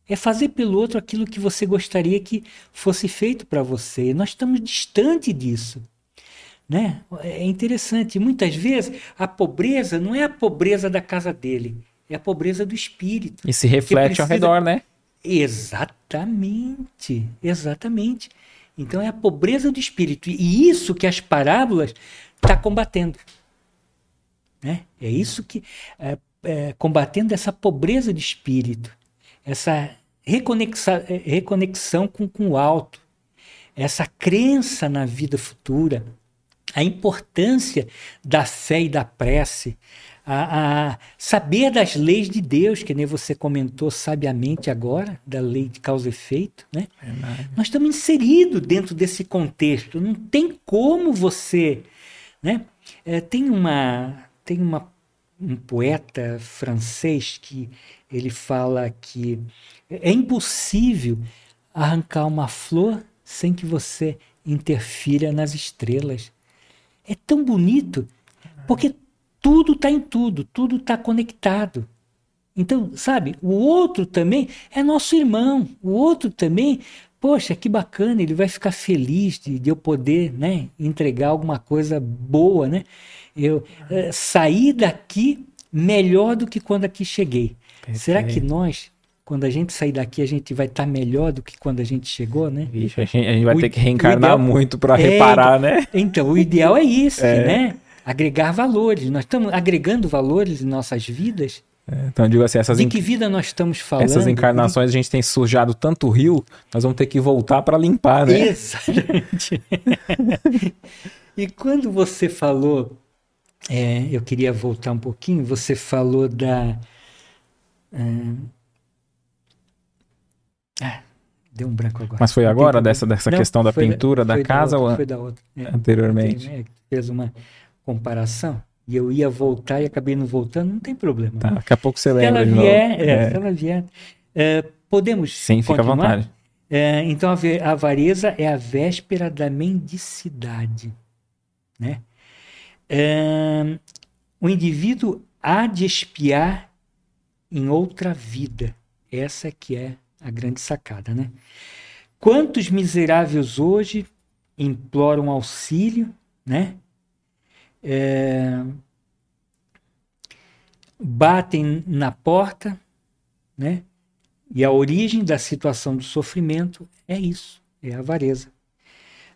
é fazer pelo outro aquilo que você gostaria que fosse feito para você. nós estamos distante disso. Né? É interessante. Muitas vezes a pobreza não é a pobreza da casa dele, é a pobreza do espírito. E se reflete precisa... ao redor, né? Exatamente, exatamente. Então é a pobreza do espírito. E isso que as parábolas está combatendo. Né? É isso que. É, é, combatendo essa pobreza de espírito, essa reconexão, é, reconexão com, com o alto, essa crença na vida futura, a importância da fé e da prece, a, a, saber das leis de Deus, que nem você comentou sabiamente agora, da lei de causa e efeito. Né? Nós estamos inseridos dentro desse contexto. Não tem como você. Né? É, tem, uma, tem uma um poeta francês que ele fala que é impossível arrancar uma flor sem que você interfira nas estrelas. É tão bonito, porque tudo está em tudo, tudo está conectado. Então, sabe, o outro também é nosso irmão, o outro também, poxa, que bacana, ele vai ficar feliz de, de eu poder né, entregar alguma coisa boa, né? Eu é, saí daqui melhor do que quando aqui cheguei. Perfeito. Será que nós quando a gente sair daqui, a gente vai estar tá melhor do que quando a gente chegou, né? Vixe, a, gente, a gente vai o, ter que reencarnar ideal, muito para é, reparar, né? Então, o ideal é isso, é. né? Agregar valores. Nós estamos agregando valores em nossas vidas. É, então, eu digo assim, essas de que vida nós estamos falando? Essas encarnações a gente tem sujado tanto rio, nós vamos ter que voltar para limpar, né? Exatamente. e quando você falou, é, eu queria voltar um pouquinho, você falou da. É, ah, deu um branco agora. Mas foi agora dessa, dessa Não, questão da pintura da, da casa da outra, ou foi da outra. É, anteriormente? Fez uma comparação e eu ia voltar e acabei não voltando, não tem problema. Tá, daqui a pouco você lembra. Se ela vier, é, é. se ela vier é, podemos Sim, continuar? fica à vontade. É, então a avareza é a véspera da mendicidade, né? É, o indivíduo há de espiar em outra vida. Essa que é a grande sacada, né? Quantos miseráveis hoje imploram auxílio, né? É, batem na porta, né? E a origem da situação do sofrimento é isso, é a avareza.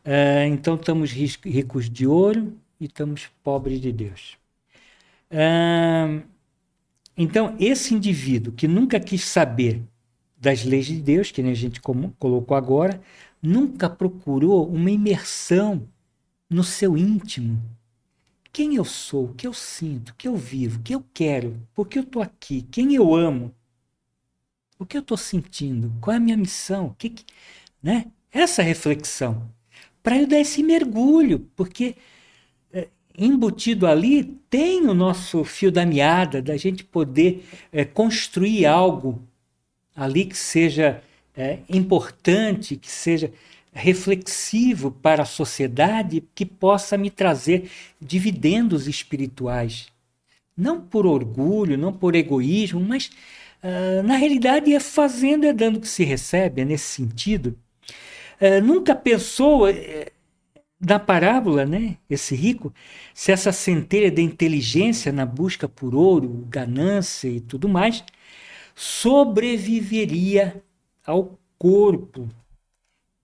É, então estamos ricos de ouro e estamos pobres de Deus. É, então esse indivíduo que nunca quis saber das leis de Deus, que a gente colocou agora, nunca procurou uma imersão no seu íntimo. Quem eu sou, o que eu sinto, o que eu vivo, o que eu quero, por que eu estou aqui, quem eu amo, o que eu estou sentindo, qual é a minha missão, o que, que né? Essa reflexão, para eu dar esse mergulho, porque é, embutido ali tem o nosso fio da meada, da gente poder é, construir algo ali que seja é, importante, que seja reflexivo para a sociedade, que possa me trazer dividendos espirituais. Não por orgulho, não por egoísmo, mas uh, na realidade é fazendo, é dando que se recebe, é nesse sentido. Uh, nunca pensou uh, na parábola, né, esse rico, se essa centelha da inteligência na busca por ouro, ganância e tudo mais, sobreviveria ao corpo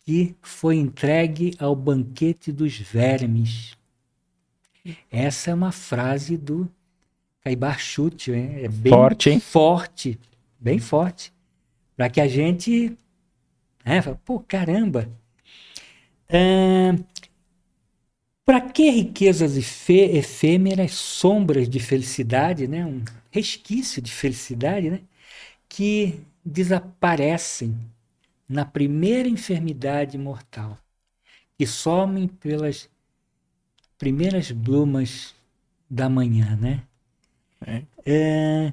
que foi entregue ao banquete dos vermes. Essa é uma frase do Caibar Chute, é bem forte, hein? forte, bem forte, para que a gente, né, fala, pô, caramba, para que riquezas efêmeras, sombras de felicidade, né, um resquício de felicidade, né? que desaparecem na primeira enfermidade mortal, que somem pelas primeiras brumas da manhã, né? É. É,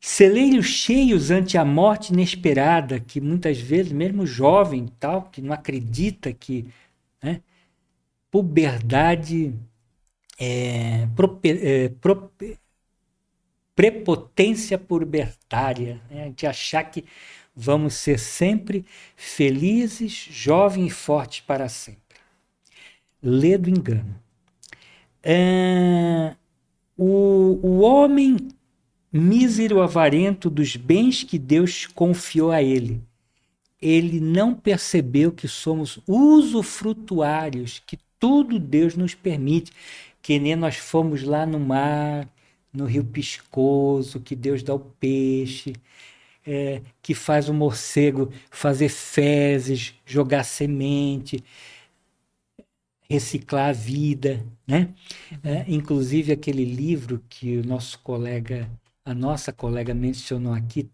celeiros cheios ante a morte inesperada, que muitas vezes, mesmo jovem tal, que não acredita que né, puberdade é, é, prepotência pubertária, né? de achar que vamos ser sempre felizes, jovens e fortes para sempre. Lê do engano. É, o, o homem mísero avarento dos bens que Deus confiou a ele. Ele não percebeu que somos usufrutuários, que tudo Deus nos permite, que nem nós fomos lá no mar, no rio Piscoso, que Deus dá o peixe, é, que faz o morcego fazer fezes, jogar semente, reciclar a vida, né? É, inclusive aquele livro que o nosso colega, a nossa colega mencionou aqui,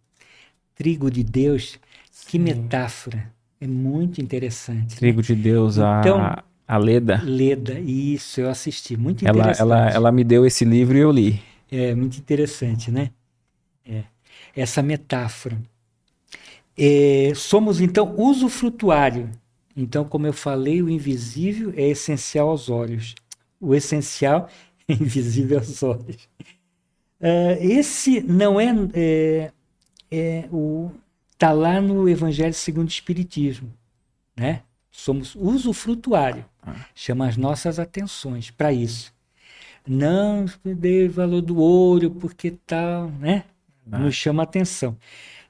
Trigo de Deus, que Sim. metáfora, é muito interessante. Trigo né? de Deus, então, a, a Leda. Leda, isso, eu assisti, muito ela, interessante. Ela, ela me deu esse livro e eu li. É muito interessante, né? É. Essa metáfora. É, somos então usufrutuário. Então, como eu falei, o invisível é essencial aos olhos. O essencial é invisível aos olhos. Uh, esse não é, é, é o tá lá no Evangelho segundo o Espiritismo, né? Somos usufrutuário. Chama as nossas atenções para isso. Não dê valor do ouro porque tal, né? Ah. Nos chama atenção.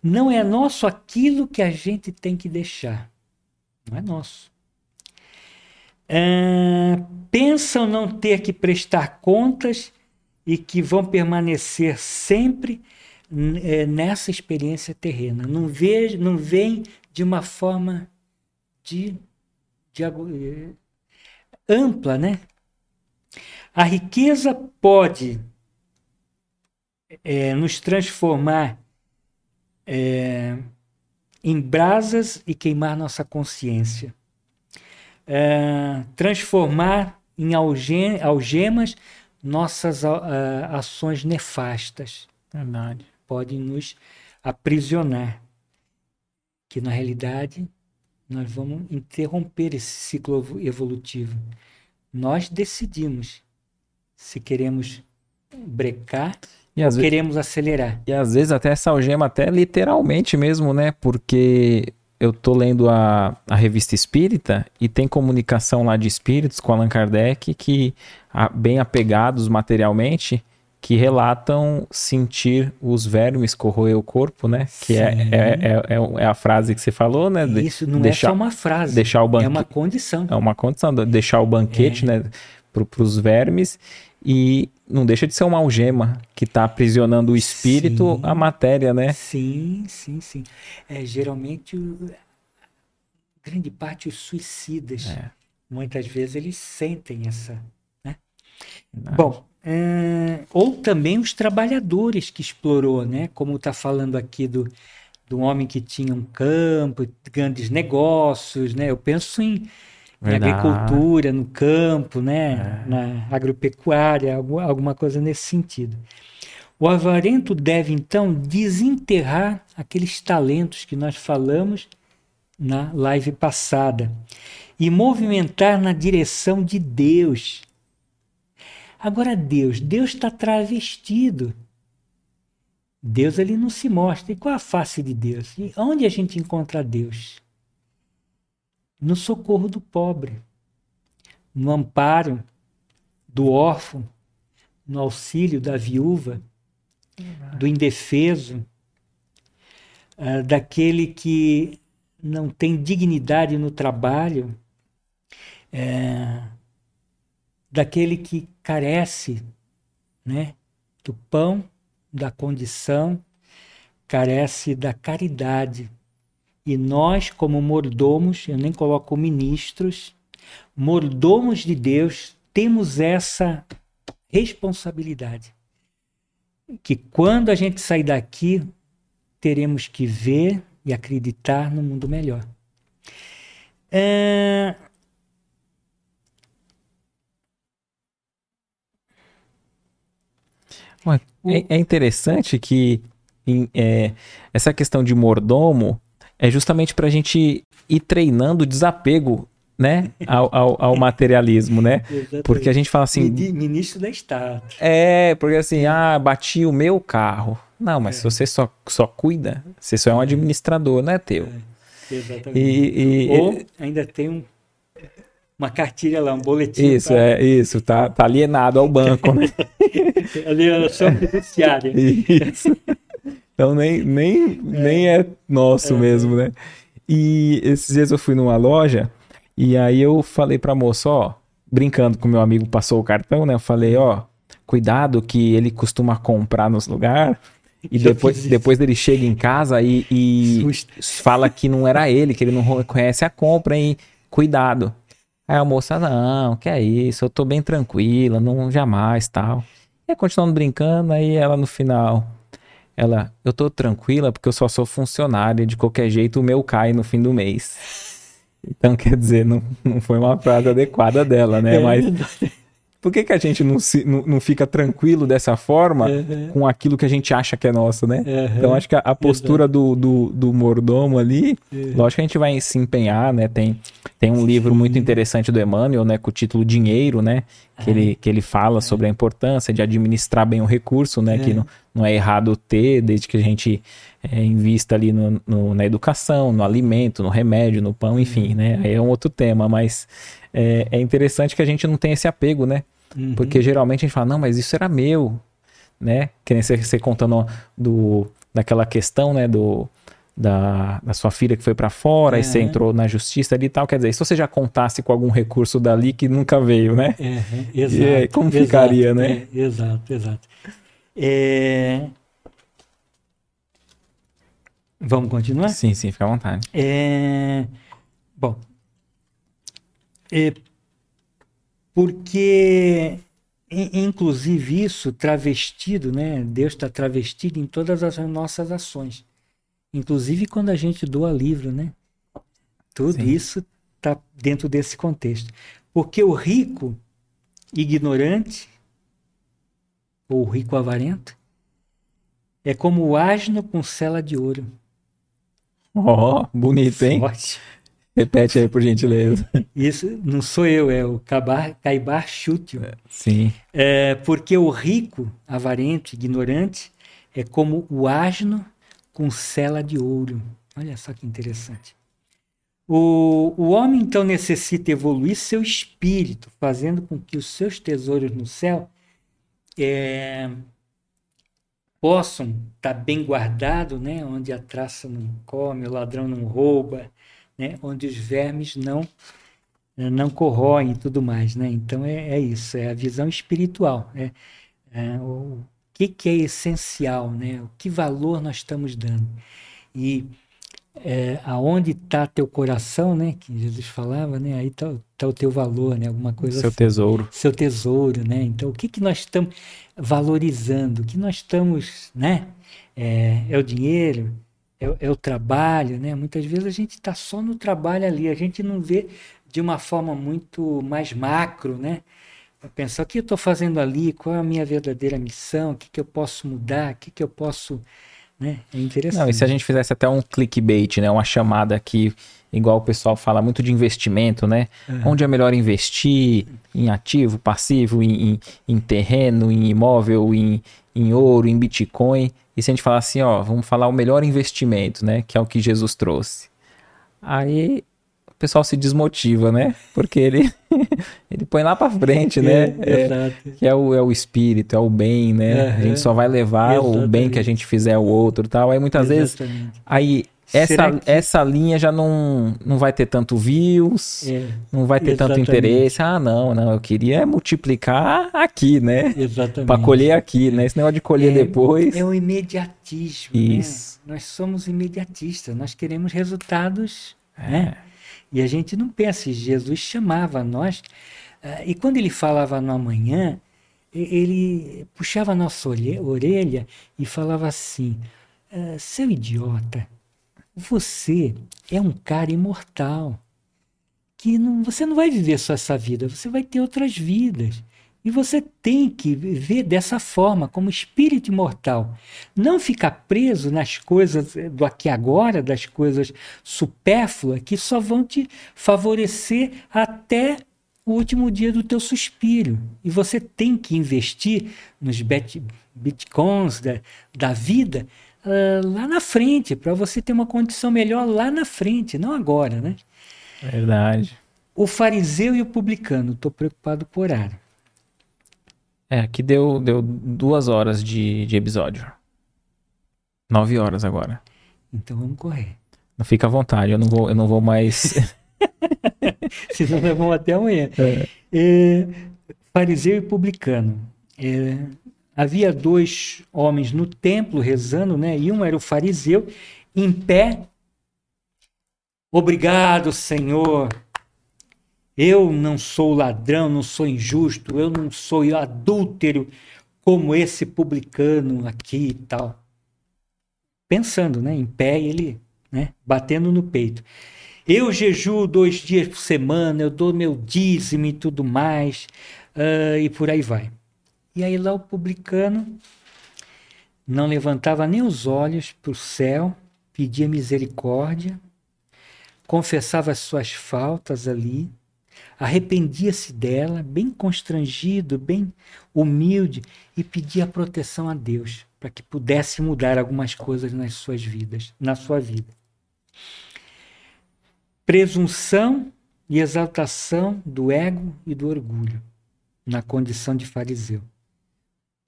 Não é nosso aquilo que a gente tem que deixar. Não é nosso. É, pensam não ter que prestar contas e que vão permanecer sempre é, nessa experiência terrena. Não, vejo, não vem de uma forma de, de é, ampla, né? A riqueza pode é, nos transformar é, em brasas e queimar nossa consciência. É, transformar em algemas nossas ações nefastas. Verdade. Podem nos aprisionar. Que na realidade nós vamos interromper esse ciclo evolutivo. Nós decidimos se queremos brecar e queremos acelerar. E às vezes até essa algema, até literalmente mesmo, né? Porque eu tô lendo a, a revista Espírita e tem comunicação lá de espíritos com Allan Kardec que, bem apegados materialmente, que relatam sentir os vermes corroer o corpo, né? Que é, é, é, é, é, a frase que você falou, né? Isso não deixar, é só uma frase. Deixar o banquete, é uma condição. É uma condição, deixar o banquete, é. né? Para os vermes e não deixa de ser uma algema que está aprisionando o espírito sim, à matéria, né? Sim, sim, sim. É, geralmente, grande parte os suicidas, é. muitas vezes eles sentem essa. Né? Bom, é, ou também os trabalhadores que explorou, né? Como está falando aqui do, do homem que tinha um campo, grandes negócios, né? Eu penso em na agricultura, no campo, né? É. na agropecuária, alguma coisa nesse sentido. O avarento deve, então, desenterrar aqueles talentos que nós falamos na live passada e movimentar na direção de Deus. Agora, Deus, Deus está travestido. Deus ele não se mostra. E qual a face de Deus? E onde a gente encontra Deus? No socorro do pobre, no amparo do órfão, no auxílio da viúva, do indefeso, uh, daquele que não tem dignidade no trabalho, uh, daquele que carece né, do pão, da condição, carece da caridade e nós, como mordomos, eu nem coloco ministros, mordomos de Deus, temos essa responsabilidade. Que quando a gente sair daqui, teremos que ver e acreditar no mundo melhor. É... É, interessante que em, é, essa questão de mordomo é justamente para a gente ir treinando o desapego né, ao, ao, ao materialismo, né? Porque a gente fala assim. Ministro da Estado. É, porque assim, ah, bati o meu carro. Não, mas é. se você só, só cuida, você só é um administrador, não é teu. É, exatamente. E, e, Ou ainda tem um, uma cartilha lá, um boletim. Isso, pra... é, isso, tá, tá alienado ao banco, né? Alienação fiduciária. Isso. Então nem, nem, é. nem é nosso é. mesmo, né? E esses dias eu fui numa loja e aí eu falei pra moça, ó, brincando com meu amigo passou o cartão, né? Eu falei, ó, cuidado que ele costuma comprar nos lugares e depois, depois ele chega em casa e, e fala que não era ele, que ele não reconhece a compra, e cuidado. Aí a moça, não, que é isso, eu tô bem tranquila, não jamais tal. E aí, continuando brincando, aí ela no final, ela, eu tô tranquila porque eu só sou funcionária, de qualquer jeito o meu cai no fim do mês. Então, quer dizer, não, não foi uma frase adequada dela, né? É Mas por que, que a gente não, se, não, não fica tranquilo dessa forma uhum. com aquilo que a gente acha que é nosso, né? Uhum. Então, acho que a, a postura do, do, do, mordomo ali, uhum. lógico que a gente vai se empenhar, né? Tem, tem um livro muito interessante do Emmanuel, né? Com o título Dinheiro, né? Que, ele, que ele fala sobre a importância de administrar bem o recurso, né? Que não, não é errado ter, desde que a gente é, invista ali no, no, na educação, no alimento, no remédio, no pão, enfim, né? Aí é um outro tema, mas é, é interessante que a gente não tenha esse apego, né? Uhum. Porque geralmente a gente fala, não, mas isso era meu, né? Que nem você, você contando do, daquela questão, né, do, da, da sua filha que foi para fora É. e você entrou na justiça ali e tal. Quer dizer, se você já contasse com algum recurso dali que nunca veio, né? É, exato. E como exato, ficaria, né? é, exato, exato. É, Vamos continuar? Sim, sim, fica à vontade. É, Bom, é, porque, in- inclusive, isso travestido, né? Deus está travestido em todas as nossas ações, inclusive quando a gente doa livro, né? Tudo Sim. isso está dentro desse contexto. Porque o rico ignorante, ou o rico avarento, é como o asno com cela de ouro. Ó, bonito, hein? Forte. Repete aí, por gentileza. Isso não sou eu, é o Cabar, Caibar Chútil. Sim. É, porque o rico, avarento, ignorante, é como o asno com cela de ouro. Olha só que interessante. O, o homem, então, necessita evoluir seu espírito, fazendo com que os seus tesouros no céu é, possam estar bem guardados, né? onde a traça não come, o ladrão não rouba, né? onde os vermes não não corroem e tudo mais, né? Então é, é isso, é a visão espiritual, é, é o que, que é essencial, né? O que valor nós estamos dando e é, aonde está teu coração, né? Que Jesus falava, né? Aí está tá o teu valor, né? Alguma coisa Seu assim tesouro. seu tesouro, né? Então, o que que nós estamos valorizando? O que nós estamos, né? É, é o dinheiro, é, o- é o trabalho, né? Muitas vezes a gente está só no trabalho ali, a gente não vê de uma forma muito mais macro, né? Pensar o que eu estou fazendo ali, qual é a minha verdadeira missão, o que que eu posso mudar, o que que eu posso, né? É interessante. Não, e se a gente fizesse até um clickbait, né? Uma chamada aqui, igual o pessoal fala muito de investimento, né? Onde é melhor investir em ativo, passivo, em, em, em terreno, em imóvel, em, em ouro, em Bitcoin. E se a gente falar assim, ó, vamos falar o melhor investimento, né? Que é o que Jesus trouxe. Aí pessoal se desmotiva, né? Porque ele, ele põe lá pra frente, né? É, É, que é o, é o espírito, é o bem, né? A Aham. gente só vai levar o bem Exatamente. que a gente fizer ao outro e tal. Aí muitas vezes Exatamente. Aí Será essa, que- essa linha já não, não vai ter tanto views, É, não vai ter tanto exatamente. interesse. Ah, não, não, eu queria multiplicar aqui, né? exatamente. Pra colher aqui, né? Esse negócio de colher É, depois. É o imediatismo. Isso. Né? Nós somos imediatistas, nós queremos resultados. É. Né? E a gente não pensa, Jesus chamava nós, ah, e quando ele falava no amanhã, ele puxava a nossa orelha e falava assim: "Ah, seu idiota, você é um cara imortal que não, você não vai viver só essa vida, você vai ter outras vidas. E você tem que viver dessa forma, como espírito imortal. Não ficar preso nas coisas do aqui e agora, das coisas supérfluas, que só vão te favorecer até o último dia do teu suspiro. E você tem que investir nos bitcoins da, da vida ah, lá na frente, para você ter uma condição melhor lá na frente, não agora, né? Verdade. O fariseu e o publicano, estou preocupado com o horário. É, aqui deu, deu duas horas de, de episódio. Nove horas agora. Então vamos correr. Não fica à vontade, eu não vou, eu não vou mais. Senão nós vamos até amanhã. É. É, fariseu e publicano. É, havia dois homens no templo rezando, né? E um era o fariseu, em pé. Obrigado, Senhor. Eu não sou ladrão, não sou injusto, eu não sou adúltero como esse publicano aqui e tal. Pensando, né? Em pé, ele, né? Batendo no peito. Eu jejuo dois dias por semana, eu dou meu dízimo e tudo mais, ah, e por aí vai. E aí lá o publicano não levantava nem os olhos para o céu, pedia misericórdia, confessava as suas faltas ali, arrependia-se dela, bem constrangido, bem humilde, e pedia proteção a Deus para que pudesse mudar algumas coisas nas suas vidas, na sua vida presunção e exaltação do ego e do orgulho na condição de fariseu,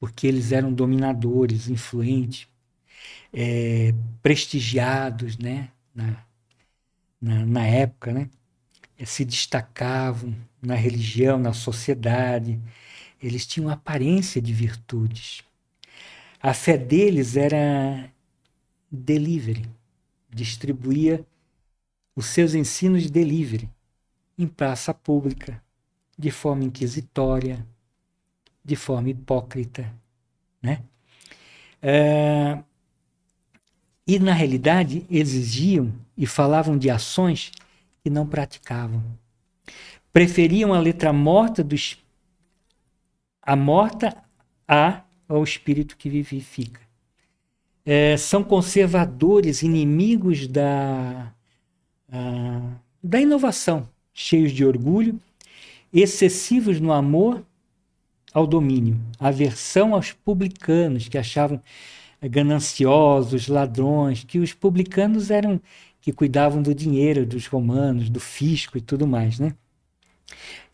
porque eles eram dominadores, influentes. é, prestigiados, né? Na, na, na época, né? Se destacavam na religião, na sociedade. Eles tinham aparência de virtudes. A fé deles era delivery, distribuía os seus ensinos de delivery em praça pública, de forma inquisitória, de forma hipócrita, né? É, e na realidade exigiam e falavam de ações que não praticavam. Preferiam a letra morta dos a morta a ao espírito que vivifica. É, são conservadores, inimigos da, a, da inovação, cheios de orgulho, excessivos no amor ao domínio, aversão aos publicanos, que achavam gananciosos, ladrões, que os publicanos eram que cuidavam do dinheiro dos romanos, do fisco e tudo mais, né?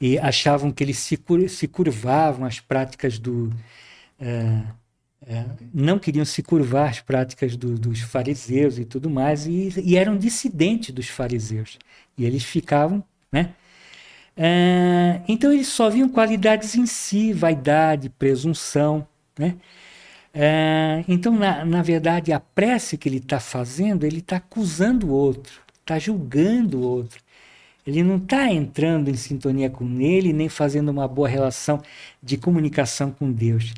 E achavam que eles se, se curvavam às práticas do. É, é, não queriam se curvar às práticas do, dos fariseus e tudo mais, e, e, eram dissidentes dos fariseus. E eles ficavam, né? É, então eles só viam qualidades em si, vaidade, presunção, né? É, então, na, na verdade, a prece que ele está fazendo, ele está acusando o outro, está julgando o outro. Ele não está entrando em sintonia com ele, nem fazendo uma boa relação de comunicação com Deus.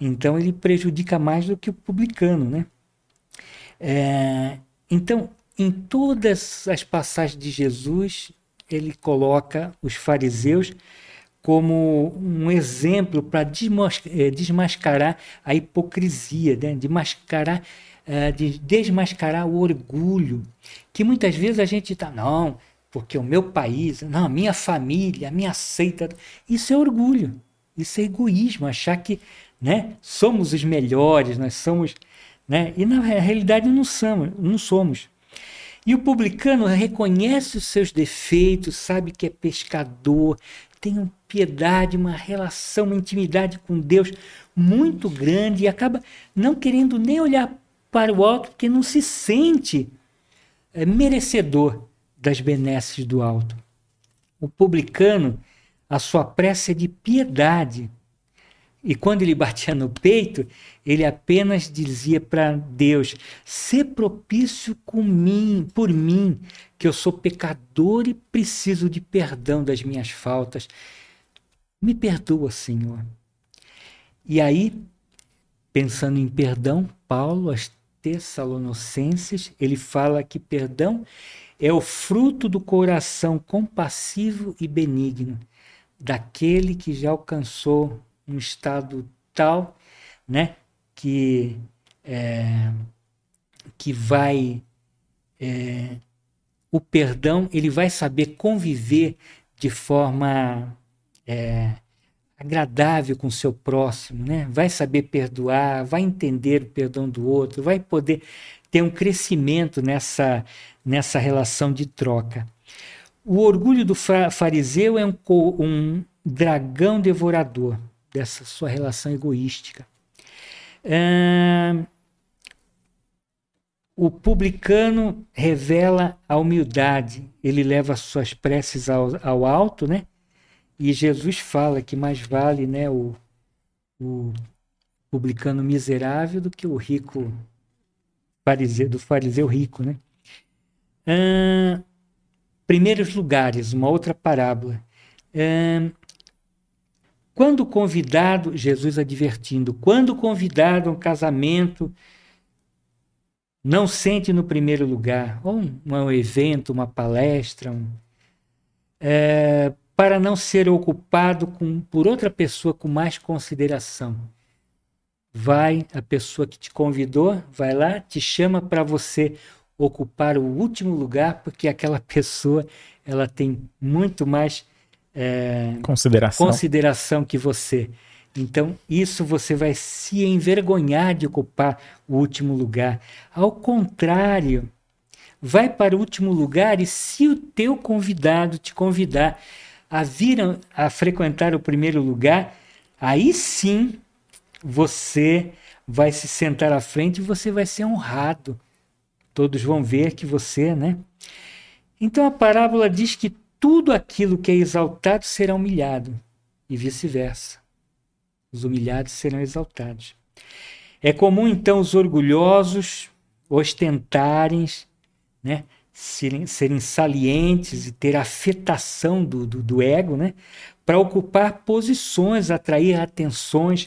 Então, ele prejudica mais do que o publicano. Né? É, então, em todas as passagens de Jesus, ele coloca os fariseus como um exemplo para eh, desmascarar a hipocrisia, né? desmascarar, uh, de desmascarar o orgulho, que muitas vezes a gente está, não, porque o meu país, não, a minha família, a minha seita, isso é orgulho, isso é egoísmo, achar que né, somos os melhores, nós somos, né, e na realidade não somos, não somos. E o publicano reconhece os seus defeitos, sabe que é pescador, tem piedade, uma relação, uma intimidade com Deus muito grande e acaba não querendo nem olhar para o alto porque não se sente é, merecedor das benesses do alto. O publicano, a sua prece é de piedade. E quando ele batia no peito, ele apenas dizia para Deus: "Se propício com mim, por mim, que eu sou pecador e preciso de perdão das minhas faltas. Me perdoa, Senhor." E aí, pensando em perdão, Paulo, aos Tessalonicenses, ele fala que perdão é o fruto do coração compassivo e benigno daquele que já alcançou um estado tal, né, que é, que vai é, o perdão ele vai saber conviver de forma é, agradável com o seu próximo, né? Vai saber perdoar, vai entender o perdão do outro, vai poder ter um crescimento nessa nessa relação de troca. O orgulho do fariseu é um, um dragão devorador dessa sua relação egoística. É, o publicano revela a humildade, ele leva suas preces ao, ao alto, né? E Jesus fala que mais vale né, o, o publicano miserável do que o rico fariseu, do fariseu rico, né? Ah, primeiros lugares, uma outra parábola. Ah, quando convidado, Jesus advertindo, quando convidado a um casamento, não sente no primeiro lugar, ou um, um evento, uma palestra, um, é, para não ser ocupado com, por outra pessoa com mais consideração. Vai, a pessoa que te convidou, vai lá, te chama para você ocupar o último lugar, porque aquela pessoa ela tem muito mais é, consideração. consideração que você. Então, isso você vai se envergonhar de ocupar o último lugar. Ao contrário, vai para o último lugar e se o teu convidado te convidar a vir a frequentar o primeiro lugar, aí sim você vai se sentar à frente e você vai ser honrado. Todos vão ver que você, né? Então a parábola diz que tudo aquilo que é exaltado será humilhado e vice-versa. Os humilhados serão exaltados. É comum então os orgulhosos ostentarem, né, serem, serem salientes e ter afetação do, do, do ego, né, para ocupar posições, atrair atenções,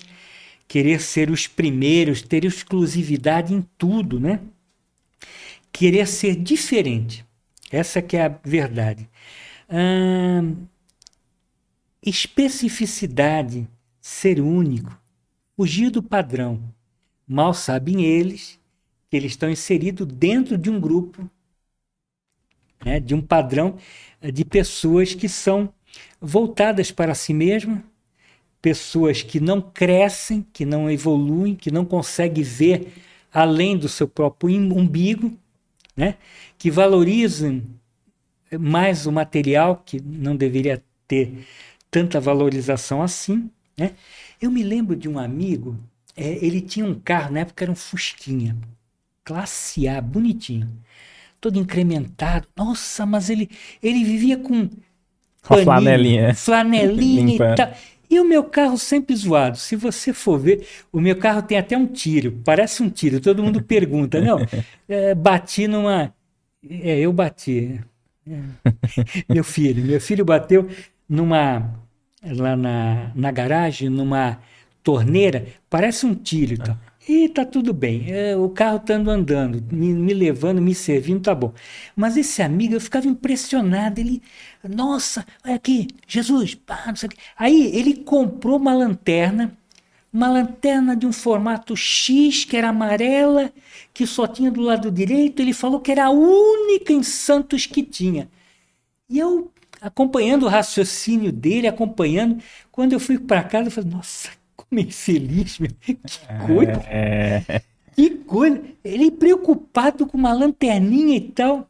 querer ser os primeiros, ter exclusividade em tudo, né? Querer ser diferente. Essa que é a verdade. Hum, especificidade, ser único, fugir do padrão. Mal sabem eles que eles estão inseridos dentro de um grupo, né, de um padrão eh, de pessoas que são voltadas para si mesmas, pessoas que não crescem, que não evoluem, que não conseguem ver além do seu próprio umbigo, né, que valorizam mais o material, que não deveria ter tanta valorização assim. Né? Eu me lembro de um amigo, é, ele tinha um carro, na época era um Fusquinha, classe A, bonitinho, todo incrementado. Nossa, mas ele, ele vivia com paninho, flanelinha, flanelinha e tal. E o meu carro sempre zoado. Se você for ver, o meu carro tem até um tiro, parece um tiro. Todo mundo pergunta, não? É, bati numa. É, eu bati. É. Meu filho, meu filho bateu numa lá na, na garagem, numa torneira, parece um tiro. Tá? E tá tudo bem, é, o carro tá andando, me, me, levando, me servindo, tá bom. Mas esse amigo, eu ficava impressionado, ele, nossa, olha aqui, Jesus, pá, não sei o quê. Aí ele comprou uma lanterna, uma lanterna de um formato X, que era amarela, que só tinha do lado direito, ele falou que era a única em Santos que tinha. E eu acompanhando o raciocínio dele, acompanhando. Quando eu fui para casa, eu falei, nossa, como é feliz, meu. Que coisa. É... Que coisa. Ele preocupado com uma lanterninha e tal.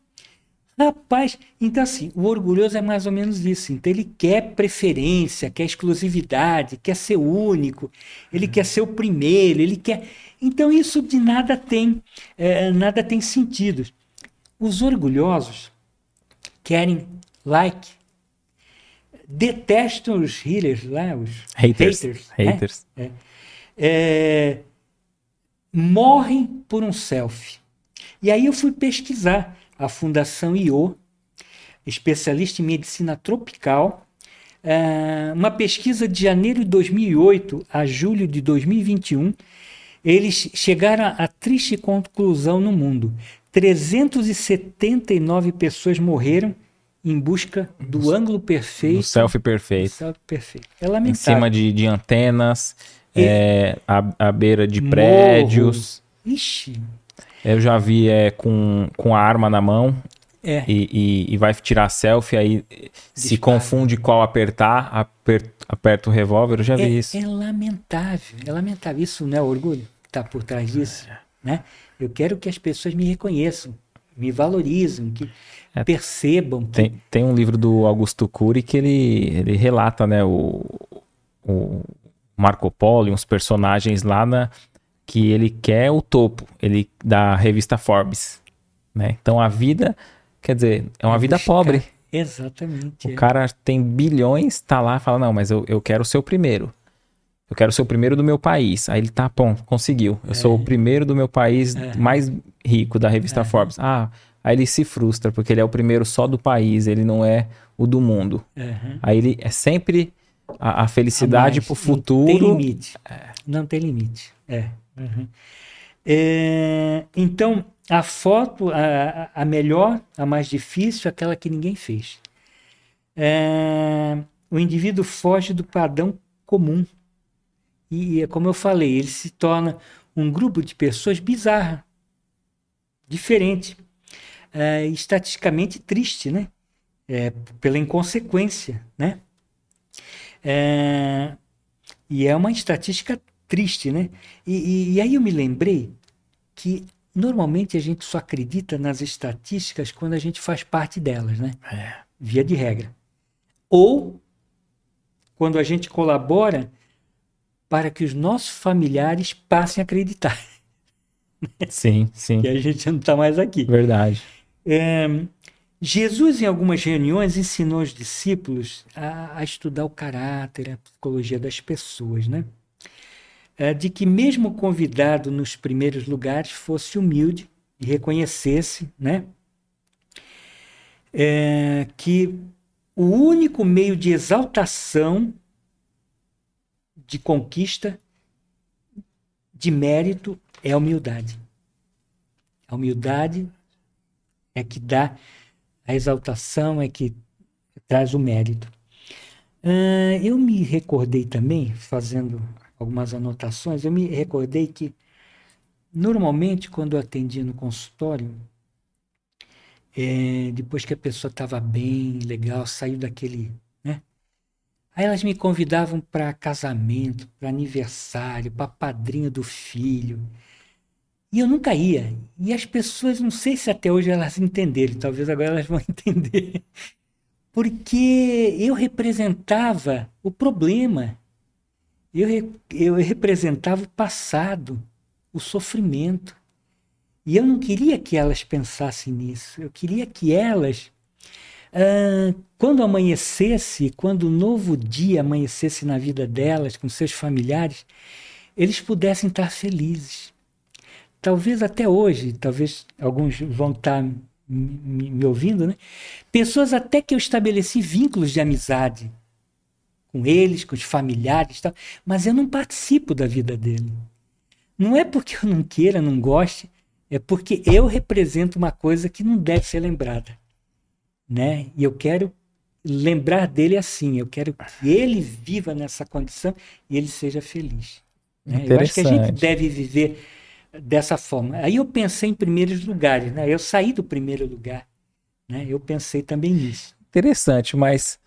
Rapaz, então assim, o orgulhoso é mais ou menos isso. Então ele quer preferência, quer exclusividade, quer ser único, ele quer ser o primeiro, ele quer. Então isso de nada tem, é, nada tem sentido. Os orgulhosos querem like, detestam os healers lá, os haters. Haters. Né? haters. É, é, morrem por um selfie. E aí eu fui pesquisar a Fundação IO, especialista em medicina tropical, é, uma pesquisa de janeiro de 2008 a julho de 2021, eles chegaram à triste conclusão no mundo. 379 pessoas morreram em busca do ângulo perfeito. Do selfie perfeito. selfie perfeito. É lamentável. Em cima de, de antenas, é, à, à beira de morro. prédios. Ixi. Eu já vi é, com, com a arma na mão é. e, e, e, vai tirar selfie, aí Dispara. se confunde qual apertar, aperta, aperta o revólver, eu já vi é, isso. É lamentável, é lamentável. Isso não é orgulho que está por trás disso, é. né? Eu quero que as pessoas me reconheçam, me valorizem, que é, percebam. Tem, tem um livro do Augusto Cury que ele, ele relata, né, o, o Marco Polo e uns personagens lá na, que ele quer o topo, ele da revista Forbes, né? Então a vida, quer dizer, é uma vida pobre. Exatamente. O é. cara tem bilhões, tá lá, fala não, mas eu, eu quero ser o primeiro. Eu quero ser o primeiro do meu país. Aí ele tá, bom, conseguiu. Eu é. sou o primeiro do meu país é. mais rico da revista é. Forbes. Ah, Aí ele se frustra, porque ele é o primeiro só do país, ele não é o do mundo. Uhum. Aí ele é sempre a, a felicidade para o futuro. Não tem limite. É. Não tem limite. É. Uhum. é. Então, a foto, a, a melhor, a mais difícil, aquela que ninguém fez. É, o indivíduo foge do padrão comum. E, como eu falei, ele se torna um grupo de pessoas bizarra, diferente é, estatisticamente triste, né? É, pela inconsequência, né? É, e é uma estatística triste, né? E, e, e, aí eu me lembrei que normalmente a gente só acredita nas estatísticas quando a gente faz parte delas, né? É. Via de regra. Ou quando a gente colabora para que os nossos familiares passem a acreditar. Sim, sim. Que a gente não está mais aqui. Verdade. É, Jesus, em algumas reuniões, ensinou os discípulos a, a estudar o caráter, a psicologia das pessoas, né? É, de que mesmo convidado nos primeiros lugares fosse humilde e reconhecesse, né? É, que o único meio de exaltação, de conquista, de mérito é a humildade. A humildade é que dá a exaltação, é que traz o mérito. Uh, eu me recordei também, fazendo algumas anotações, eu me recordei que normalmente quando eu atendia no consultório, é, depois que a pessoa estava bem, legal, saiu daquele. Né? Aí elas me convidavam para casamento, para aniversário, para padrinho do filho. E eu nunca ia. E as pessoas, não sei se até hoje elas entenderam, talvez agora elas vão entender. Porque eu representava o problema. Eu, eu representava o passado, o sofrimento. E eu não queria que elas pensassem nisso. Eu queria que elas, quando amanhecesse, quando o novo dia amanhecesse na vida delas, com seus familiares, eles pudessem estar felizes talvez até hoje, talvez alguns vão estar me, me ouvindo, né? Pessoas até que eu estabeleci vínculos de amizade com eles, com os familiares, tal, mas eu não participo da vida dele. Não é porque eu não queira, não goste, é porque eu represento uma coisa que não deve ser lembrada, né? E eu quero lembrar dele assim, eu quero que ele viva nessa condição e ele seja feliz. Né? Eu acho que a gente deve viver dessa forma. Aí eu pensei em primeiros lugares, né? Eu saí do primeiro lugar, né? Eu pensei também nisso. Interessante, mas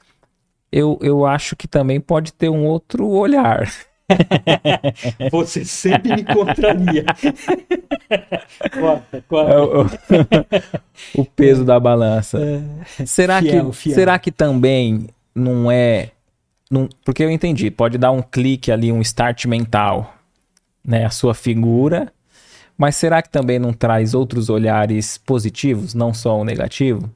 eu, eu acho que também pode ter um outro olhar. Você sempre me contraria. corta, corta. É o, o, peso da balança. É, será, fiel, que, fiel. será que também não é. Não, porque eu entendi, pode dar um clique ali, um start mental. Né, a sua figura mas será que também não traz outros olhares positivos, não só o negativo?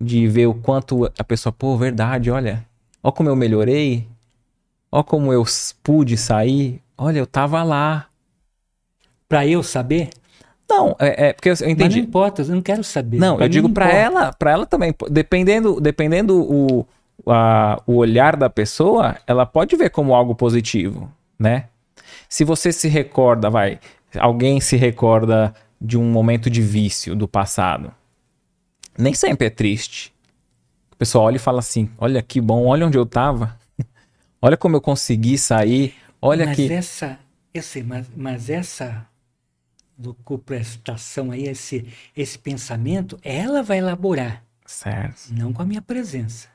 De ver o quanto a pessoa, pô, verdade, olha, ó como eu melhorei, ó como eu pude sair, olha, eu tava lá. Pra eu saber? Não, é, é porque eu, entendi. Mas não importa, eu não quero saber. Não, pra eu digo para ela, para ela também, dependendo, dependendo o, a, o olhar da pessoa, ela pode ver como algo positivo, né? Se você se recorda, vai, alguém se recorda de um momento de vício do passado. Nem sempre é triste. O pessoal olha e fala assim: olha que bom, olha onde eu estava. olha como eu consegui sair. Olha mas que. Essa, eu sei, mas, mas essa locuprestação aí, esse, esse pensamento, ela vai elaborar. Certo. Não com a minha presença.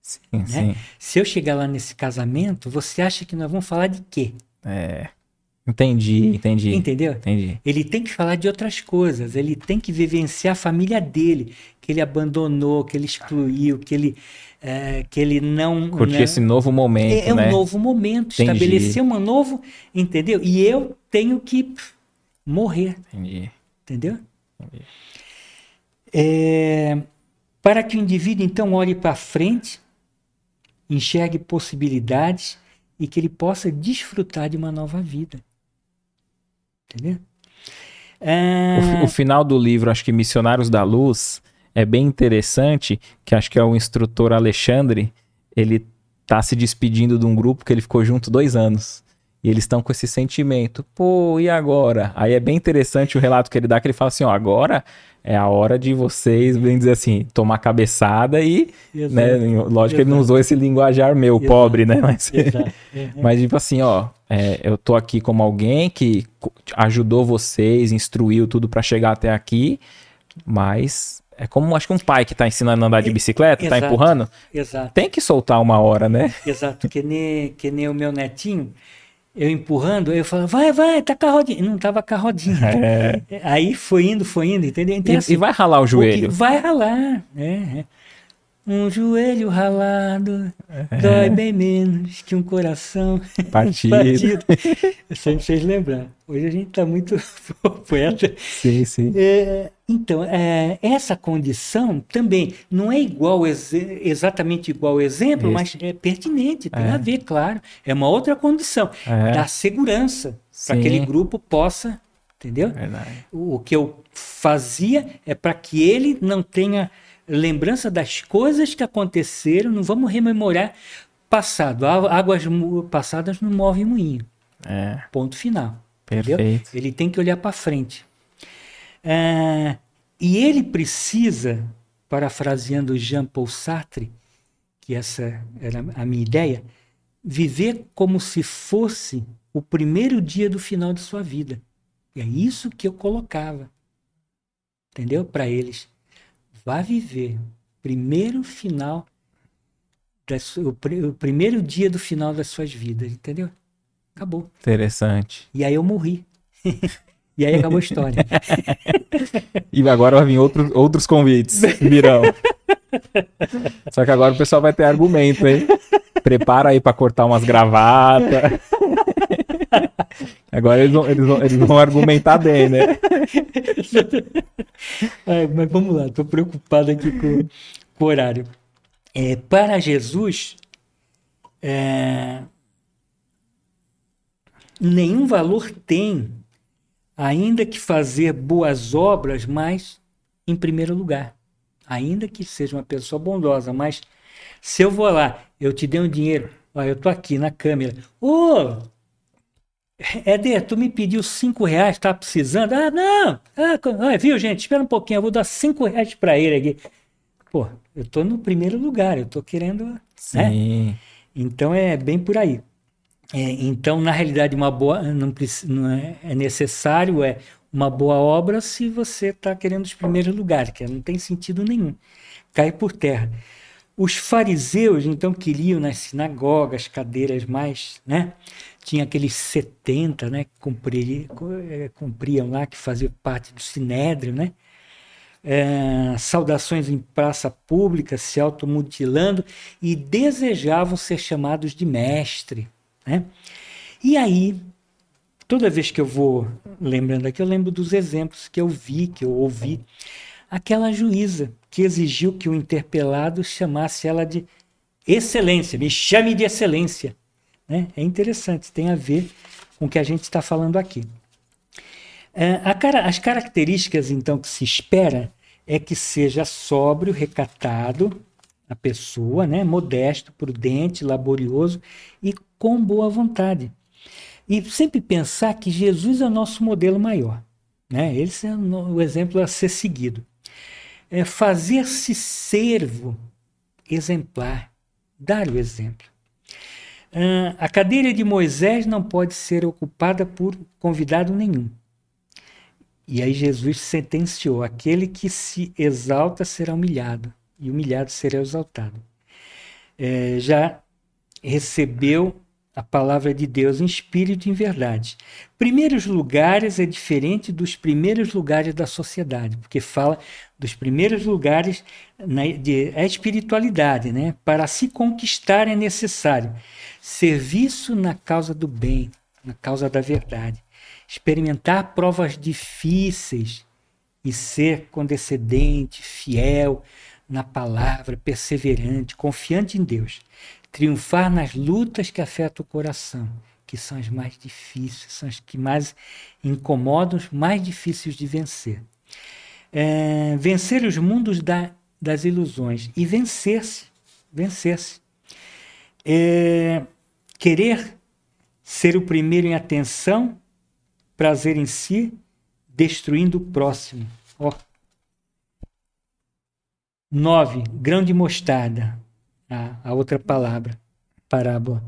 Sim, né? sim. Se eu chegar lá nesse casamento, você acha que nós vamos falar de quê? É. Entendi, entendi. Entendeu? Entendi. Ele tem que falar de outras coisas, ele tem que vivenciar a família dele, que ele abandonou, que ele excluiu, que ele, é, que ele não. Curtir né? esse novo momento. É, é né? um novo momento, entendi. estabelecer um novo. Entendeu? E eu tenho que morrer. Entendi. Entendeu? Entendi. É, para que o indivíduo então olhe para frente, enxergue possibilidades e que ele possa desfrutar de uma nova vida. Entendeu? É... O, o, final do livro, acho que Missionários da Luz, é bem interessante, que acho que é o instrutor Alexandre, ele tá se despedindo de um grupo que ele ficou junto dois anos. E eles estão com esse sentimento, pô, e agora? Aí é bem interessante o relato que ele dá, que ele fala assim, ó, agora é a hora de vocês, bem dizer assim, tomar cabeçada e, Exato. né, lógico Exato. que ele não usou esse linguajar meu, Exato. pobre, né, mas, mas tipo assim, ó, é, eu tô aqui como alguém que ajudou vocês, instruiu tudo para chegar até aqui, mas é como acho que um pai que tá ensinando a andar de bicicleta, tá empurrando, Exato. tem que soltar uma hora, né? Exato, que nem, que nem o meu netinho, eu empurrando, eu falava, vai, vai, tá com a rodinha. Não tava com a rodinha. É. Aí foi indo, foi indo, entendeu? Então, e, assim, e, vai ralar o joelho. Vai ralar, é, é. Um joelho ralado é. dói bem menos que um coração partido. partido. Sempre vocês lembrar. Hoje a gente está muito poeta. Sim, sim. É, então, é, essa condição também não é igual, ex exatamente igual ao exemplo, Isso. mas é pertinente, tem é. a ver, claro. É uma outra condição é. da segurança para que aquele grupo possa, entendeu? Verdade. O que eu fazia é para que ele não tenha lembrança das coisas que aconteceram, não vamos rememorar passado. Águas passadas não movem moinho. É. Ponto final. Perfeito. Entendeu? Ele tem que olhar para frente. É, e ele precisa, parafraseando Jean-Paul Sartre, que essa era a minha ideia, viver como se fosse o primeiro dia do final de sua vida. E é isso que eu colocava. Entendeu? Para eles vá viver primeiro final das, o, o, primeiro dia do final das suas vidas, entendeu? Acabou. Interessante. E aí eu morri. e aí acabou a história. e agora vai vir outros, outros convites, virão. Só que agora o pessoal vai ter argumento, hein? Prepara aí para cortar umas gravatas. Agora eles vão, eles, vão, eles vão argumentar bem, né? mas vamos lá, estou preocupado aqui com, com, o horário. É, para Jesus, é, nenhum valor tem, ainda que fazer boas obras, mas em primeiro lugar. Ainda que seja uma pessoa bondosa, mas se eu vou lá, eu te dei um dinheiro, ó, eu tô aqui na câmera, ô, oh, Éder, tu me pediu cinco reais, tá precisando? Ah, não! Ah, viu, gente? Espera um pouquinho, eu vou dar cinco reais para ele aqui. Pô, eu tô no primeiro lugar, eu tô querendo. Né? Sim. Né? Então é bem por aí. É, então, na realidade, uma boa. Não, não é, é, necessário, é uma boa obra se você está querendo os primeiros lugares, que não tem sentido nenhum. Cai por terra. Os fariseus, então, queriam nas sinagogas cadeiras mais, né? Tinha aqueles 70, né, que cumpriam, é, cumpriam lá, que faziam parte do Sinédrio, né? É, saudações em praça pública, se automutilando e desejavam ser chamados de mestre. Né? E aí, toda vez que eu vou lembrando aqui, eu lembro dos exemplos que eu vi, que eu ouvi. Aquela juíza que exigiu que o interpelado chamasse ela de excelência, me chame de excelência. Né? É interessante, tem a ver com o que a gente está falando aqui. É, cara, as características, então, que se espera é que seja sóbrio, recatado, a pessoa, né? modesto, prudente, laborioso e com boa vontade. E sempre pensar que Jesus é o nosso modelo maior. Né? Esse é o exemplo a ser seguido. É fazer-se servo exemplar, dar o exemplo. Uh, a cadeira de Moisés não pode ser ocupada por convidado nenhum. E aí Jesus sentenciou: aquele que se exalta será humilhado, e humilhado será exaltado. É, já recebeu a palavra de Deus em espírito e em verdade. Primeiros lugares é diferente dos primeiros lugares da sociedade, porque fala dos primeiros lugares na, de a espiritualidade, né? Para se conquistar é necessário serviço na causa do bem, na causa da verdade, experimentar provas difíceis e ser condescendente, fiel na palavra, perseverante, confiante em Deus, triunfar nas lutas que afetam o coração, que são as mais difíceis, são as que mais incomodam, os mais difíceis de vencer. É, vencer os mundos da, das ilusões e vencer-se, vencer-se. É, querer ser o primeiro em atenção, prazer em si, destruindo o próximo. Ó. Nove, grão de mostarda. A, a outra palavra, parábola.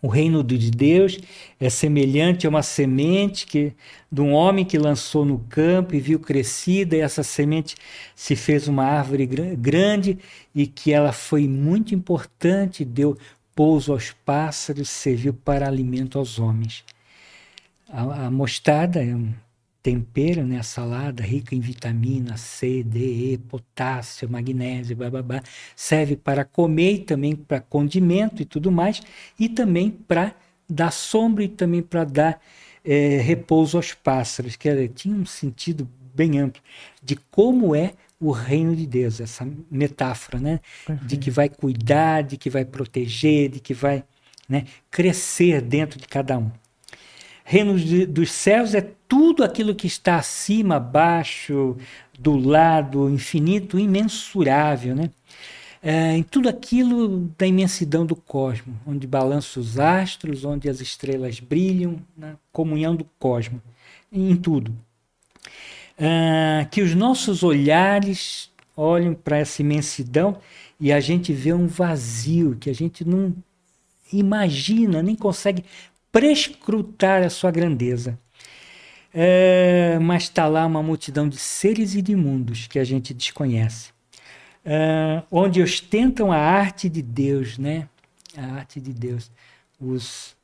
O reino de Deus é semelhante a uma semente que de um homem que lançou no campo e viu crescida, e essa semente se fez uma árvore grande e que ela foi muito importante, deu pouso aos pássaros, serviu para alimento aos homens. A, a mostarda é um tempero, né, a salada rica em vitamina C, D, E, potássio, magnésio, blá, serve para comer e também para condimento e tudo mais, e também para dar sombra e também para dar é, repouso aos pássaros, que tinha um sentido bem amplo de como é o reino de Deus, essa metáfora, né, de que vai cuidar, de que vai proteger, de que vai né, crescer dentro de cada um. Reino de, dos céus é tudo aquilo que está acima, abaixo, do lado, infinito, imensurável, né? É, em tudo aquilo da imensidão do cosmos, onde balançam os astros, onde as estrelas brilham, na comunhão do cosmos, em tudo. É, que os nossos olhares olhem para essa imensidão e a gente vê um vazio que a gente não imagina, nem consegue prescrutar a sua grandeza. É, mas está lá uma multidão de seres e de mundos que a gente desconhece, é, onde ostentam a arte de Deus, né? A arte de Deus, os,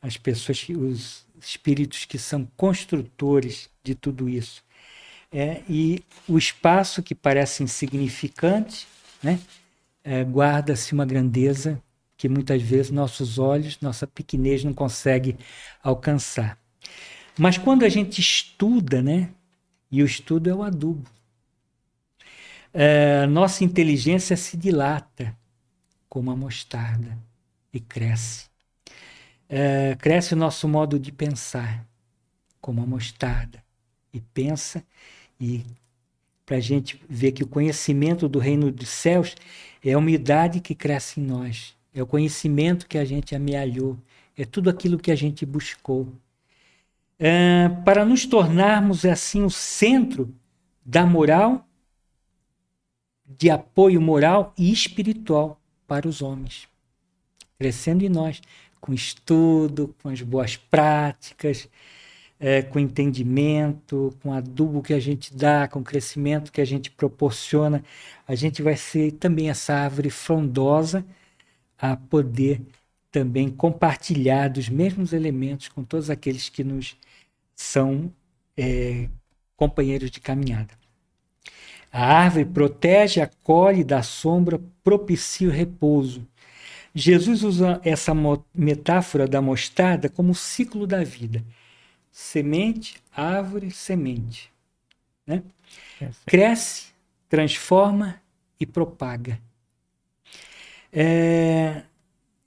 as pessoas, os espíritos que são construtores de tudo isso. É, e o espaço que parece insignificante, né? É, guarda-se uma grandeza que muitas vezes nossos olhos, nossa pequenez não consegue alcançar. Mas quando a gente estuda, né? E o estudo é o adubo. É, nossa inteligência se dilata como a mostarda e cresce. É, cresce o nosso modo de pensar como a mostarda e pensa e para a gente ver que o conhecimento do reino dos céus é a humildade que cresce em nós é o conhecimento que a gente amealhou, é tudo aquilo que a gente buscou. É, para nos tornarmos assim o centro da moral, de apoio moral e espiritual para os homens. Crescendo em nós, com estudo, com as boas práticas, é, com entendimento, com adubo que a gente dá, com crescimento que a gente proporciona, a gente vai ser também essa árvore frondosa a poder também compartilhar dos mesmos elementos com todos aqueles que nos são é, companheiros de caminhada. A árvore protege, acolhe, dá sombra, propicia o repouso. Jesus usa essa metáfora da mostarda como o ciclo da vida. Semente, árvore, semente. Né? Cresce, transforma e propaga. É,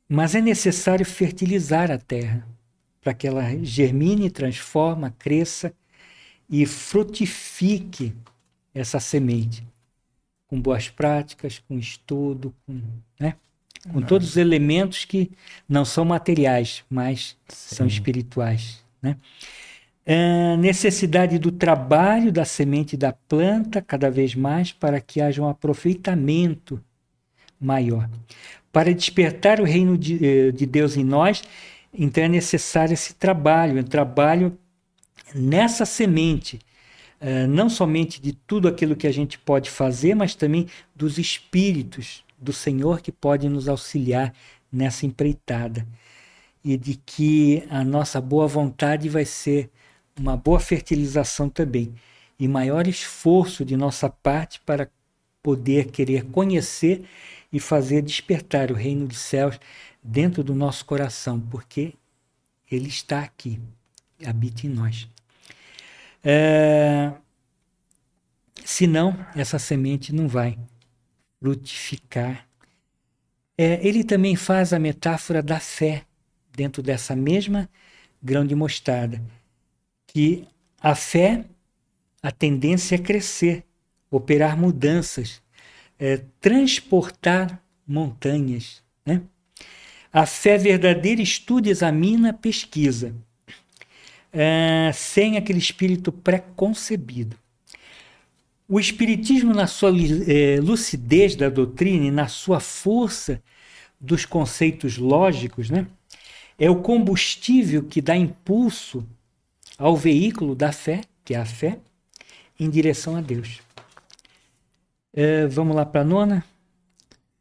mas é necessário fertilizar a terra para que ela germine, transforma, cresça e frutifique essa semente com boas práticas, com estudo, com, né? com todos os elementos que não são materiais, mas Sim. são espirituais. Né? É, necessidade do trabalho da semente da planta cada vez mais para que haja um aproveitamento maior. Para despertar o reino de, eh, de Deus em nós, então é necessário esse trabalho, um trabalho nessa semente, eh, não somente de tudo aquilo que a gente pode fazer, mas também dos espíritos do Senhor que podem nos auxiliar nessa empreitada. E de que a nossa boa vontade vai ser uma boa fertilização também. E maior esforço de nossa parte para poder querer conhecer e fazer despertar o reino dos céus dentro do nosso coração, porque ele está aqui, habita em nós. É, senão, essa semente não vai frutificar. É, ele também faz a metáfora da fé dentro dessa mesma grão de mostarda, que a fé, a tendência é crescer, operar mudanças, é, transportar montanhas. Né? A fé verdadeira estuda, examina, pesquisa, é, sem aquele espírito preconcebido. O Espiritismo, na sua é, lucidez da doutrina e na sua força dos conceitos lógicos, né, é o combustível que dá impulso ao veículo da fé, que é a fé, em direção a Deus. É, vamos lá para a nona.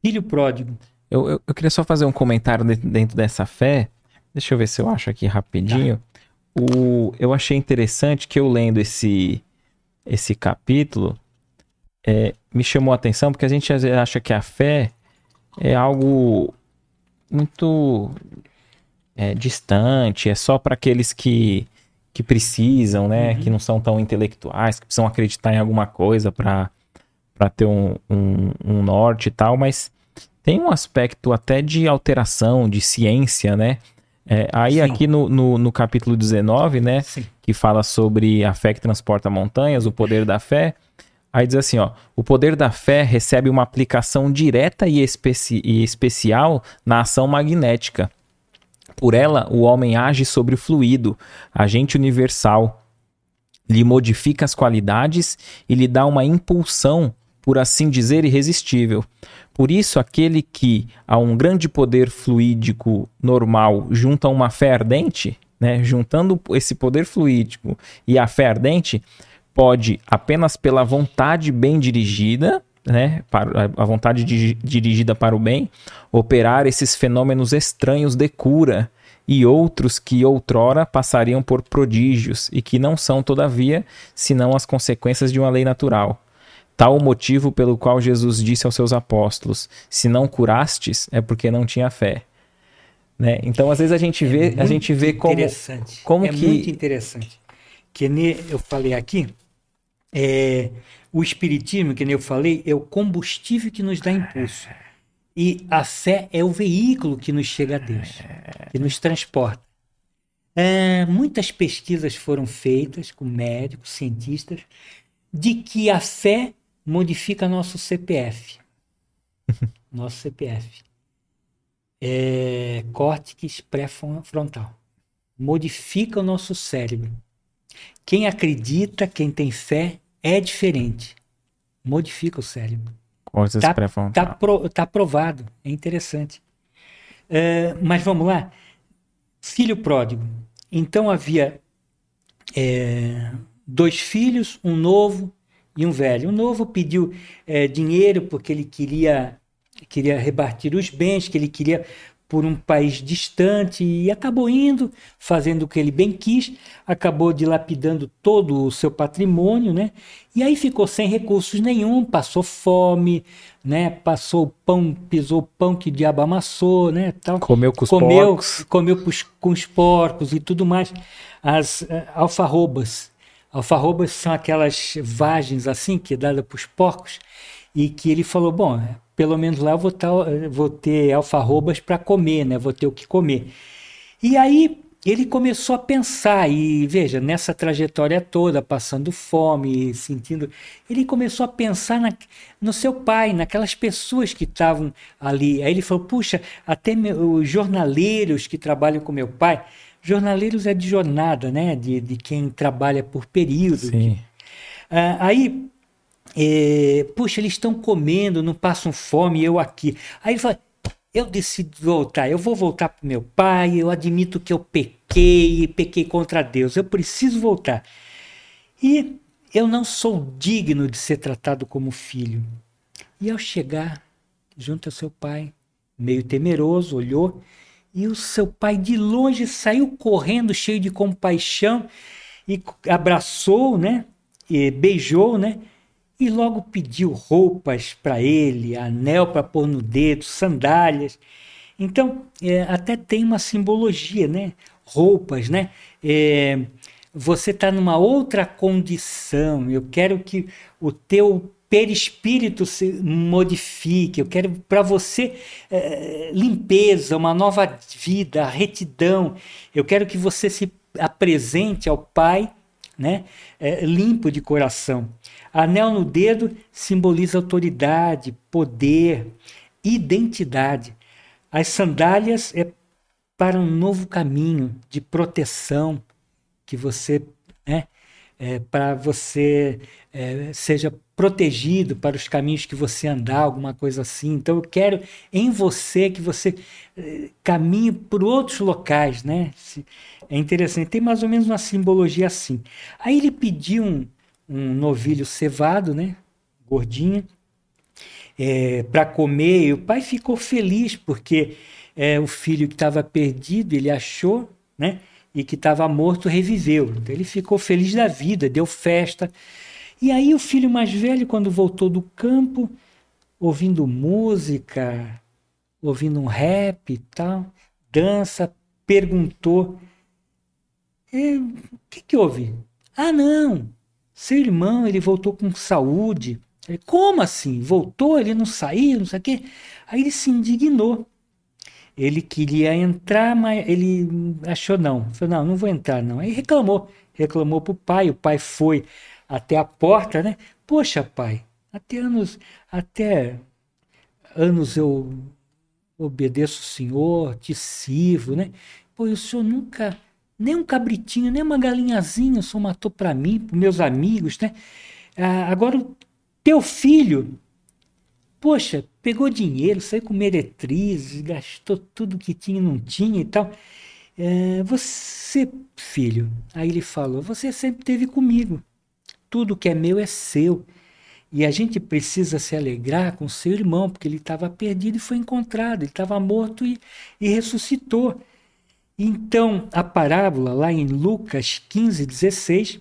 Filho pródigo. Eu, eu, eu, queria só fazer um comentário dentro dessa fé. Deixa eu ver se eu acho aqui rapidinho. Tá. o, eu achei interessante que eu lendo esse, esse capítulo, é, me chamou a atenção, porque a gente acha que a fé é algo muito é, distante, é só para aqueles que, que precisam, né? Uhum. Que não são tão intelectuais, que precisam acreditar em alguma coisa para ter um, um, um norte e tal, mas tem um aspecto até de alteração, de ciência, né? É, aí Sim. aqui no, no, no, capítulo 19, né, Sim. que fala sobre a fé que transporta montanhas, o poder da fé, aí diz assim, ó, o poder da fé recebe uma aplicação direta e, especi e especial na ação magnética. Por ela, o homem age sobre o fluido, agente universal, lhe modifica as qualidades e lhe dá uma impulsão, por assim dizer, irresistível. Por isso, aquele que a um grande poder fluídico normal junta uma fé ardente, né, juntando esse poder fluídico e a fé ardente, pode, apenas pela vontade bem dirigida, né, para, a vontade de, dirigida para o bem, operar esses fenômenos estranhos de cura e outros que outrora passariam por prodígios e que não são, todavia, senão as consequências de uma lei natural. Tal o motivo pelo qual Jesus disse aos seus apóstolos: Se não curastes, é porque não tinha fé. Né? Então, às vezes a gente vê, é a gente vê como como é que muito interessante. Que eu falei aqui, é, o espiritismo, que nem eu falei, é o combustível que nos dá impulso. E a fé é o veículo que nos chega a Deus, que nos transporta. É, muitas pesquisas foram feitas com médicos, cientistas, de que a fé modifica nosso CPF. nosso CPF. É, córtex pré-frontal. Modifica o nosso cérebro. Quem acredita, quem tem fé, é diferente. Modifica o cérebro. Tá, pré-frontal. Tá, pro, tá provado. É interessante. É, mas vamos lá. Filho pródigo. Então havia é, dois filhos, um novo e um velho. O novo pediu é, dinheiro porque ele queria queria repartir os bens, que ele queria por um país distante e acabou indo, fazendo o que ele bem quis, acabou dilapidando todo o seu patrimônio, né? E aí ficou sem recursos nenhum, passou fome, né? Passou o pão, pisou o pão que o diabo amassou, né? Tal. Comeu com os comeu, porcos. Comeu com os porcos e tudo mais. As uh, alfarrobas, Alfarrobas são aquelas vagens assim que é dada para os porcos e que ele falou, bom, pelo menos lá eu vou, tá, vou ter alfarrobas para comer, né? Vou ter o que comer. E aí ele começou a pensar e veja nessa trajetória toda, passando fome, sentindo, ele começou a pensar na, no seu pai, naquelas pessoas que estavam ali. Aí ele falou, puxa, até os jornaleiros que trabalham com meu pai Jornaleiros é de jornada, né? De, de quem trabalha por período. Sim. Ah, aí, é, puxa, eles estão comendo, não passam fome, eu aqui. Aí ele fala, eu decido voltar, eu vou voltar para meu pai, eu admito que eu pequei, pequei contra Deus, eu preciso voltar. E eu não sou digno de ser tratado como filho. E ao chegar junto ao seu pai, meio temeroso, olhou e o seu pai de longe saiu correndo, cheio de compaixão, e abraçou, né? E beijou, né? E logo pediu roupas para ele, anel para pôr no dedo, sandálias. Então, é, até tem uma simbologia, né? Roupas, né? É, você está numa outra condição. Eu quero que o teu perispírito se modifique. Eu quero para você é, limpeza, uma nova vida, retidão. Eu quero que você se apresente ao Pai, né, é, limpo de coração. Anel no dedo simboliza autoridade, poder, identidade. As sandálias é para um novo caminho de proteção que você, né, é, para você é, seja protegido para os caminhos que você andar, alguma coisa assim. Então eu quero em você que você eh, caminhe por outros locais, né? É interessante, tem mais ou menos uma simbologia assim. Aí ele pediu um, um novilho cevado, né? Gordinho, é, para comer. E o pai ficou feliz porque é, o filho que estava perdido ele achou, né? e que estava morto reviveu. Então, ele ficou feliz da vida, deu festa. E aí o filho mais velho, quando voltou do campo, ouvindo música, ouvindo um rap e tal, dança, perguntou: é, o que, que houve? Ah, não, seu irmão ele voltou com saúde. Ele, Como assim? Voltou? Ele não saiu, não sei o quê. Aí ele se indignou. Ele queria entrar, mas ele achou não. Falou, não, não vou entrar não. Aí reclamou. Reclamou para o pai. O pai foi até a porta, né? Poxa, pai, até anos, até anos eu obedeço o senhor, te sirvo, né? Pô, o senhor nunca, nem um cabritinho, nem uma galinhazinha senhor matou para mim, para meus amigos, né? Ah, agora o teu filho, poxa, pegou dinheiro, saiu com meretrizes, gastou tudo que tinha e não tinha e tal. É, você, filho, aí ele falou, você sempre esteve comigo. Tudo que é meu é seu. E a gente precisa se alegrar com seu irmão, porque ele estava perdido e foi encontrado, ele estava morto e, e ressuscitou. Então, a parábola, lá em Lucas 15, 16,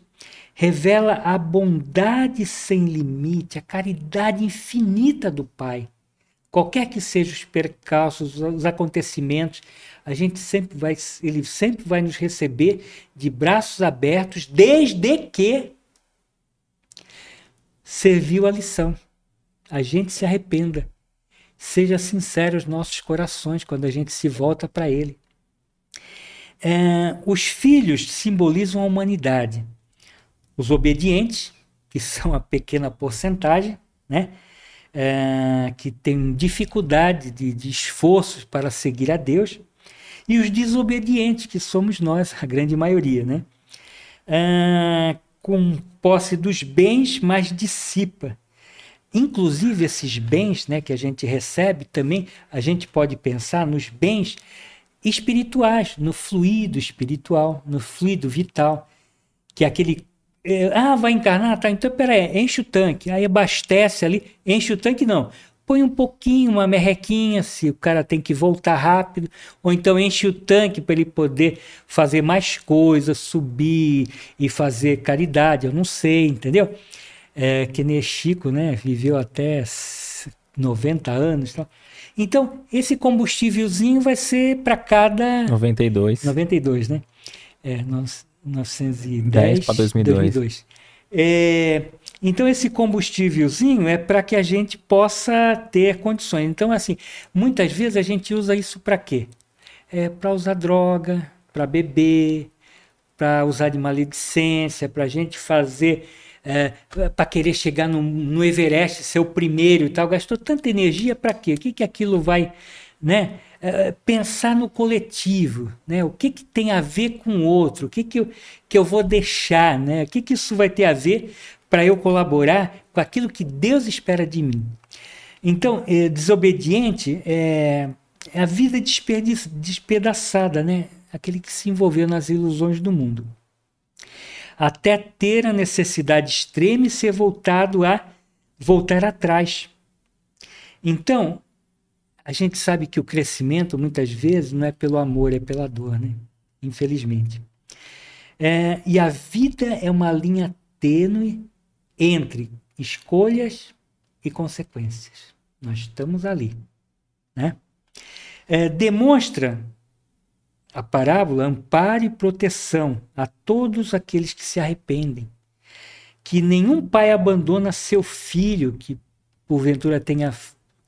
revela a bondade sem limite, a caridade infinita do Pai. Qualquer que sejam os percalços, os acontecimentos, a gente sempre vai, ele sempre vai nos receber de braços abertos, desde que serviu a lição. A gente se arrependa. Seja sincero aos nossos corações quando a gente se volta para Ele. É, os filhos simbolizam a humanidade. Os obedientes, que são a pequena porcentagem, né? É, que tem dificuldade de, de esforços para seguir a Deus, e os desobedientes, que somos nós, a grande maioria, né? É, com posse dos bens, mas dissipa. Inclusive esses bens, né, que a gente recebe, também a gente pode pensar nos bens espirituais, no fluido espiritual, no fluido vital, que é aquele é, ah, vai encarnar, tá? Então peraí, enche o tanque, aí abastece ali, enche o tanque não põe um pouquinho, uma merrequinha, se o cara tem que voltar rápido, ou então enche o tanque para ele poder fazer mais coisas, subir e fazer caridade, eu não sei, entendeu? É, que nem Chico, né, viveu até 90 anos, então, então esse combustívelzinho vai ser para cada 92. 92, né? É, 910 para 2002. 2002. É, então, esse combustívelzinho é para que a gente possa ter condições. Então, assim, muitas vezes a gente usa isso para quê? É para usar droga, para beber, para usar de maledicência, para a gente fazer. É, para querer chegar no, no, Everest, ser o primeiro e tal, gastou tanta energia para quê? O que, que aquilo vai. Né? É, pensar no coletivo, né? o que, que tem a ver com o outro, o que, que, eu, que eu vou deixar, né? o que, que isso vai ter a ver para eu colaborar com aquilo que Deus espera de mim. Então, é, desobediente é, é, a vida despedaçada, né? aquele que se envolveu nas ilusões do mundo. Até ter a necessidade extrema e ser voltado a voltar atrás. Então, a gente sabe que o crescimento muitas vezes não é pelo amor, é pela dor, né? Infelizmente. É, e a vida é uma linha tênue entre escolhas e consequências. Nós estamos ali. Né? É, demonstra a parábola amparo e proteção a todos aqueles que se arrependem. Que nenhum pai abandona seu filho que porventura tenha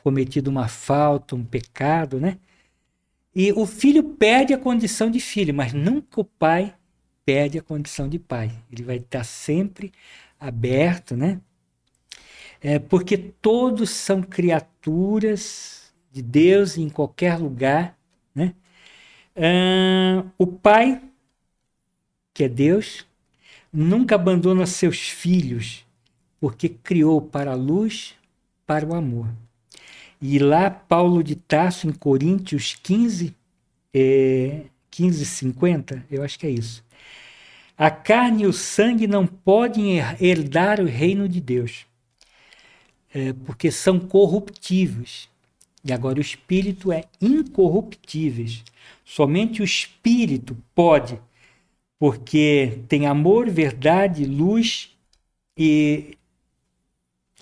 cometido uma falta, um pecado, né? E o filho perde a condição de filho, mas nunca o pai perde a condição de pai. Ele vai estar sempre aberto, né? É porque todos são criaturas de Deus em qualquer lugar, né? Ah, o Pai, que é Deus, nunca abandona seus filhos, porque criou para a luz, para o amor. E lá, Paulo de Tarso, em Coríntios 15, é, 15, 50, eu acho que é isso. A carne e o sangue não podem herdar o reino de Deus, é, porque são corruptíveis. E agora o espírito é incorruptível. Somente o espírito pode porque tem amor, verdade, luz e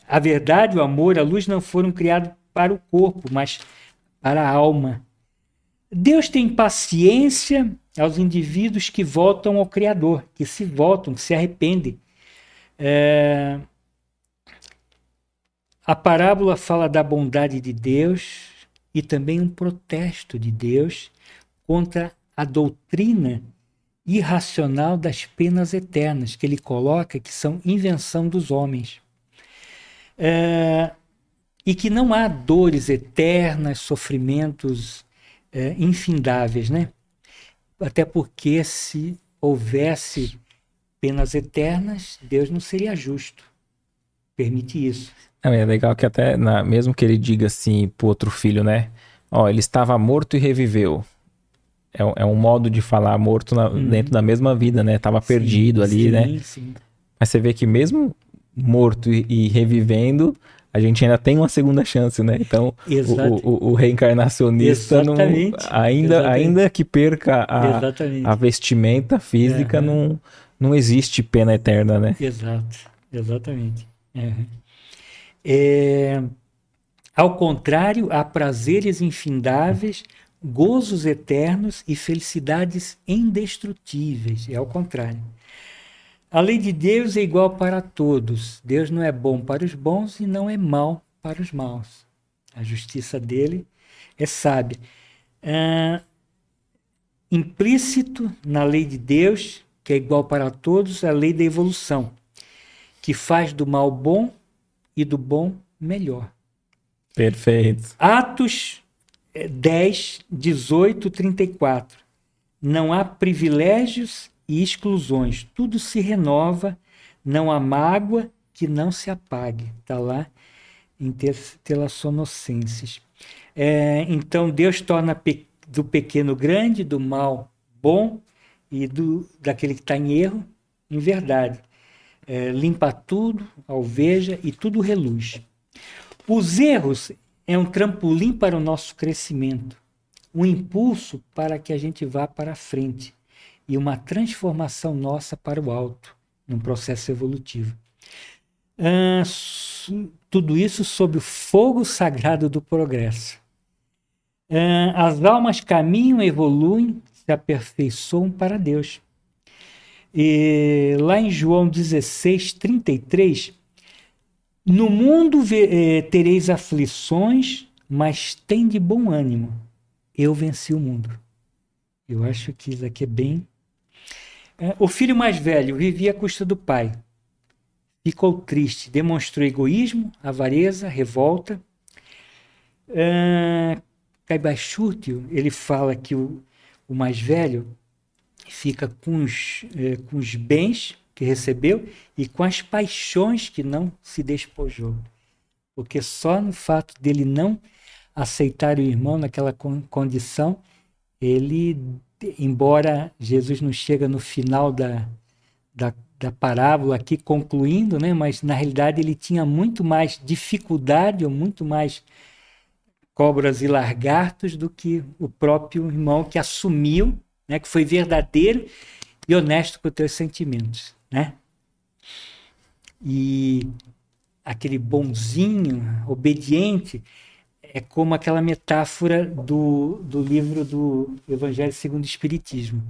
a verdade, o amor, a luz não foram criados para o corpo, mas para a alma. Deus tem paciência aos indivíduos que voltam ao Criador, que se voltam, que se arrependem. É... A parábola fala da bondade de Deus e também um protesto de Deus contra a doutrina irracional das penas eternas, que ele coloca que são invenção dos homens. É, e que não há dores eternas, sofrimentos é, infindáveis, né? Até porque se houvesse penas eternas, Deus não seria justo. Permite isso. É, legal que até, na, mesmo que ele diga assim pro outro filho, né? Ó, ele estava morto e reviveu. É, é um modo de falar morto na, uhum. dentro da mesma vida, né? Tava sim, perdido ali, sim, né? Sim. Mas você vê que mesmo morto e, e, revivendo, a gente ainda tem uma segunda chance, né? Então, o, o, o, reencarnacionista não, ainda, ainda que perca a, a vestimenta física, uhum. não, não existe pena eterna, né? Exato, exatamente. Uhum. É, ao contrário, há prazeres infindáveis, gozos eternos e felicidades indestrutíveis. É ao contrário. A lei de Deus é igual para todos. Deus não é bom para os bons e não é mal para os maus. A justiça dele é sábia. É, implícito na lei de Deus, que é igual para todos, a lei da evolução, que faz do mal bom e do bom melhor. Perfeito. Atos 10, 18, 34. Não há privilégios e exclusões, tudo se renova, não há mágoa que não se apague. Está lá em Telassonocenses. É, então Deus torna pe do pequeno grande, do mal bom e do daquele que está em erro em verdade é, limpa tudo, alveja e tudo reluz. Os erros é um trampolim para o nosso crescimento, um impulso para que a gente vá para frente e uma transformação nossa para o alto, num processo evolutivo. Ah, tudo isso sob o fogo sagrado do progresso. Ah, as almas caminham, evoluem, se aperfeiçoam para Deus. E lá em João 16, 33, no mundo eh, tereis aflições, mas tem de bom ânimo. Eu venci o mundo. Eu acho que isso aqui é bem. É, o filho mais velho vivia à custa do pai. Ficou triste, demonstrou egoísmo, avareza, revolta. Uh, Caibachúrtio, ele fala que o, o mais velho fica com os, eh, com os bens que recebeu e com as paixões que não se despojou. Porque só no fato dele não aceitar o irmão naquela condição, ele, embora Jesus não chega no final da, da, da parábola aqui concluindo, né, mas na realidade ele tinha muito mais dificuldade ou muito mais cobras e largartos do que o próprio irmão que assumiu né? que foi verdadeiro e honesto com os teus sentimentos. Né? E aquele bonzinho, obediente, é como aquela metáfora do, do livro do Evangelho segundo o Espiritismo.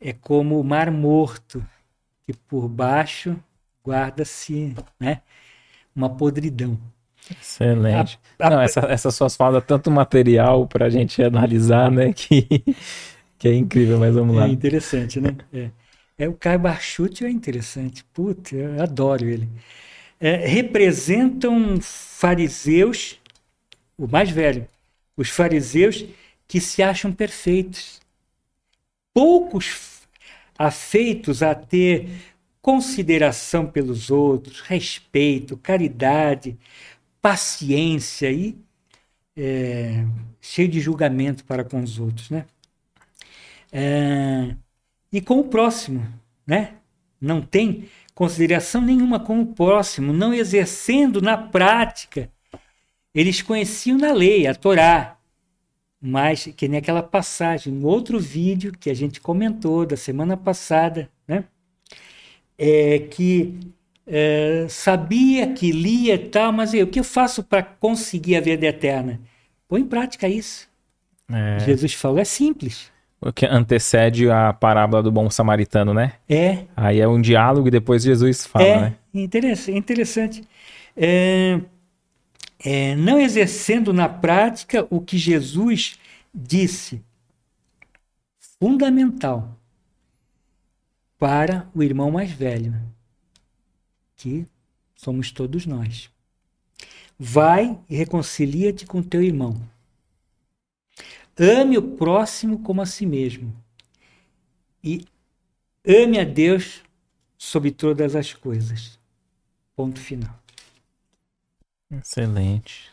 É como o mar morto, que por baixo guarda-se né, uma podridão. Excelente. A, a, Não, essa, essas suas falas, tanto material para a gente analisar, né, que que é incrível, mas vamos lá. É interessante, né? É, é o Caio Barchute é interessante. Putz, eu adoro ele. É, representam fariseus, o mais velho, os fariseus que se acham perfeitos. Poucos afeitos a ter consideração pelos outros, respeito, caridade, paciência e é, cheio de julgamento para com os outros, né? É, e com o próximo, né? Não tem consideração nenhuma com o próximo, não exercendo na prática. Eles conheciam na lei, a Torá, mas que nem aquela passagem, no outro vídeo que a gente comentou da semana passada, né? É que é, sabia que lia e tal, mas o que eu faço para conseguir a vida eterna? Põe em prática isso. É. Jesus falou, é simples. O que antecede a parábola do bom samaritano, né? É. Aí é um diálogo e depois Jesus fala, é, né? Interessante. interessante. É, é, não exercendo na prática o que Jesus disse, fundamental para o irmão mais velho, que somos todos nós. Vai e reconcilia-te com teu irmão. Ame o próximo como a si mesmo. E ame a Deus sobre todas as coisas. Ponto final. Excelente.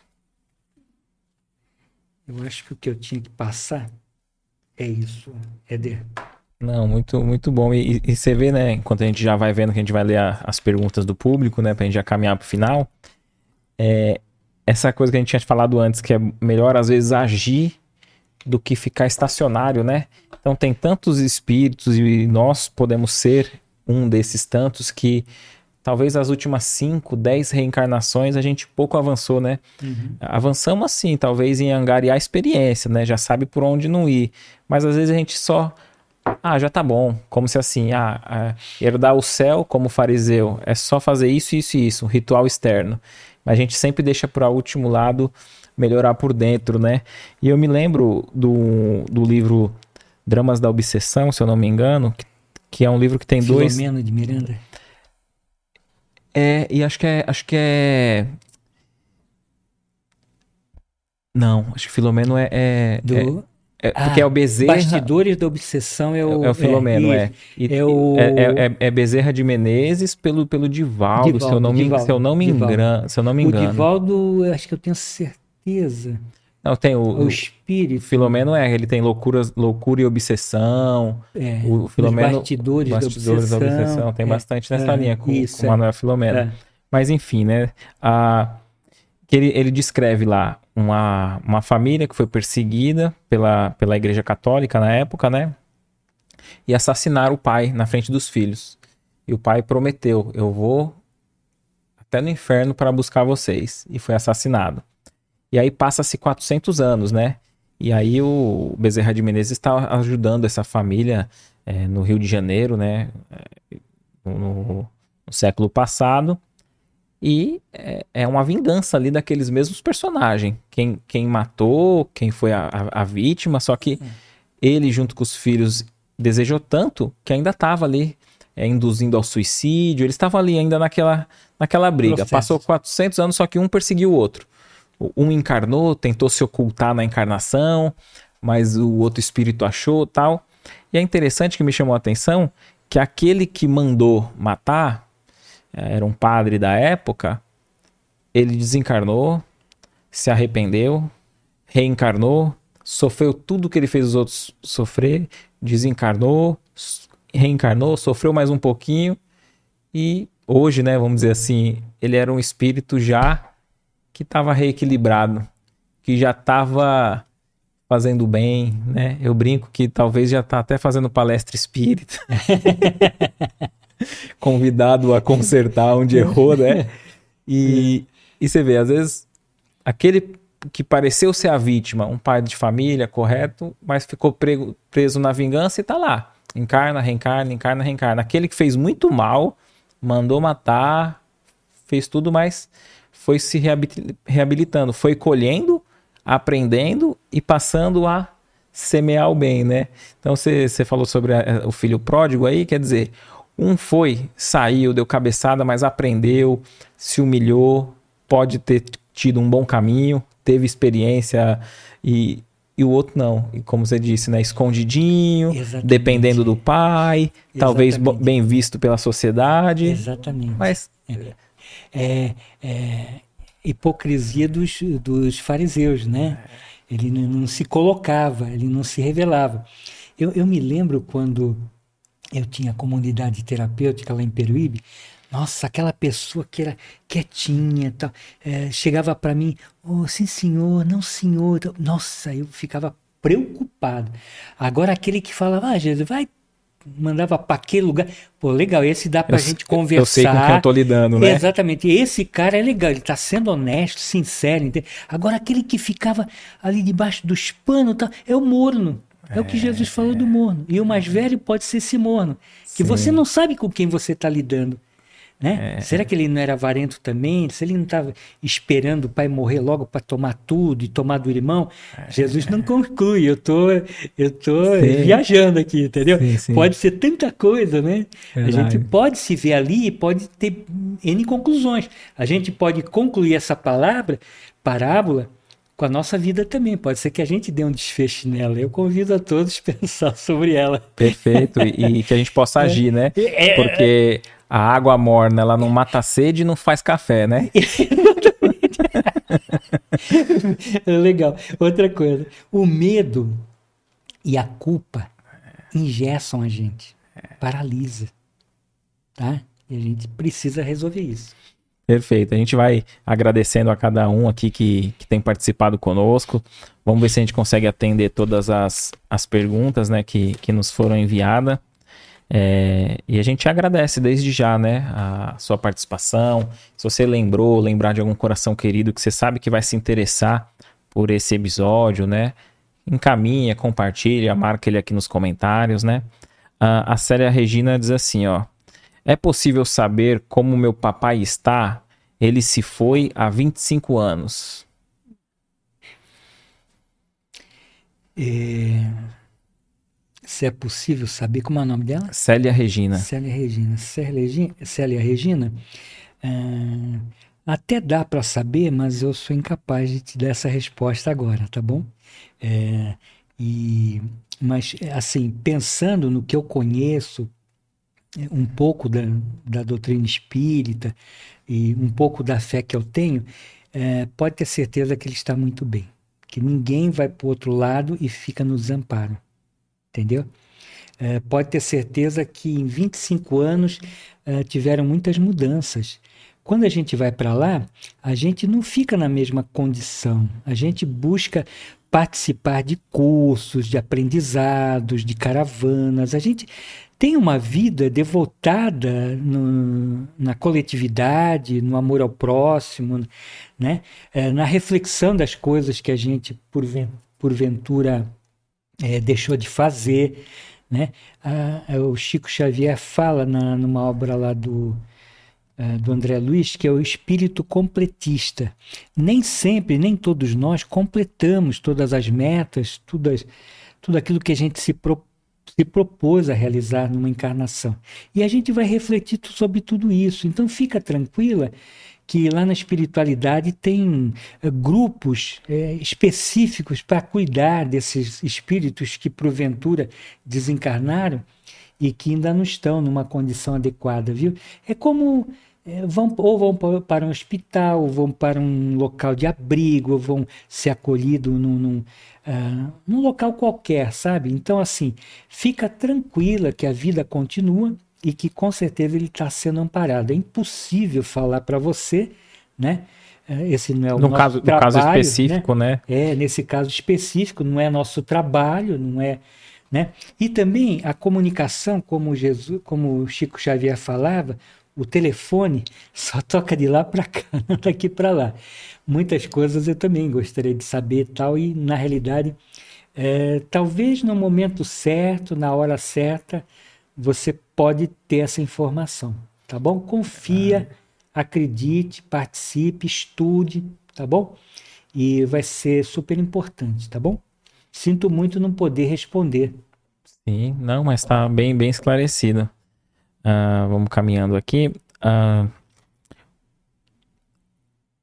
Eu acho que o que eu tinha que passar é isso, Éder. Não, muito, muito bom. E, e, você vê, né, enquanto a gente já vai vendo que a gente vai ler a, as perguntas do público, né, pra gente já caminhar pro final, é, essa coisa que a gente tinha falado antes, que é melhor às vezes agir do que ficar estacionário, né? Então tem tantos espíritos e nós podemos ser um desses tantos que talvez as últimas 5, 10 reencarnações a gente pouco avançou, né? Uhum. Avançamos assim, talvez em angariar experiência, né? Já sabe por onde não ir. Mas às vezes a gente só. Ah, já tá bom. Como se assim, ah, ah herdar o céu como fariseu é só fazer isso, isso e isso, um ritual externo. Mas a gente sempre deixa para o último lado melhorar por dentro, né? E eu me lembro do, do livro Dramas da Obsessão, se eu não me engano, que, que é um livro que tem Filomeno dois. Filomeno de Miranda. É, e acho que é. Acho que é. Não, acho que Filomeno é. é do... é... É, porque ah, é o Bezerra. Bastidores da Obsessão é o. É, é o Filomeno, é. É, é, o... é, é, é, Bezerra de Menezes pelo, pelo Divaldo, Divaldo se eu não me, se eu não me engano. Se eu não me engano. O Divaldo, acho que eu tenho certeza certeza. Não, tem o, o espírito. O Filomeno é, ele tem loucura, loucura e obsessão. É, o Filomeno, bastidores, bastidores da, obsessão, da obsessão. Tem é, bastante nessa é, linha com, isso, com o Manuel Filomeno. É. Mas enfim, né? A, que ele, ele descreve lá uma, uma família que foi perseguida pela, pela Igreja Católica na época, né? E assassinaram o pai na frente dos filhos. E o pai prometeu: Eu vou até no inferno para buscar vocês. E foi assassinado. E aí passa-se 400 anos, né? E aí o Bezerra de Menezes está ajudando essa família é, no Rio de Janeiro, né? É, no, no, século passado. E é, é, uma vingança ali daqueles mesmos personagens. Quem, quem matou, quem foi a, a, a vítima, só que ele, junto com os filhos, desejou tanto que ainda estava ali é, induzindo ao suicídio. Eles estavam ali ainda naquela, naquela briga. Processo. Passou 400 anos, só que um perseguiu o outro um encarnou, tentou se ocultar na encarnação, mas o outro espírito achou tal. E é interessante que me chamou a atenção que aquele que mandou matar, eh, era um padre da época, ele desencarnou, se arrependeu, reencarnou, sofreu tudo que ele fez os outros sofrer, desencarnou, reencarnou, sofreu mais um pouquinho e hoje, né, vamos dizer assim, ele era um espírito já que estava reequilibrado, que já estava fazendo bem, né? Eu brinco que talvez já está até fazendo palestra espírita. Convidado a consertar onde errou, né? E, e você vê, às vezes, aquele que pareceu ser a vítima, um pai de família, correto, mas ficou prego, preso na vingança e está lá. Encarna, reencarna, encarna, reencarna. Aquele que fez muito mal, mandou matar, fez tudo, mas foi se reabilitando, foi colhendo, aprendendo e passando a semear o bem, né? Então você falou sobre a, o filho pródigo aí, quer dizer, um foi, saiu, deu cabeçada, mas aprendeu, se humilhou, pode ter tido um bom caminho, teve experiência e, e o outro não. E como você disse, né? Escondidinho, Exatamente. dependendo do pai, Exatamente. talvez bem visto pela sociedade. Exatamente. Mas é é, é, hipocrisia dos, dos fariseus, né? Ele não, não, se colocava, ele não se revelava. Eu, eu me lembro quando eu tinha comunidade terapêutica lá em Peruíbe, Nossa, aquela pessoa que era quietinha, tal, é, chegava para mim, oh, sim senhor, não senhor. Nossa, eu ficava preocupado. Agora aquele que falava, ah, Jesus, vai mandava para aquele lugar. Pô, legal, esse dá para a gente conversar. Eu sei com quem eu tô lidando, né? Exatamente. Esse cara é legal, ele tá sendo honesto, sincero. Entende? Agora, aquele que ficava ali debaixo dos panos, tá, é o morno. É, é o que Jesus falou do morno. E o mais velho pode ser esse morno. Que Sim. você não sabe com quem você está lidando. Né? É. Será que ele não era avarento também? Se ele não estava esperando o pai morrer logo para tomar tudo e tomar do irmão? É. Jesus não conclui. Eu tô, eu tô viajando aqui, entendeu? Sim, sim. Pode ser tanta coisa, né? Verdade. A gente pode se ver ali e pode ter N conclusões. A gente pode concluir essa palavra, parábola, com a nossa vida também. Pode ser que a gente dê um desfecho nela. Eu convido a todos a pensar sobre ela. Perfeito. E, e que a gente possa é. agir, né? É, Porque a água morna, ela não mata a sede e não faz café, né? Legal. Outra coisa. O medo e a culpa ingessam a gente. Paralisa. Tá? E a gente precisa resolver isso. Perfeito. A gente vai agradecendo a cada um aqui que, que tem participado conosco. Vamos ver se a gente consegue atender todas as, as perguntas né, que, que nos foram enviadas. É, e a gente agradece desde já, né, a sua participação. Se você lembrou, lembrar de algum coração querido que você sabe que vai se interessar por esse episódio, né, encaminha, compartilha, marca ele aqui nos comentários, né. A, a Célia Regina diz assim, ó, é possível saber como meu papai está? Ele se foi há 25 anos. É... Se é possível saber como é o nome dela? Célia Regina. Célia Regina. Célia, Célia Regina. É... Até dá para saber, mas eu sou incapaz de te dar essa resposta agora, tá bom? É... E mas assim pensando no que eu conheço um pouco da, da doutrina espírita e um pouco da fé que eu tenho, é, pode ter certeza que ele está muito bem. Que ninguém vai para o outro lado e fica no desamparo. Entendeu? É, pode ter certeza que em 25 anos é, tiveram muitas mudanças. Quando a gente vai para lá, a gente não fica na mesma condição. A gente busca participar de cursos, de aprendizados, de caravanas. A gente tem uma vida devotada no, na coletividade, no amor ao próximo, né? É, na reflexão das coisas que a gente, porventura, é, deixou de fazer. Né? O Chico Xavier fala na, numa obra lá do, é, do André Luiz, que é o espírito completista. Nem sempre, nem todos nós completamos todas as metas, tudo, as, tudo aquilo que a gente se propõe se propôs a realizar numa encarnação. E a gente vai refletir sobre tudo isso. Então fica tranquila que lá na espiritualidade tem uh, grupos uh, específicos para cuidar desses espíritos que porventura desencarnaram e que ainda não estão numa condição adequada, viu? É como é, vão, ou vão para um hospital, ou vão para um local de abrigo, ou vão ser acolhidos num, num, uh, num local qualquer, sabe? Então, assim, fica tranquila que a vida continua e que com certeza ele está sendo amparado. É impossível falar para você, né? É, esse não é o no nosso caso, trabalho, no caso específico, né? né? É, nesse caso específico, não é nosso trabalho, não é. Né? E também a comunicação, como Jesus, como Chico Xavier falava, o telefone só toca de lá para cá, não daqui para lá. Muitas coisas eu também gostaria de saber tal e na realidade é, talvez no momento certo, na hora certa, você pode ter essa informação, tá bom? Confia, ah. acredite, participe, estude, tá bom? E vai ser super importante, tá bom? Sinto muito não poder responder. Sim, não, mas está bem, bem esclarecido. Uh, vamos caminhando aqui. Uh,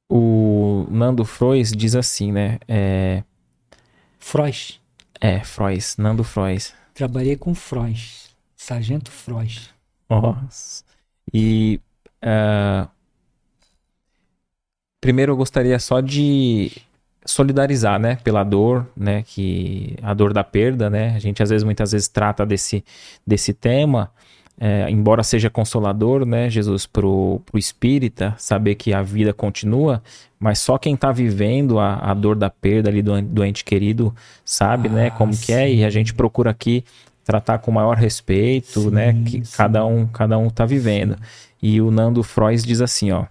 o Nando Frois diz assim, né? É... Frois. É, Frois. Nando Frois. Trabalhei com Frois. Sargento Frois. Nossa. E... Uh... Primeiro eu gostaria só de solidarizar, né, pela dor, né, que a dor da perda, né, a gente às vezes muitas vezes trata desse desse tema, é, embora seja consolador, né, Jesus, pro, pro espírita, saber que a vida continua, mas só quem está vivendo a, a dor da perda ali do, do ente querido sabe, né, ah, né, como sim. que é, e a gente procura aqui tratar com maior respeito, sim, né, que sim. cada um cada um tá vivendo. E o Nando Frois diz assim, ó,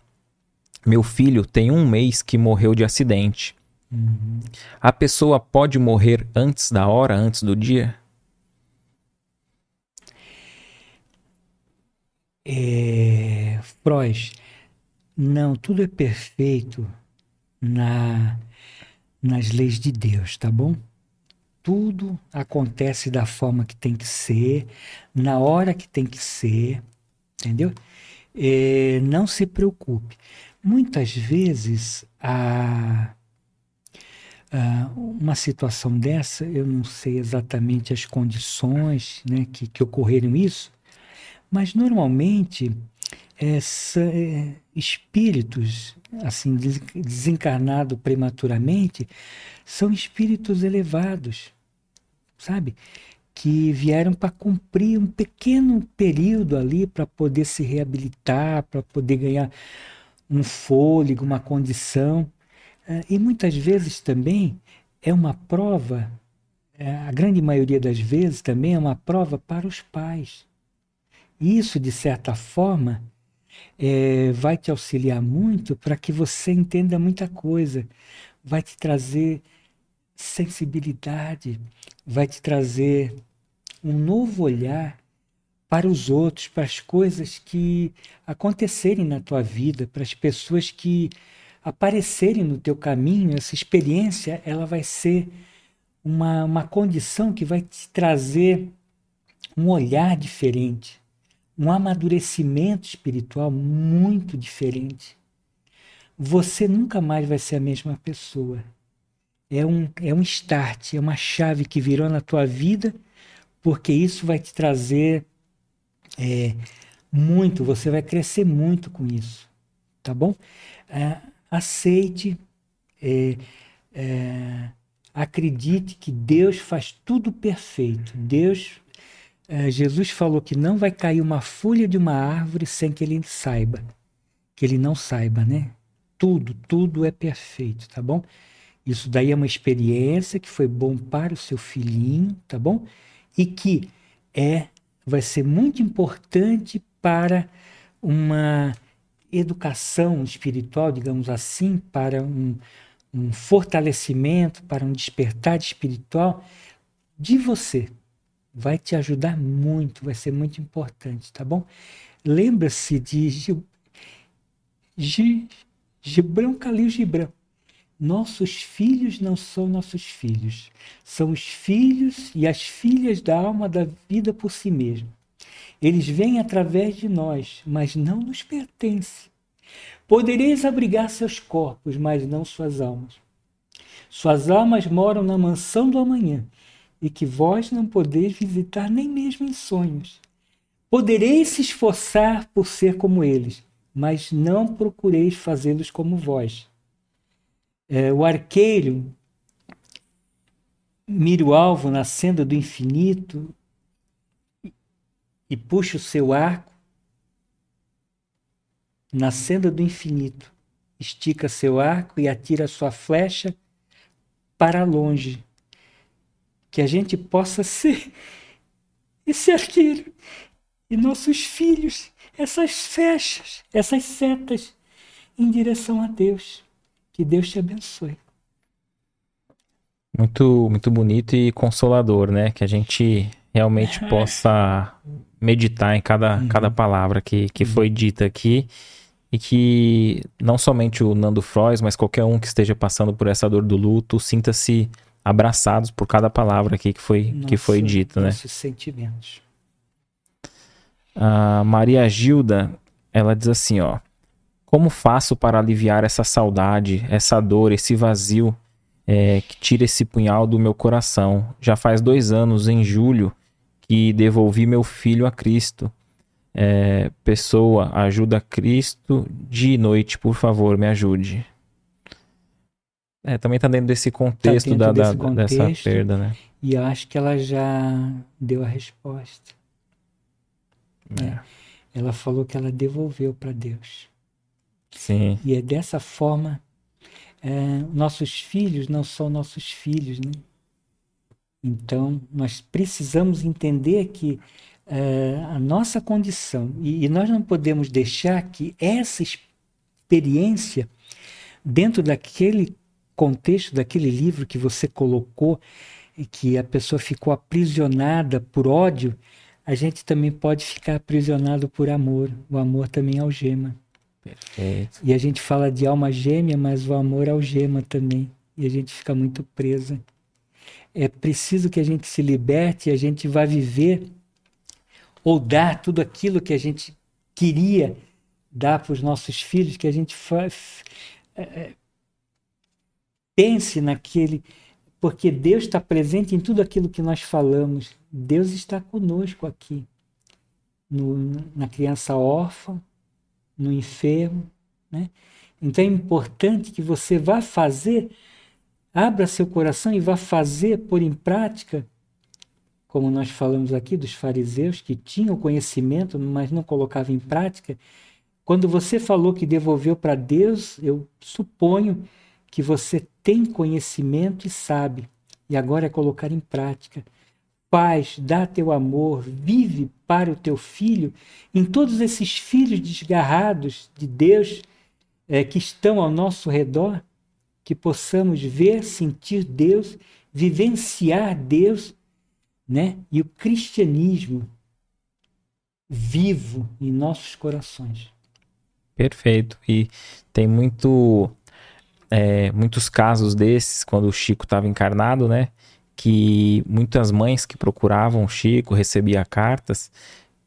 meu filho tem um mês que morreu de acidente. Uhum. A pessoa pode morrer antes da hora, antes do dia? É, Frois, não, tudo é perfeito na, nas leis de Deus, tá bom? Tudo acontece da forma que tem que ser, na hora que tem que ser, entendeu? É, não se preocupe. Muitas vezes a, a, uma situação dessa, eu não sei exatamente as condições né, que, que ocorreram isso, mas normalmente essa, é, espíritos assim desencarnados prematuramente são espíritos elevados, sabe? Que vieram para cumprir um pequeno período ali para poder se reabilitar, para poder ganhar um fôlego, uma condição. É, e muitas vezes também é uma prova, é, a grande maioria das vezes também é uma prova para os pais isso, de certa forma, é, vai te auxiliar muito para que você entenda muita coisa, vai te trazer sensibilidade, vai te trazer um novo olhar para os outros, para as coisas que acontecerem na tua vida, para as pessoas que aparecerem no teu caminho. Essa experiência ela vai ser uma, uma condição que vai te trazer um olhar diferente um amadurecimento espiritual muito diferente. Você nunca mais vai ser a mesma pessoa. É um, é um start, é uma chave que virou na tua vida, porque isso vai te trazer é, muito, você vai crescer muito com isso. Tá bom? É, aceite, é, é acredite que Deus faz tudo perfeito. Deus é, Jesus falou que não vai cair uma folha de uma árvore sem que ele saiba. Que ele não saiba, né? Tudo, tudo é perfeito, tá bom? Isso daí é uma experiência que foi bom para o seu filhinho, tá bom? E que é vai ser muito importante para uma educação espiritual, digamos assim, para um, um fortalecimento, para um despertar espiritual de você, vai te ajudar muito, vai ser muito importante, tá bom? Lembra-se de Gibran Khalil Gibran. Nossos filhos não são nossos filhos, são os filhos e as filhas da alma da vida por si mesmo. Eles vêm através de nós, mas não nos pertencem. Podereis abrigar seus corpos, mas não suas almas. Suas almas moram na mansão do amanhã e que vós não podeis visitar nem mesmo em sonhos. Podereis se esforçar por ser como eles, mas não procureis fazê-los como vós. É, o arqueiro mira o alvo na senda do infinito e, puxa o seu arco na senda do infinito. Estica seu arco e atira sua flecha para longe que a gente possa ser esse arqueiro e nossos filhos, essas flechas, essas setas em direção a Deus. Que Deus te abençoe. Muito, muito bonito e consolador, né? Que a gente realmente possa meditar em cada, uhum. cada palavra que, que uhum. foi dita aqui e que não somente o Nando Frois, mas qualquer um que esteja passando por essa dor do luto, sinta-se abraçados por cada palavra aqui que foi, Nossa, que foi dita, né? sentimentos. A Maria Gilda, ela diz assim, ó. Como faço para aliviar essa saudade, essa dor, esse vazio é, que tira esse punhal do meu coração? Já faz dois anos, em julho, que devolvi meu filho a Cristo. É, pessoa, ajuda Cristo de noite, por favor, me ajude. É, também está dentro desse contexto, tá dentro da, desse da contexto, dessa perda, né? E eu acho que ela já deu a resposta. É. Né? Ela falou que ela devolveu para Deus. Sim. E é dessa forma. É, nossos filhos não são nossos filhos, né? Então, nós precisamos entender que é, a nossa condição, e, e nós não podemos deixar que essa experiência, dentro daquele contexto, daquele livro que você colocou, e que a pessoa ficou aprisionada por ódio, a gente também pode ficar aprisionado por amor. O amor também algema. Perfeito. E a gente fala de alma gêmea, mas o amor algema também. E a gente fica muito presa. É preciso que a gente se liberte e a gente vá viver ou dar tudo aquilo que a gente queria dar para os nossos filhos, que a gente é, é, pense naquele. Porque Deus está presente em tudo aquilo que nós falamos. Deus está conosco aqui. No, na criança órfã, no enfermo. Né? Então é importante que você vá fazer, abra seu coração e vá fazer, pôr em prática, como nós falamos aqui dos fariseus, que tinham conhecimento, mas não colocavam em prática. Quando você falou que devolveu para Deus, eu suponho que você tem conhecimento e sabe, e agora é colocar em prática paz, dá teu amor, vive para o teu filho, em todos esses filhos desgarrados de Deus é, que estão ao nosso redor, que possamos ver, sentir Deus, vivenciar Deus, né? E o cristianismo vivo em nossos corações. Perfeito. E tem muito, é, muitos casos desses quando o Chico estava encarnado, né? Que muitas mães que procuravam o Chico, recebia cartas,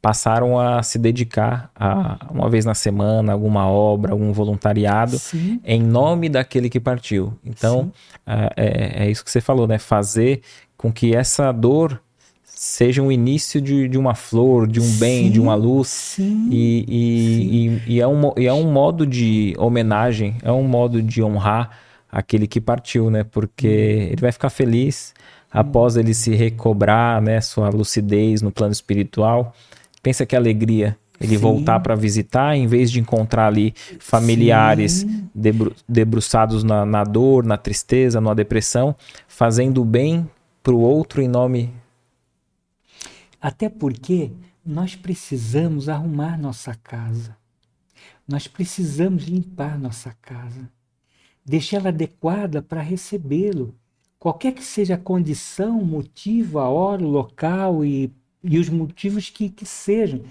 passaram a se dedicar a uma vez na semana, alguma obra, algum voluntariado Sim. em nome daquele que partiu. Então, é, é, isso que você falou, né? Fazer com que essa dor seja um início de, de uma flor, de um sim, bem, de uma luz. Sim, e, e, e, e, é um, e é um modo de homenagem, é um modo de honrar aquele que partiu, né? Porque hum. ele vai ficar feliz após ele se recobrar, né, sua lucidez no plano espiritual. Pensa que alegria ele Sim. voltar para visitar, em vez de encontrar ali familiares debru debruçados na, na, dor, na tristeza, na depressão, fazendo bem para o outro em nome. Até porque nós precisamos arrumar nossa casa. Nós precisamos limpar nossa casa, deixá-la adequada para recebê-lo qualquer que seja a condição, motivo, a hora, o local e, e os motivos que, que sejam,